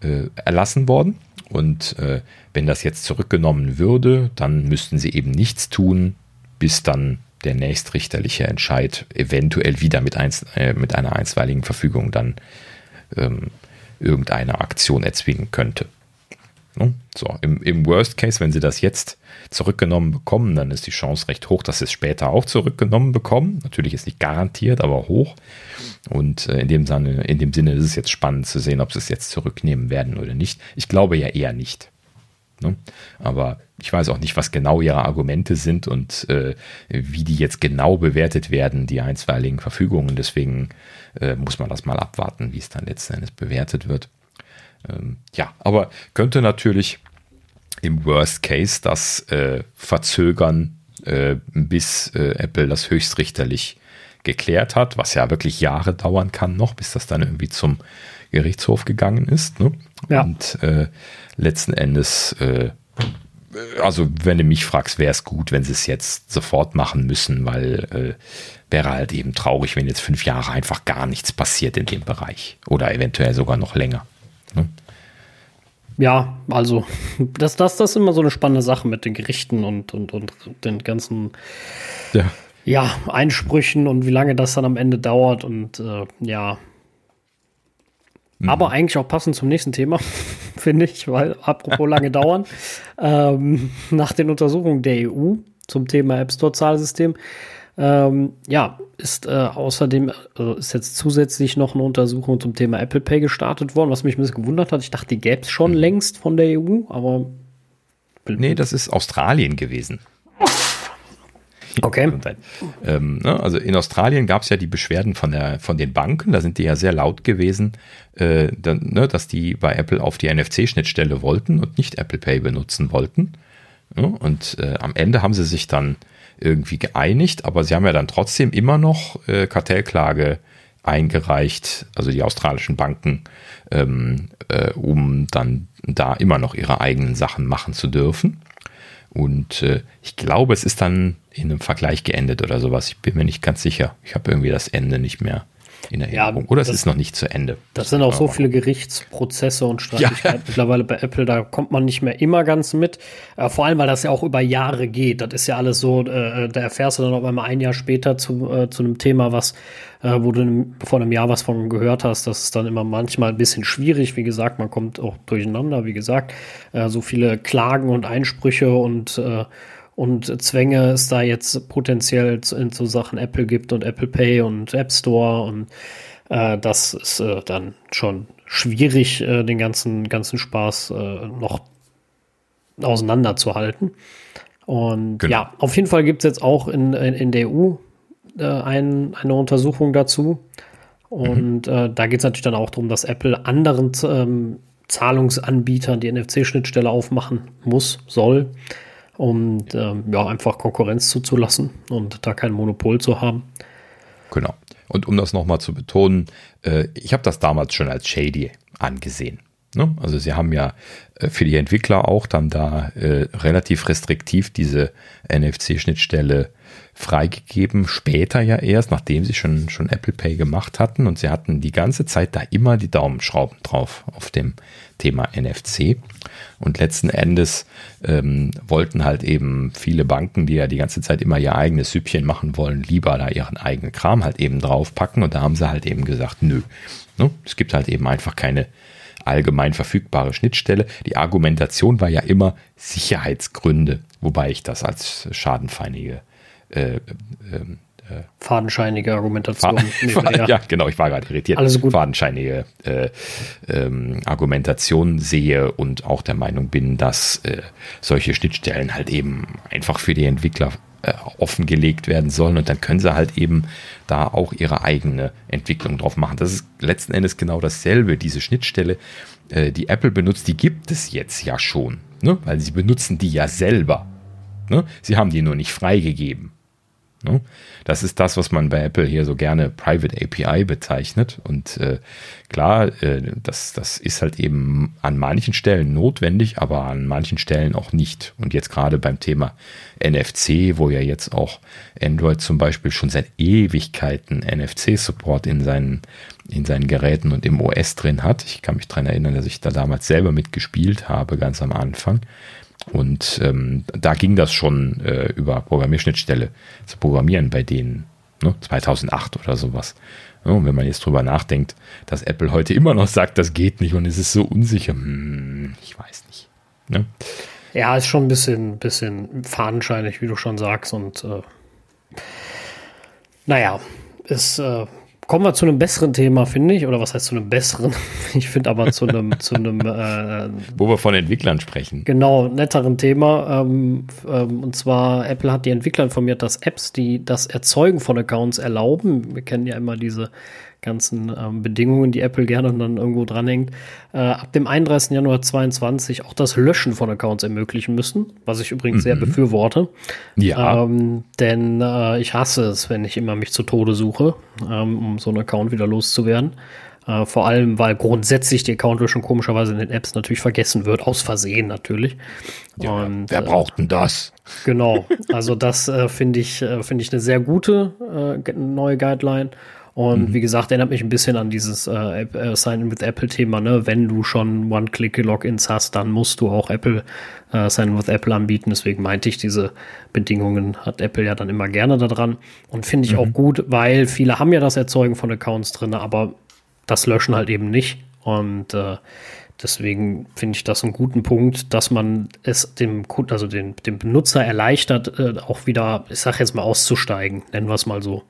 äh, erlassen worden. Und äh, wenn das jetzt zurückgenommen würde, dann müssten sie eben nichts tun, bis dann der nächstrichterliche Entscheid eventuell wieder mit, einer einstweiligen Verfügung dann ähm, irgendeine Aktion erzwingen könnte. Ne? So, im, im Worst Case, wenn sie das jetzt zurückgenommen bekommen, dann ist die Chance recht hoch, dass sie es später auch zurückgenommen bekommen. Natürlich ist nicht garantiert, aber hoch. Und äh, in, dem Sinne, in dem Sinne ist es jetzt spannend zu sehen, ob sie es jetzt zurücknehmen werden oder nicht. Ich glaube ja eher nicht. Ne? Aber ich weiß auch nicht, was genau ihre Argumente sind und äh, wie die jetzt genau bewertet werden, die einstweiligen Verfügungen. Deswegen äh, muss man das mal abwarten, wie es dann letzten Endes bewertet wird. Ähm, ja, aber könnte natürlich im Worst Case das äh, verzögern, äh, bis äh, Apple das höchstrichterlich geklärt hat, was ja wirklich Jahre dauern kann noch, bis das dann irgendwie zum Gerichtshof gegangen ist. Ne? Ja. Und äh, letzten Endes, äh, also wenn du mich fragst, wäre es gut, wenn sie es jetzt sofort machen müssen, weil äh, wäre halt eben traurig, wenn jetzt fünf Jahre einfach gar nichts passiert in dem Bereich oder eventuell sogar noch länger. Ne? Ja, also das, das, das ist immer so eine spannende Sache mit den Gerichten und, und, und den ganzen Ja. ja, Einsprüchen und wie lange das dann am Ende dauert und äh, ja. Aber eigentlich auch passend zum nächsten Thema, finde ich, weil apropos lange dauern, ähm, nach den Untersuchungen der EU zum Thema App Store Zahlsystem, ähm, ja, ist äh, außerdem also ist jetzt zusätzlich noch eine Untersuchung zum Thema Apple Pay gestartet worden, was mich ein bisschen gewundert hat. Ich dachte, die gäbe es schon längst von der EU, aber Nee, das ist Australien gewesen. okay. Ähm, ne, also in Australien gab es ja die Beschwerden von, der, von den Banken, da sind die ja sehr laut gewesen, äh, dann, ne, dass die bei Apple auf die NFC-Schnittstelle wollten und nicht Apple Pay benutzen wollten. Ja, und äh, am Ende haben sie sich dann irgendwie geeinigt, aber sie haben ja dann trotzdem immer noch äh, Kartellklage eingereicht, also die australischen Banken, ähm, äh, um dann da immer noch ihre eigenen Sachen machen zu dürfen. Und äh, ich glaube, es ist dann in einem Vergleich geendet oder sowas. Ich bin mir nicht ganz sicher. Ich habe irgendwie das Ende nicht mehr in Erinnerung. oder es das- ist noch nicht zu Ende. Das sind auch so viele Gerichtsprozesse und Streitigkeiten mittlerweile bei Apple, da kommt man nicht mehr immer ganz mit. Äh, vor allem, weil das ja auch über Jahre geht. Das ist ja alles so, äh, da erfährst du dann auf einmal ein Jahr später zu, äh, zu einem Thema, was, äh, wo du vor einem Jahr was von gehört hast. Das ist dann immer manchmal ein bisschen schwierig. Wie gesagt, man kommt auch durcheinander. Wie gesagt, äh, so viele Klagen und Einsprüche und äh, und Zwänge es da jetzt potenziell zu, in so Sachen Apple gibt und Apple Pay und App Store und äh, das ist äh, dann schon schwierig, äh, den ganzen, ganzen Spaß äh, noch auseinanderzuhalten. Und genau. ja, auf jeden Fall gibt es jetzt auch in, in, in der EU äh, ein, eine Untersuchung dazu. Und mhm. äh, da geht es natürlich dann auch darum, dass Apple anderen ähm, Zahlungsanbietern die NFC-Schnittstelle aufmachen muss, soll, um ähm, ja, einfach Konkurrenz zuzulassen und da kein Monopol zu haben. Genau. Und um das nochmal zu betonen, äh, ich habe das damals schon als shady angesehen. Ne? Also sie haben ja äh, für die Entwickler auch dann da äh, relativ restriktiv diese NFC-Schnittstelle freigegeben, später ja erst, nachdem sie schon, schon Apple Pay gemacht hatten und sie hatten die ganze Zeit da immer die Daumenschrauben drauf auf dem Thema NFC. Und letzten Endes ähm, wollten halt eben viele Banken, die ja die ganze Zeit immer ihr eigenes Süppchen machen wollen, lieber da ihren eigenen Kram halt eben draufpacken. Und da haben sie halt eben gesagt, nö. Ne? Es gibt halt eben einfach keine allgemein verfügbare Schnittstelle. Die Argumentation war ja immer Sicherheitsgründe, wobei ich das als schadenfeinige äh, äh, fadenscheinige Argumentation. Faden, ja. ja. genau, ich war gerade irritiert. Alles gut. Fadenscheinige äh, ähm, Argumentation sehe und auch der Meinung bin, dass äh, solche Schnittstellen halt eben einfach für die Entwickler äh, offengelegt werden sollen und dann können sie halt eben da auch ihre eigene Entwicklung drauf machen. Das ist letzten Endes genau dasselbe. Diese Schnittstelle, äh, die Apple benutzt, die gibt es jetzt ja schon, ne? weil sie benutzen die ja selber. Ne? Sie haben die nur nicht freigegeben. Ne? Das ist das, was man bei Apple hier so gerne Private API bezeichnet. Und äh, klar, äh, das, das ist halt eben an manchen Stellen notwendig, aber an manchen Stellen auch nicht. Und jetzt gerade beim Thema NFC, wo ja jetzt auch Android zum Beispiel schon seit Ewigkeiten NFC-Support in seinen, in seinen Geräten und im OS drin hat. Ich kann mich daran erinnern, dass ich da damals selber mitgespielt habe, ganz am Anfang. Und ähm, da ging das schon äh, über Programmierschnittstelle zu programmieren bei denen, ne, 2008 oder sowas. Ja, und wenn man jetzt drüber nachdenkt, dass Apple heute immer noch sagt, das geht nicht und es ist so unsicher, hm, ich weiß nicht. Ne? Ja, ist schon ein bisschen, bisschen fadenscheinig, wie du schon sagst. Und äh, naja, ist äh, kommen wir zu einem besseren Thema, finde ich. Oder was heißt zu einem besseren? Ich finde aber zu einem, zu einem äh, Wo wir von Entwicklern sprechen. Genau, netteren Thema. Ähm, ähm, und zwar, Apple hat die Entwickler informiert, dass Apps, die das Erzeugen von Accounts erlauben, wir kennen ja immer diese ganzen ähm, Bedingungen, die Apple gerne dann irgendwo dranhängt, äh, ab dem 31. Januar 2022 auch das Löschen von Accounts ermöglichen müssen, was ich übrigens mhm. sehr befürworte. Ja. Ähm, denn äh, ich hasse es, wenn ich immer mich zu Tode suche, ähm, um so einen Account wieder loszuwerden. Äh, vor allem, weil grundsätzlich die Account-Löschung komischerweise in den Apps natürlich vergessen wird, aus Versehen natürlich. Ja, Und, wer braucht denn das? Genau, also das äh, finde ich, äh, finde ich eine sehr gute äh, neue Guideline. Und mhm. wie gesagt, erinnert mich ein bisschen an dieses äh, äh, Sign-in with Apple-Thema, ne? Wenn du schon One-Click-Logins hast, dann musst du auch Apple äh, Sign-in with Apple anbieten. Deswegen meinte ich, diese Bedingungen hat Apple ja dann immer gerne daran. Und finde ich mhm. auch gut, weil viele haben ja das Erzeugen von Accounts drin, aber das Löschen halt eben nicht. Und äh, Deswegen finde ich das einen guten Punkt, dass man es dem, also den, dem Benutzer erleichtert, äh, auch wieder, ich sage jetzt mal, auszusteigen, nennen wir es mal so.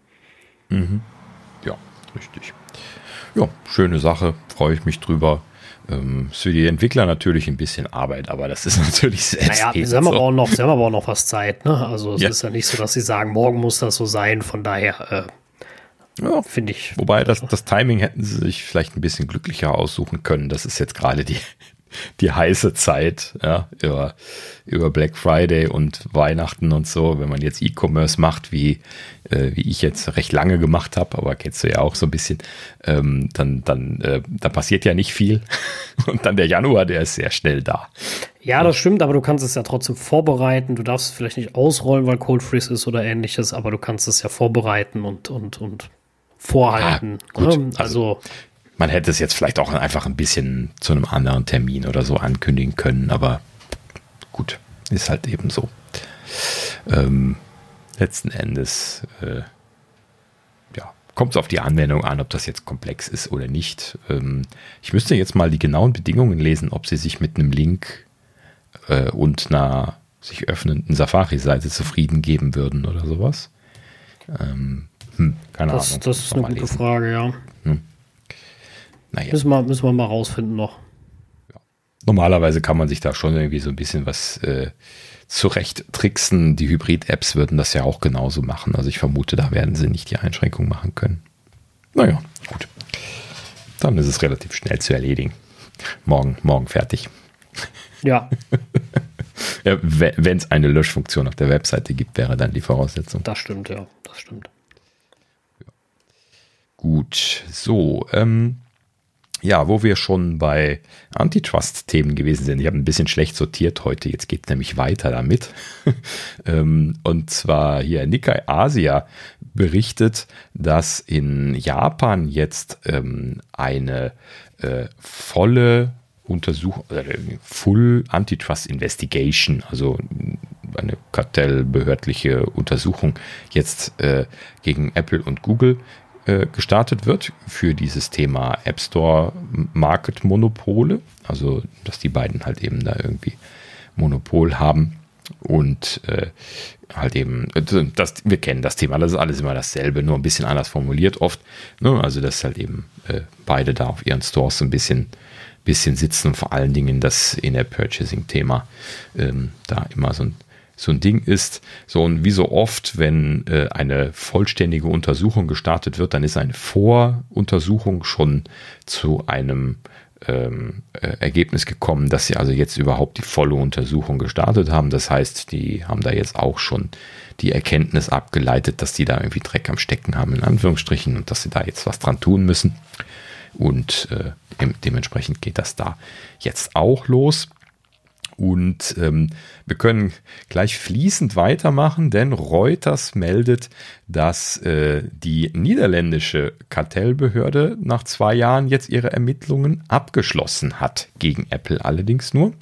Mhm. Richtig. Ja, schöne Sache, freue ich mich drüber. Ähm, ist für die Entwickler natürlich ein bisschen Arbeit, aber das ist natürlich selbst. Naja, sie haben, aber auch noch, sie haben aber auch noch was Zeit. Ne? Also es ja. ist ja nicht so, dass sie sagen, morgen muss das so sein. Von daher äh, ja, finde ich. Wobei das, das Timing hätten sie sich vielleicht ein bisschen glücklicher aussuchen können. Das ist jetzt gerade die, die heiße Zeit, ja, über, über Black Friday und Weihnachten und so, wenn man jetzt E-Commerce macht, wie, äh, wie ich jetzt recht lange gemacht habe, aber kennst du ja auch so ein bisschen, ähm, dann, dann, äh, da passiert ja nicht viel. Und dann der Januar, der ist sehr schnell da. Ja, das stimmt, aber du kannst es ja trotzdem vorbereiten. Du darfst es vielleicht nicht ausrollen, weil Cold Freeze ist oder ähnliches, aber du kannst es ja vorbereiten und, und, und vorhalten. Ja, gut, ne? also, also man hätte es jetzt vielleicht auch einfach ein bisschen zu einem anderen Termin oder so ankündigen können, aber gut, ist halt eben so. Ähm, letzten Endes, äh, ja, kommt es auf die Anwendung an, ob das jetzt komplex ist oder nicht. Ähm, ich müsste jetzt mal die genauen Bedingungen lesen, ob sie sich mit einem Link äh, und einer sich öffnenden Safari-Seite zufrieden geben würden oder sowas. Ähm, hm, keine das, Ahnung. Das ist eine gute lesen. Frage, ja. Hm. Naja. Müssen wir, müssen wir mal rausfinden noch. Ja. Normalerweise kann man sich da schon irgendwie so ein bisschen was äh, zurecht tricksen. Die Hybrid-Apps würden das ja auch genauso machen. Also ich vermute, da werden sie nicht die Einschränkung machen können. Naja, gut. Dann ist es relativ schnell zu erledigen. Morgen, morgen fertig. Ja. ja Wenn es eine Löschfunktion auf der Webseite gibt, wäre dann die Voraussetzung. Das stimmt, ja, das stimmt. Ja. Gut, so, ähm, ja, wo wir schon bei Antitrust-Themen gewesen sind. Ich habe ein bisschen schlecht sortiert heute. Jetzt geht es nämlich weiter damit. Ähm, und zwar hier Nikkei Asia berichtet, dass in Japan jetzt ähm, eine äh, volle Untersuchung, äh, Full Antitrust Investigation, also eine kartellbehördliche Untersuchung jetzt äh, gegen Apple und Google äh, gestartet wird für dieses Thema App Store Market Monopole, also dass die beiden halt eben da irgendwie Monopol haben und äh, halt eben, das, wir kennen das Thema, das ist alles immer dasselbe, nur ein bisschen anders formuliert oft. Ne? Also, dass halt eben äh, beide da auf ihren Stores ein bisschen, bisschen sitzen vor allen Dingen das In-App-Purchasing-Thema ähm, da immer so ein, so ein Ding ist. So und wie so oft, wenn äh, eine vollständige Untersuchung gestartet wird, dann ist eine Voruntersuchung schon zu einem ähm, äh, Ergebnis gekommen, dass sie also jetzt überhaupt die volle Untersuchung gestartet haben. Das heißt, die haben da jetzt auch schon die Erkenntnis abgeleitet, dass die da irgendwie Dreck am Stecken haben, in Anführungsstrichen, und dass sie da jetzt was dran tun müssen. Und äh, dementsprechend geht das da jetzt auch los. Und ähm, wir können gleich fließend weitermachen, denn Reuters meldet, dass äh, die niederländische Kartellbehörde nach zwei Jahren jetzt ihre Ermittlungen abgeschlossen hat, gegen Apple allerdings nur.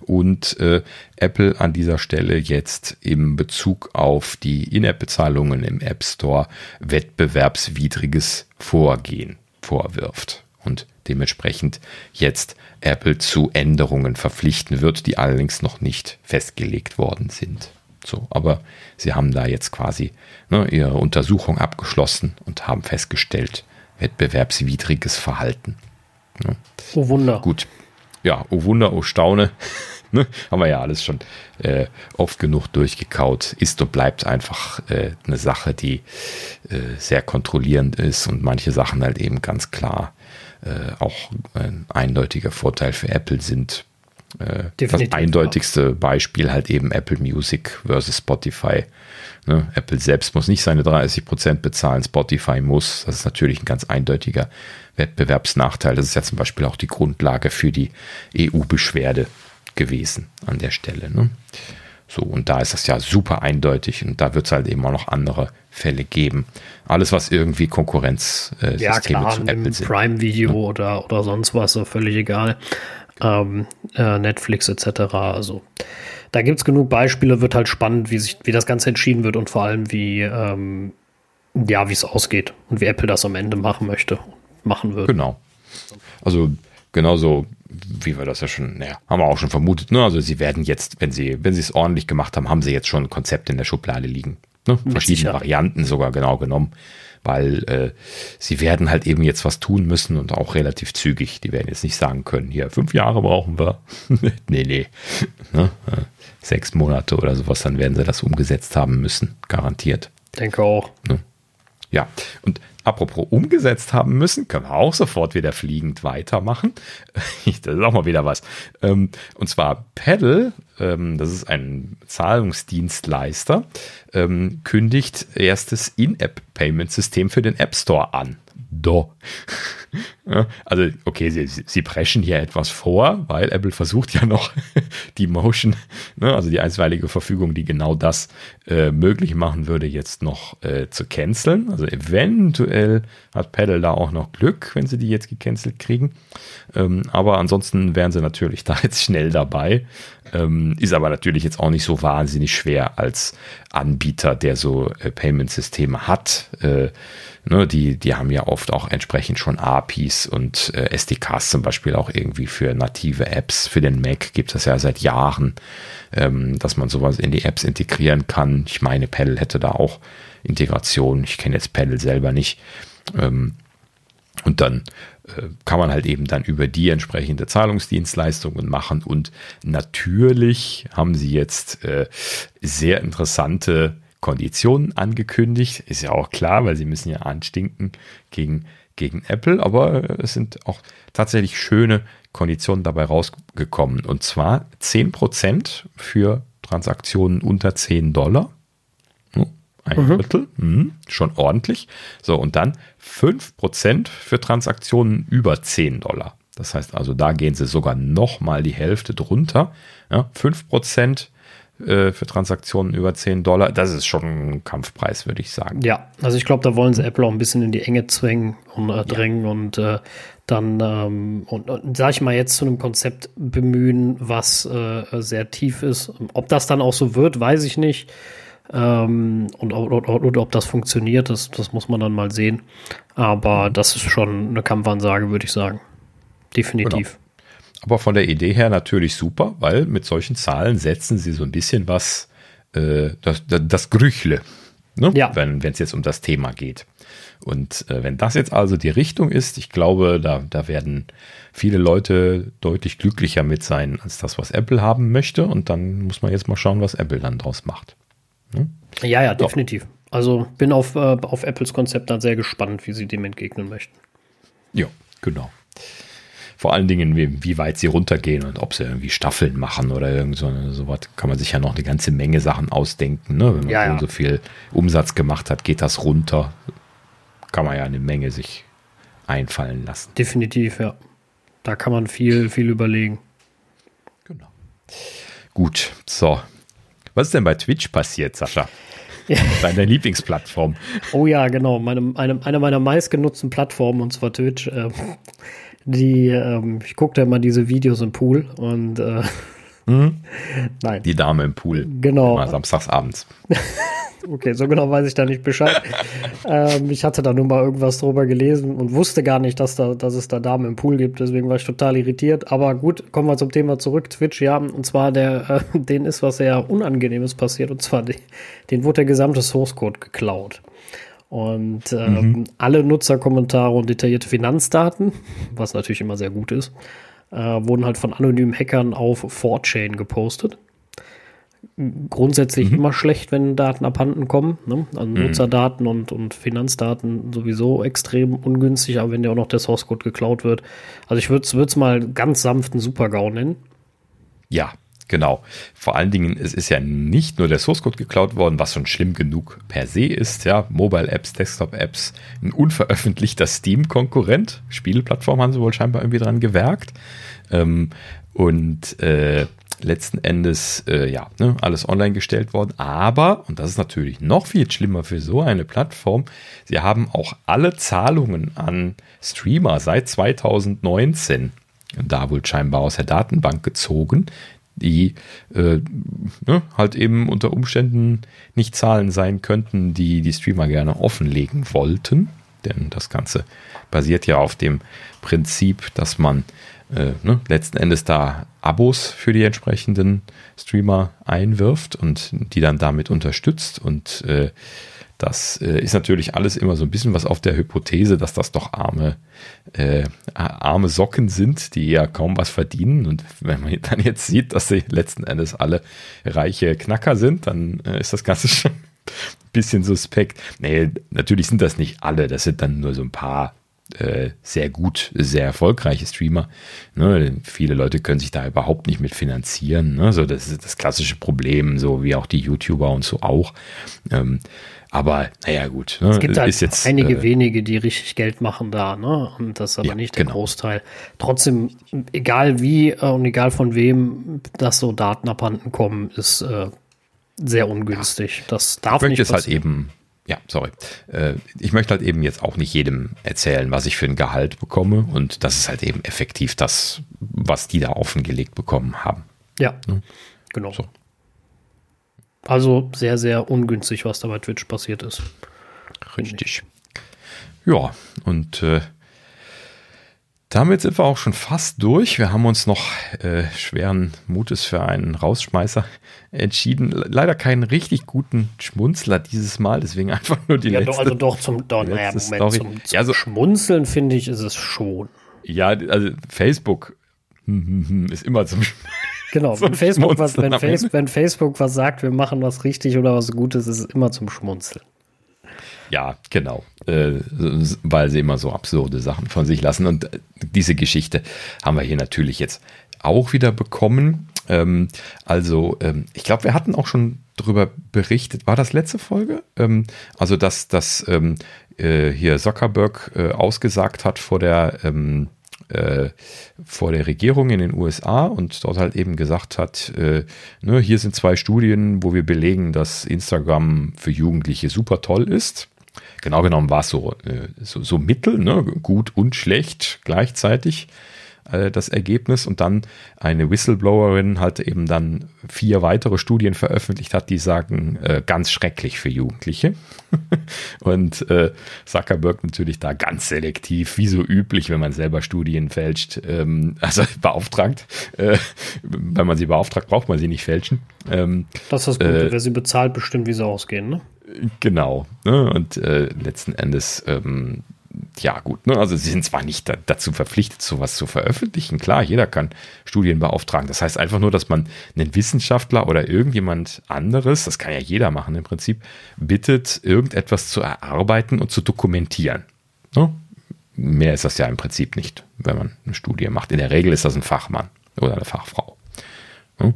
Und äh, Apple an dieser Stelle jetzt im Bezug auf die In-App-Bezahlungen im App Store wettbewerbswidriges Vorgehen vorwirft. Und dementsprechend jetzt Apple zu Änderungen verpflichten wird, die allerdings noch nicht festgelegt worden sind. So, aber sie haben da jetzt quasi ne, ihre Untersuchung abgeschlossen und haben festgestellt, wettbewerbswidriges Verhalten. Ne. Oh Wunder. Gut. Ja, oh Wunder, oh Staune. ne, haben wir ja alles schon äh, oft genug durchgekaut. Ist und bleibt einfach äh, eine Sache, die äh, sehr kontrollierend ist und manche Sachen halt eben ganz klar äh, auch ein eindeutiger Vorteil für Apple sind. Äh, das eindeutigste ja. Beispiel halt eben Apple Music versus Spotify. Ne? Apple selbst muss nicht seine 30 Prozent bezahlen, Spotify muss. Das ist natürlich ein ganz eindeutiger Wettbewerbsnachteil. Das ist ja zum Beispiel auch die Grundlage für die EU-Beschwerde gewesen an der Stelle. Ne? So, und da ist das ja super eindeutig und da wird es halt eben auch noch andere Fälle geben. Alles, was irgendwie Konkurrenzsysteme äh, ja, klar, zu Apple sind. Prime-Video ja. oder, oder sonst was, völlig egal. Ähm, äh, Netflix etc. Also da gibt es genug Beispiele, wird halt spannend, wie sich, wie das Ganze entschieden wird und vor allem, wie ähm, ja, wie es ausgeht und wie Apple das am Ende machen möchte, machen wird. Genau. Also genauso wie wir das ja schon, naja, haben wir auch schon vermutet, ne? Also sie werden jetzt, wenn sie, wenn sie es ordentlich gemacht haben, haben sie jetzt schon ein Konzept in der Schublade liegen. Ne? Verschiedene Varianten sogar genau genommen, weil äh, sie werden halt eben jetzt was tun müssen und auch relativ zügig. Die werden jetzt nicht sagen können, hier fünf Jahre brauchen wir. nee, nee. Ne? Äh, sechs Monate oder sowas, dann werden sie das umgesetzt haben müssen, garantiert. Denke auch. Ne? Ja, und apropos umgesetzt haben müssen, können wir auch sofort wieder fliegend weitermachen. das ist auch mal wieder was. Ähm, und zwar Paddle, ähm, das ist ein Zahlungsdienstleister, ähm, kündigt erstes In-App-Payment-System für den App Store an. Do. Also, okay, sie, sie preschen hier etwas vor, weil Apple versucht ja noch die Motion, ne, also die einstweilige Verfügung, die genau das äh, möglich machen würde, jetzt noch äh, zu canceln. Also eventuell hat Pedal da auch noch Glück, wenn sie die jetzt gecancelt kriegen. Ähm, aber ansonsten wären sie natürlich da jetzt schnell dabei. Ähm, ist aber natürlich jetzt auch nicht so wahnsinnig schwer als Anbieter, der so äh, Payment-Systeme hat. Äh, ne, die, die haben ja oft auch entsprechend schon APIs und äh, SDKs zum Beispiel auch irgendwie für native Apps. Für den Mac gibt es ja seit Jahren, ähm, dass man sowas in die Apps integrieren kann. Ich meine, Pedal hätte da auch Integration. Ich kenne jetzt Pedal selber nicht. Ähm, und dann äh, kann man halt eben dann über die entsprechende Zahlungsdienstleistungen machen. Und natürlich haben sie jetzt äh, sehr interessante Konditionen angekündigt. Ist ja auch klar, weil sie müssen ja anstinken gegen, gegen Apple, aber es sind auch tatsächlich schöne Konditionen dabei rausgekommen. Und zwar 10% für Transaktionen unter 10 Dollar. Ein mhm. Drittel, mhm, schon ordentlich. So, und dann 5% für Transaktionen über 10 Dollar. Das heißt also, da gehen sie sogar nochmal die Hälfte drunter. Ja, 5% äh, für Transaktionen über 10 Dollar, das ist schon ein Kampfpreis, würde ich sagen. Ja, also ich glaube, da wollen sie Apple auch ein bisschen in die Enge zwängen und äh, drängen ja. und äh, dann, ähm, und, und sag ich mal, jetzt zu einem Konzept bemühen, was äh, sehr tief ist. Ob das dann auch so wird, weiß ich nicht. Ähm, und, und, und, ob das funktioniert, das, das muss man dann mal sehen. Aber das ist schon eine Kampfansage, würde ich sagen. Definitiv. Genau. Aber von der Idee her natürlich super, weil mit solchen Zahlen setzen sie so ein bisschen was, äh, das, das Grüchle, ne? ja. wenn es jetzt um das Thema geht. Und äh, wenn das jetzt also die Richtung ist, ich glaube, da, da werden viele Leute deutlich glücklicher mit sein, als das, was Apple haben möchte. Und dann muss man jetzt mal schauen, was Apple dann draus macht. Hm? Ja, ja, definitiv. Also bin auf, äh, auf Apples Konzept dann sehr gespannt, wie sie dem entgegnen möchten. Ja, genau. Vor allen Dingen, wie, wie weit sie runtergehen und ob sie irgendwie Staffeln machen oder irgend so, was, kann man sich ja noch eine ganze Menge Sachen ausdenken. Ne? Wenn man ja, ja. so viel Umsatz gemacht hat, geht das runter. Kann man ja eine Menge sich einfallen lassen. Definitiv, ja. Da kann man viel, viel überlegen. Genau. Gut, so. Was ist denn bei Twitch passiert, Sascha? Ja. Deine Lieblingsplattform. Oh ja, genau. Meine, eine, eine meiner meistgenutzten Plattformen, und zwar Twitch. Äh, die, ähm, ich gucke da immer diese Videos im Pool und äh, mhm. nein. Die Dame im Pool. Genau. Immer samstags abends. okay, so genau weiß ich da nicht Bescheid. ähm, ich hatte da nur mal irgendwas drüber gelesen und wusste gar nicht, dass, da, dass es da Damen im Pool gibt. Deswegen war ich total irritiert. Aber gut, kommen wir zum Thema zurück. Twitch, ja. Und zwar, der, äh, denen ist was sehr Unangenehmes passiert. Und zwar, die, denen wurde der gesamte Source Code geklaut. Und ähm, mhm. alle Nutzerkommentare und detaillierte Finanzdaten, was natürlich immer sehr gut ist, äh, wurden halt von anonymen Hackern auf 4chan gepostet. Grundsätzlich mhm. immer schlecht, wenn Daten abhanden kommen. Ne? Also mhm. Nutzerdaten und, und Finanzdaten sowieso extrem ungünstig, aber wenn ja auch noch der Source Code geklaut wird. Also ich würde es mal ganz sanften Super-GAU nennen. Ja, Genau. Vor allen Dingen, es ist ja nicht nur der Source Code geklaut worden, was schon schlimm genug per se ist. Ja, Mobile Apps, Desktop Apps, ein unveröffentlichter Steam-Konkurrent. Spieleplattform haben sie wohl scheinbar irgendwie dran gewerkt. Ähm, und äh, letzten Endes, äh, ja, ne, alles online gestellt worden. Aber, und das ist natürlich noch viel schlimmer für so eine Plattform, sie haben auch alle Zahlungen an Streamer seit 2019 da wohl scheinbar aus der Datenbank gezogen, die äh, ne, halt eben unter Umständen nicht Zahlen sein könnten, die die Streamer gerne offenlegen wollten. Denn das Ganze basiert ja auf dem Prinzip, dass man äh, ne, letzten Endes da Abos für die entsprechenden Streamer einwirft und die dann damit unterstützt. Und äh, das äh, ist natürlich alles immer so ein bisschen was auf der Hypothese, dass das doch arme, äh, arme Socken sind, die ja kaum was verdienen. Und wenn man dann jetzt sieht, dass sie letzten Endes alle reiche Knacker sind, dann äh, ist das Ganze schon ein bisschen suspekt. Nee, natürlich sind das nicht alle, das sind dann nur so ein paar äh, sehr gut, sehr erfolgreiche Streamer. Ne? Viele Leute können sich da überhaupt nicht mit finanzieren. Ne? So, das ist das klassische Problem, so wie auch die YouTuber und so auch. Ähm, aber naja, gut. Ne? Es gibt halt jetzt, einige äh, wenige, die richtig Geld machen da, ne? Und das ist aber ja, nicht der genau. Großteil. Trotzdem, egal wie äh, und egal von wem das so Daten abhanden kommen, ist äh, sehr ungünstig. Ja. Das darf ich nicht es halt eben, ja, sorry. Äh, ich möchte halt eben jetzt auch nicht jedem erzählen, was ich für ein Gehalt bekomme. Und das ist halt eben effektiv das, was die da offengelegt bekommen haben. Ja, ne? genau. So. Also sehr, sehr ungünstig, was da bei Twitch passiert ist. Richtig. Ja, und äh, Damit sind wir auch schon fast durch. Wir haben uns noch äh, schweren Mutes für einen Rausschmeißer entschieden. Leider keinen richtig guten Schmunzler dieses Mal, deswegen einfach nur die ja, letzte. Doch, also doch zum, doch, naja, Moment, Story. zum, zum ja, so, Schmunzeln finde ich, ist es schon. Ja, also Facebook hm, hm, hm, ist immer zum Genau, wenn, Facebook was, wenn, Face, wenn Facebook was sagt, wir machen was richtig oder was Gutes, ist es immer zum Schmunzeln. Ja, genau. Äh, weil sie immer so absurde Sachen von sich lassen. Und äh, diese Geschichte haben wir hier natürlich jetzt auch wieder bekommen. Ähm, also, ähm, ich glaube, wir hatten auch schon darüber berichtet. War das letzte Folge? Ähm, also, dass, dass ähm, äh, hier Zuckerberg äh, ausgesagt hat vor der ähm, äh, vor der Regierung in den USA und dort halt eben gesagt hat, äh, ne, hier sind zwei Studien, wo wir belegen, dass Instagram für Jugendliche super toll ist. Genau genommen war es so, äh, so, so mittel, ne, gut und schlecht gleichzeitig äh, das Ergebnis und dann eine Whistleblowerin halt eben dann vier weitere Studien veröffentlicht hat, die sagen, äh, ganz schrecklich für Jugendliche. und äh, Zuckerberg natürlich da ganz selektiv, wie so üblich, wenn man selber Studien fälscht, ähm, also beauftragt. Äh, wenn man sie beauftragt, braucht man sie nicht fälschen. Ähm, das ist das Gute, äh, wer sie bezahlt, bestimmt, wie sie ausgehen, ne? Genau. Ne? Und äh, letzten Endes ähm, ja gut, ne? also sie sind zwar nicht da, dazu verpflichtet, sowas zu veröffentlichen, klar, jeder kann Studien beauftragen. Das heißt einfach nur, dass man einen Wissenschaftler oder irgendjemand anderes, das kann ja jeder machen im Prinzip, bittet, irgendetwas zu erarbeiten und zu dokumentieren. Ne? Mehr ist das ja im Prinzip nicht, wenn man eine Studie macht. In der Regel ist das ein Fachmann oder eine Fachfrau. Ne?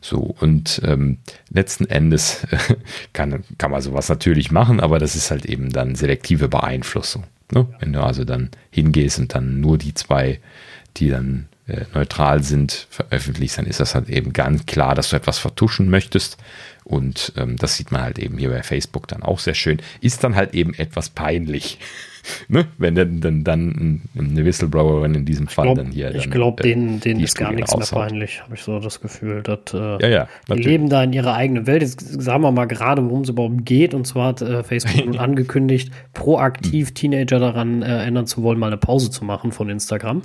So, und ähm, letzten Endes kann, kann man sowas natürlich machen, aber das ist halt eben dann selektive Beeinflussung. Ne? Wenn du also dann hingehst und dann nur die zwei, die dann äh, neutral sind, veröffentlichst, dann ist das halt eben ganz klar, dass du etwas vertuschen möchtest. Und ähm, das sieht man halt eben hier bei Facebook dann auch sehr schön. Ist dann halt eben etwas peinlich ne? wenn dann, dann, dann eine Whistleblowerin in diesem Fall glaub, dann hier. Ich glaube, denen, denen ist gar nichts raushaut. mehr peinlich, habe ich so das Gefühl. Dass, äh, ja, ja, die leben da in ihrer eigenen Welt. Jetzt sagen wir mal gerade, worum es überhaupt geht. Und zwar hat äh, Facebook nun angekündigt, proaktiv. Teenager daran äh, ändern zu wollen, mal eine Pause zu machen von Instagram.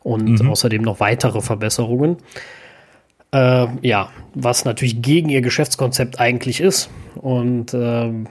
Und mhm. außerdem noch weitere Verbesserungen. Äh, ja, was natürlich gegen ihr Geschäftskonzept eigentlich ist. Und ähm,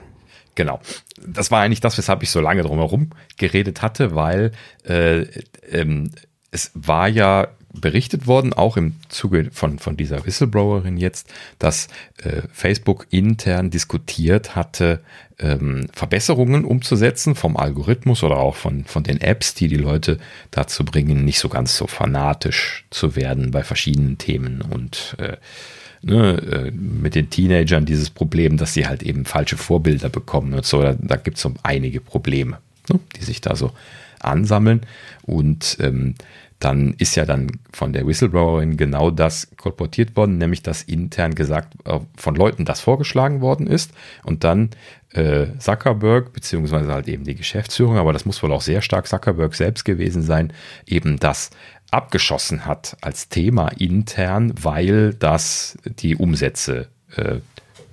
Genau. Das war eigentlich das, weshalb ich so lange drumherum geredet hatte, weil äh, ähm, es war ja berichtet worden, auch im Zuge von, von dieser Whistleblowerin jetzt, dass äh, Facebook intern diskutiert hatte, ähm, Verbesserungen umzusetzen vom Algorithmus oder auch von, von den Apps, die die Leute dazu bringen, nicht so ganz so fanatisch zu werden bei verschiedenen Themen und äh, ne, äh, mit den Teenagern dieses Problem, dass sie halt eben falsche Vorbilder bekommen und so. Da, da gibt es so einige Probleme, ne, die sich da so ansammeln. Und ähm, dann ist ja dann von der Whistleblowerin genau das kolportiert worden, nämlich dass intern gesagt äh, von Leuten das vorgeschlagen worden ist und dann äh, Zuckerberg, beziehungsweise halt eben die Geschäftsführung, aber das muss wohl auch sehr stark Zuckerberg selbst gewesen sein, eben das abgeschossen hat als Thema intern, weil das die Umsätze äh,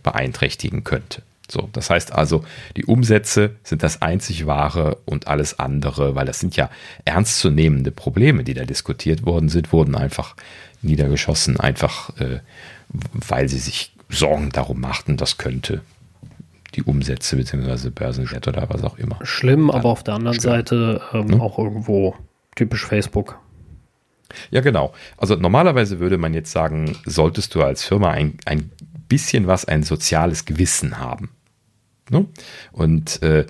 beeinträchtigen könnte. So, das heißt also, die Umsätze sind das einzig wahre und alles andere, weil das sind ja ernstzunehmende Probleme, die da diskutiert worden sind, wurden einfach niedergeschossen, einfach äh, weil sie sich Sorgen darum machten, das könnte die Umsätze bzw. Börsenwert oder was auch immer. Schlimm, aber auf der anderen stimmt. Seite ähm, hm? auch irgendwo typisch Facebook. Ja, genau. Also normalerweise würde man jetzt sagen, solltest du als Firma ein, ein bisschen was, ein soziales Gewissen haben. Ne? Und äh,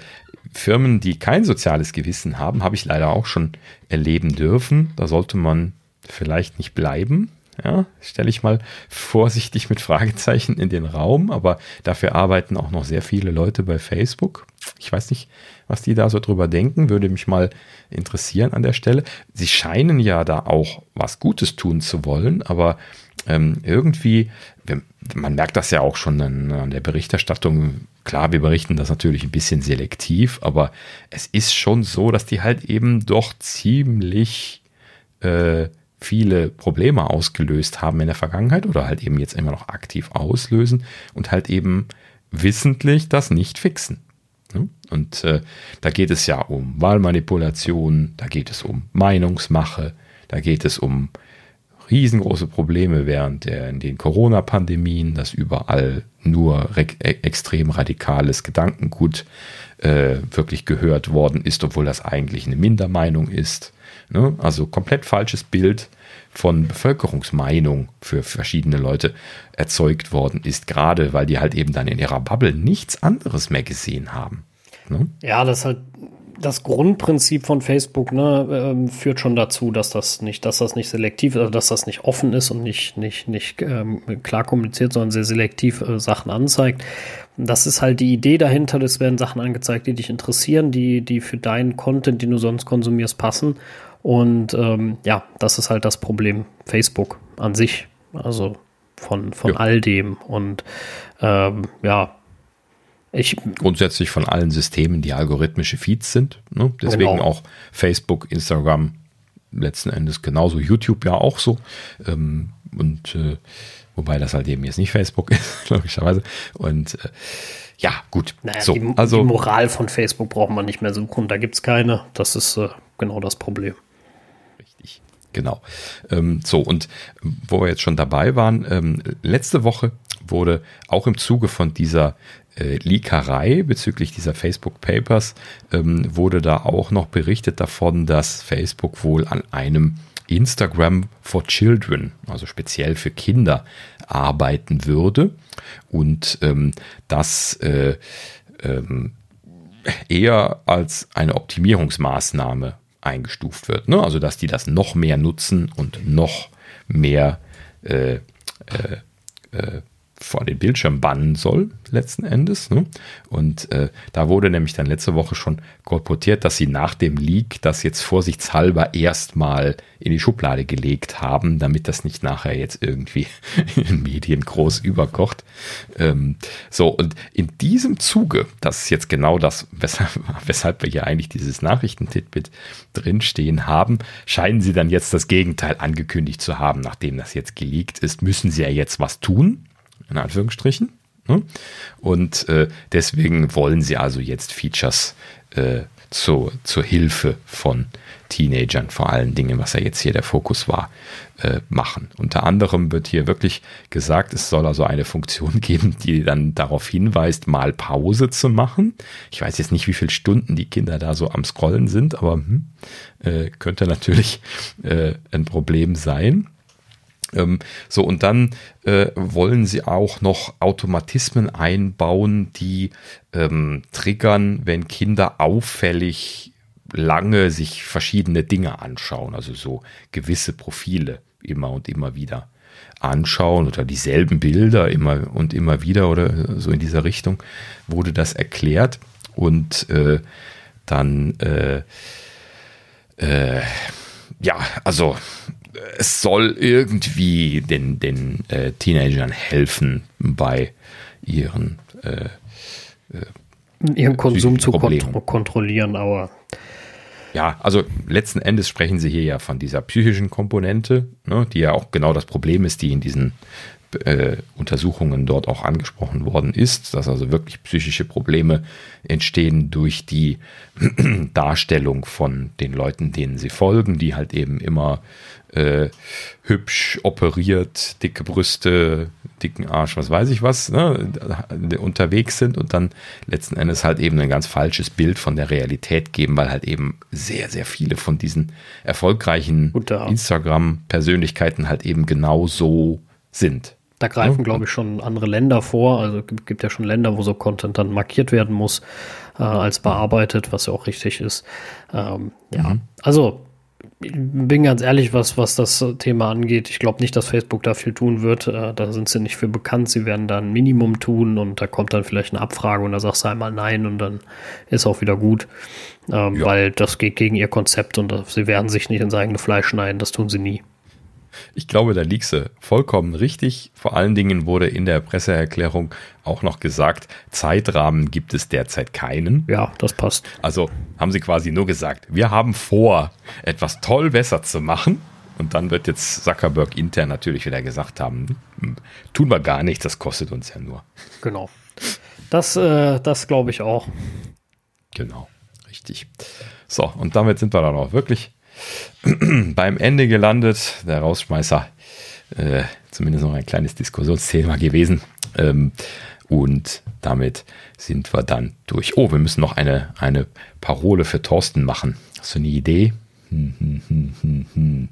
Firmen, die kein soziales Gewissen haben, habe ich leider auch schon erleben dürfen. Da sollte man vielleicht nicht bleiben. Ja, stelle ich mal vorsichtig mit Fragezeichen in den Raum, aber dafür arbeiten auch noch sehr viele Leute bei Facebook. Ich weiß nicht, was die da so drüber denken, würde mich mal interessieren an der Stelle. Sie scheinen ja da auch was Gutes tun zu wollen, aber ähm, irgendwie, man merkt das ja auch schon an, an der Berichterstattung. Klar, wir berichten das natürlich ein bisschen selektiv, aber es ist schon so, dass die halt eben doch ziemlich äh, viele Probleme ausgelöst haben in der Vergangenheit oder halt eben jetzt immer noch aktiv auslösen und halt eben wissentlich das nicht fixen. Ne? Und äh, da geht es ja um Wahlmanipulation, da geht es um Meinungsmache, da geht es um riesengroße Probleme während der, in den Corona-Pandemien, dass überall nur re e-, extrem radikales Gedankengut äh, wirklich gehört worden ist, obwohl das eigentlich eine Mindermeinung ist. Ne? Also komplett falsches Bild von Bevölkerungsmeinung für verschiedene Leute erzeugt worden ist, gerade weil die halt eben dann in ihrer Bubble nichts anderes mehr gesehen haben. Ne? Ja, das halt das Grundprinzip von Facebook ne, ähm, führt schon dazu, dass das nicht, dass das nicht selektiv, also dass das nicht offen ist und nicht, nicht, nicht ähm, klar kommuniziert, sondern sehr selektiv äh, Sachen anzeigt. Das ist halt die Idee dahinter. Es werden Sachen angezeigt, die dich interessieren, die, die für deinen Content, den du sonst konsumierst, passen. Und ähm, ja, das ist halt das Problem Facebook an sich. Also von, von ja. all dem. Und ähm, ja, ich, Grundsätzlich von allen Systemen, die algorithmische Feeds sind. Ne? Deswegen genau. auch Facebook, Instagram, letzten Endes genauso, YouTube ja auch so. Ähm, und äh, wobei das halt eben jetzt nicht Facebook ist, logischerweise. Und äh, ja, gut. Naja, so, die, also, die Moral von Facebook braucht man nicht mehr suchen. Da gibt es keine. Das ist äh, genau das Problem. Genau. Ähm, so, und wo wir jetzt schon dabei waren, ähm, letzte Woche wurde auch im Zuge von dieser äh, Leakerei bezüglich dieser Facebook Papers ähm, wurde da auch noch berichtet davon, dass Facebook wohl an einem Instagram for Children, also speziell für Kinder, arbeiten würde und ähm, das äh, ähm, eher als eine Optimierungsmaßnahme eingestuft wird. Ne? Also dass die das noch mehr nutzen und noch mehr äh, äh, äh vor den Bildschirm bannen soll, letzten Endes. Ne? Und äh, da wurde nämlich dann letzte Woche schon kolportiert, dass sie nach dem Leak das jetzt vorsichtshalber erstmal in die Schublade gelegt haben, damit das nicht nachher jetzt irgendwie in den Medien groß überkocht. Ähm, so, und in diesem Zuge, das ist jetzt genau das, weshalb, weshalb wir hier eigentlich dieses Nachrichtentitbit drinstehen haben, scheinen sie dann jetzt das Gegenteil angekündigt zu haben, nachdem das jetzt geleakt ist, müssen sie ja jetzt was tun in Anführungsstrichen. Ne? Und äh, deswegen wollen sie also jetzt Features äh, zu, zur Hilfe von Teenagern, vor allen Dingen, was ja jetzt hier der Fokus war, äh, machen. Unter anderem wird hier wirklich gesagt, es soll also eine Funktion geben, die dann darauf hinweist, mal Pause zu machen. Ich weiß jetzt nicht, wie viele Stunden die Kinder da so am Scrollen sind, aber hm, könnte natürlich ein Problem sein. Ähm, so, und dann äh, wollen sie auch noch Automatismen einbauen, die ähm, triggern, wenn Kinder auffällig lange sich verschiedene Dinge anschauen, also so gewisse Profile immer und immer wieder anschauen oder dieselben Bilder immer und immer wieder oder so in dieser Richtung wurde das erklärt. Und äh, dann äh, äh, ja, also es soll irgendwie den, den äh, Teenagern helfen bei ihren äh, äh, ihren Konsum zu kont kontrollieren, aber ja, also letzten Endes sprechen sie hier ja von dieser psychischen Komponente, ne, die ja auch genau das Problem ist, die in diesen äh, Untersuchungen dort auch angesprochen worden ist, dass also wirklich psychische Probleme entstehen durch die Darstellung von den Leuten, denen sie folgen, die halt eben immer äh, hübsch operiert, dicke Brüste, dicken Arsch, was weiß ich was, ne, unterwegs sind und dann letzten Endes halt eben ein ganz falsches Bild von der Realität geben, weil halt eben sehr, sehr viele von diesen erfolgreichen Instagram-Persönlichkeiten halt eben genau so sind. Da greifen, ja. glaube ich, schon andere Länder vor. Also gibt, gibt ja schon Länder, wo so Content dann markiert werden muss äh, als bearbeitet, was ja auch richtig ist. Ähm, ja, mhm. also bin ganz ehrlich, was, was das Thema angeht. Ich glaube nicht, dass Facebook da viel tun wird. Äh, da sind sie nicht für bekannt. Sie werden da ein Minimum tun und da kommt dann vielleicht eine Abfrage und da sagst du einmal nein und dann ist auch wieder gut. Ähm, ja. Weil das geht gegen ihr Konzept und sie werden sich nicht ins eigene Fleisch schneiden. Das tun sie nie. Ich glaube, da liegst du vollkommen richtig. Vor allen Dingen wurde in der Presseerklärung auch noch gesagt, Zeitrahmen gibt es derzeit keinen. Ja, das passt. Also haben sie quasi nur gesagt, wir haben vor, etwas toll besser zu machen. Und dann wird jetzt Zuckerberg intern natürlich wieder gesagt haben, tun wir gar nicht, das kostet uns ja nur. Genau. Das, äh, das glaube ich auch. Genau, richtig. So, und damit sind wir dann auch wirklich beim Ende gelandet. Der Rausschmeißer, äh, zumindest noch ein kleines Diskussionsthema gewesen. Ähm, und damit sind wir dann durch. Oh, wir müssen noch eine, eine Parole für Thorsten machen. Hast du eine Idee? Hm, hm, hm, hm, hm.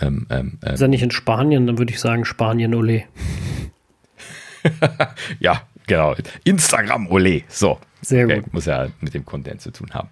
Ähm, ähm, ähm. Ist er nicht in Spanien? Dann würde ich sagen Spanien Ole. ja, genau. Instagram Ole. So. Sehr gut. Okay, muss ja mit dem Content zu tun haben.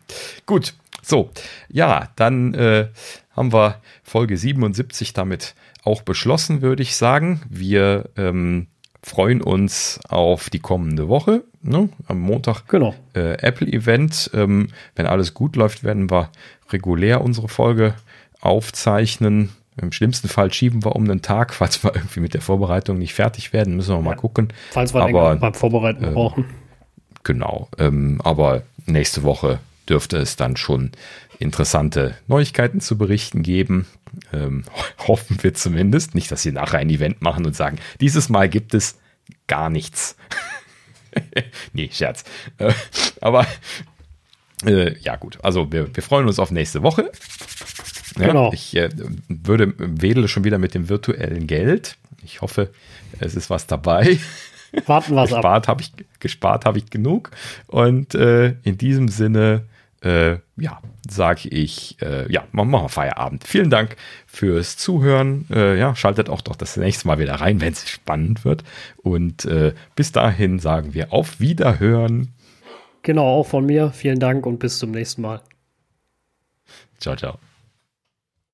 Gut. So. Ja, dann äh, haben wir Folge 77 damit auch beschlossen, würde ich sagen. Wir ähm, freuen uns auf die kommende Woche. Ne? Am Montag genau. äh, Apple-Event. Ähm, wenn alles gut läuft, werden wir regulär unsere Folge aufzeichnen. Im schlimmsten Fall schieben wir um einen Tag, falls wir irgendwie mit der Vorbereitung nicht fertig werden, müssen wir ja. mal gucken. Falls wir aber, beim Vorbereiten äh, brauchen. Genau. Ähm, aber nächste Woche dürfte es dann schon interessante Neuigkeiten zu berichten geben. Ähm, hoffen wir zumindest. Nicht, dass sie nachher ein Event machen und sagen, dieses Mal gibt es gar nichts. nee, Scherz. Äh, aber äh, ja, gut. Also wir, wir freuen uns auf nächste Woche. Ja, genau. Ich äh, würde wedele schon wieder mit dem virtuellen Geld. Ich hoffe, es ist was dabei. Warten wir ab. Hab ich, gespart habe ich genug. Und äh, in diesem Sinne äh, ja, sage ich, äh, ja, machen wir Feierabend. Vielen Dank fürs Zuhören. Äh, ja, schaltet auch doch das nächste Mal wieder rein, wenn es spannend wird. Und äh, bis dahin sagen wir auf Wiederhören. Genau, auch von mir. Vielen Dank und bis zum nächsten Mal. Ciao, ciao.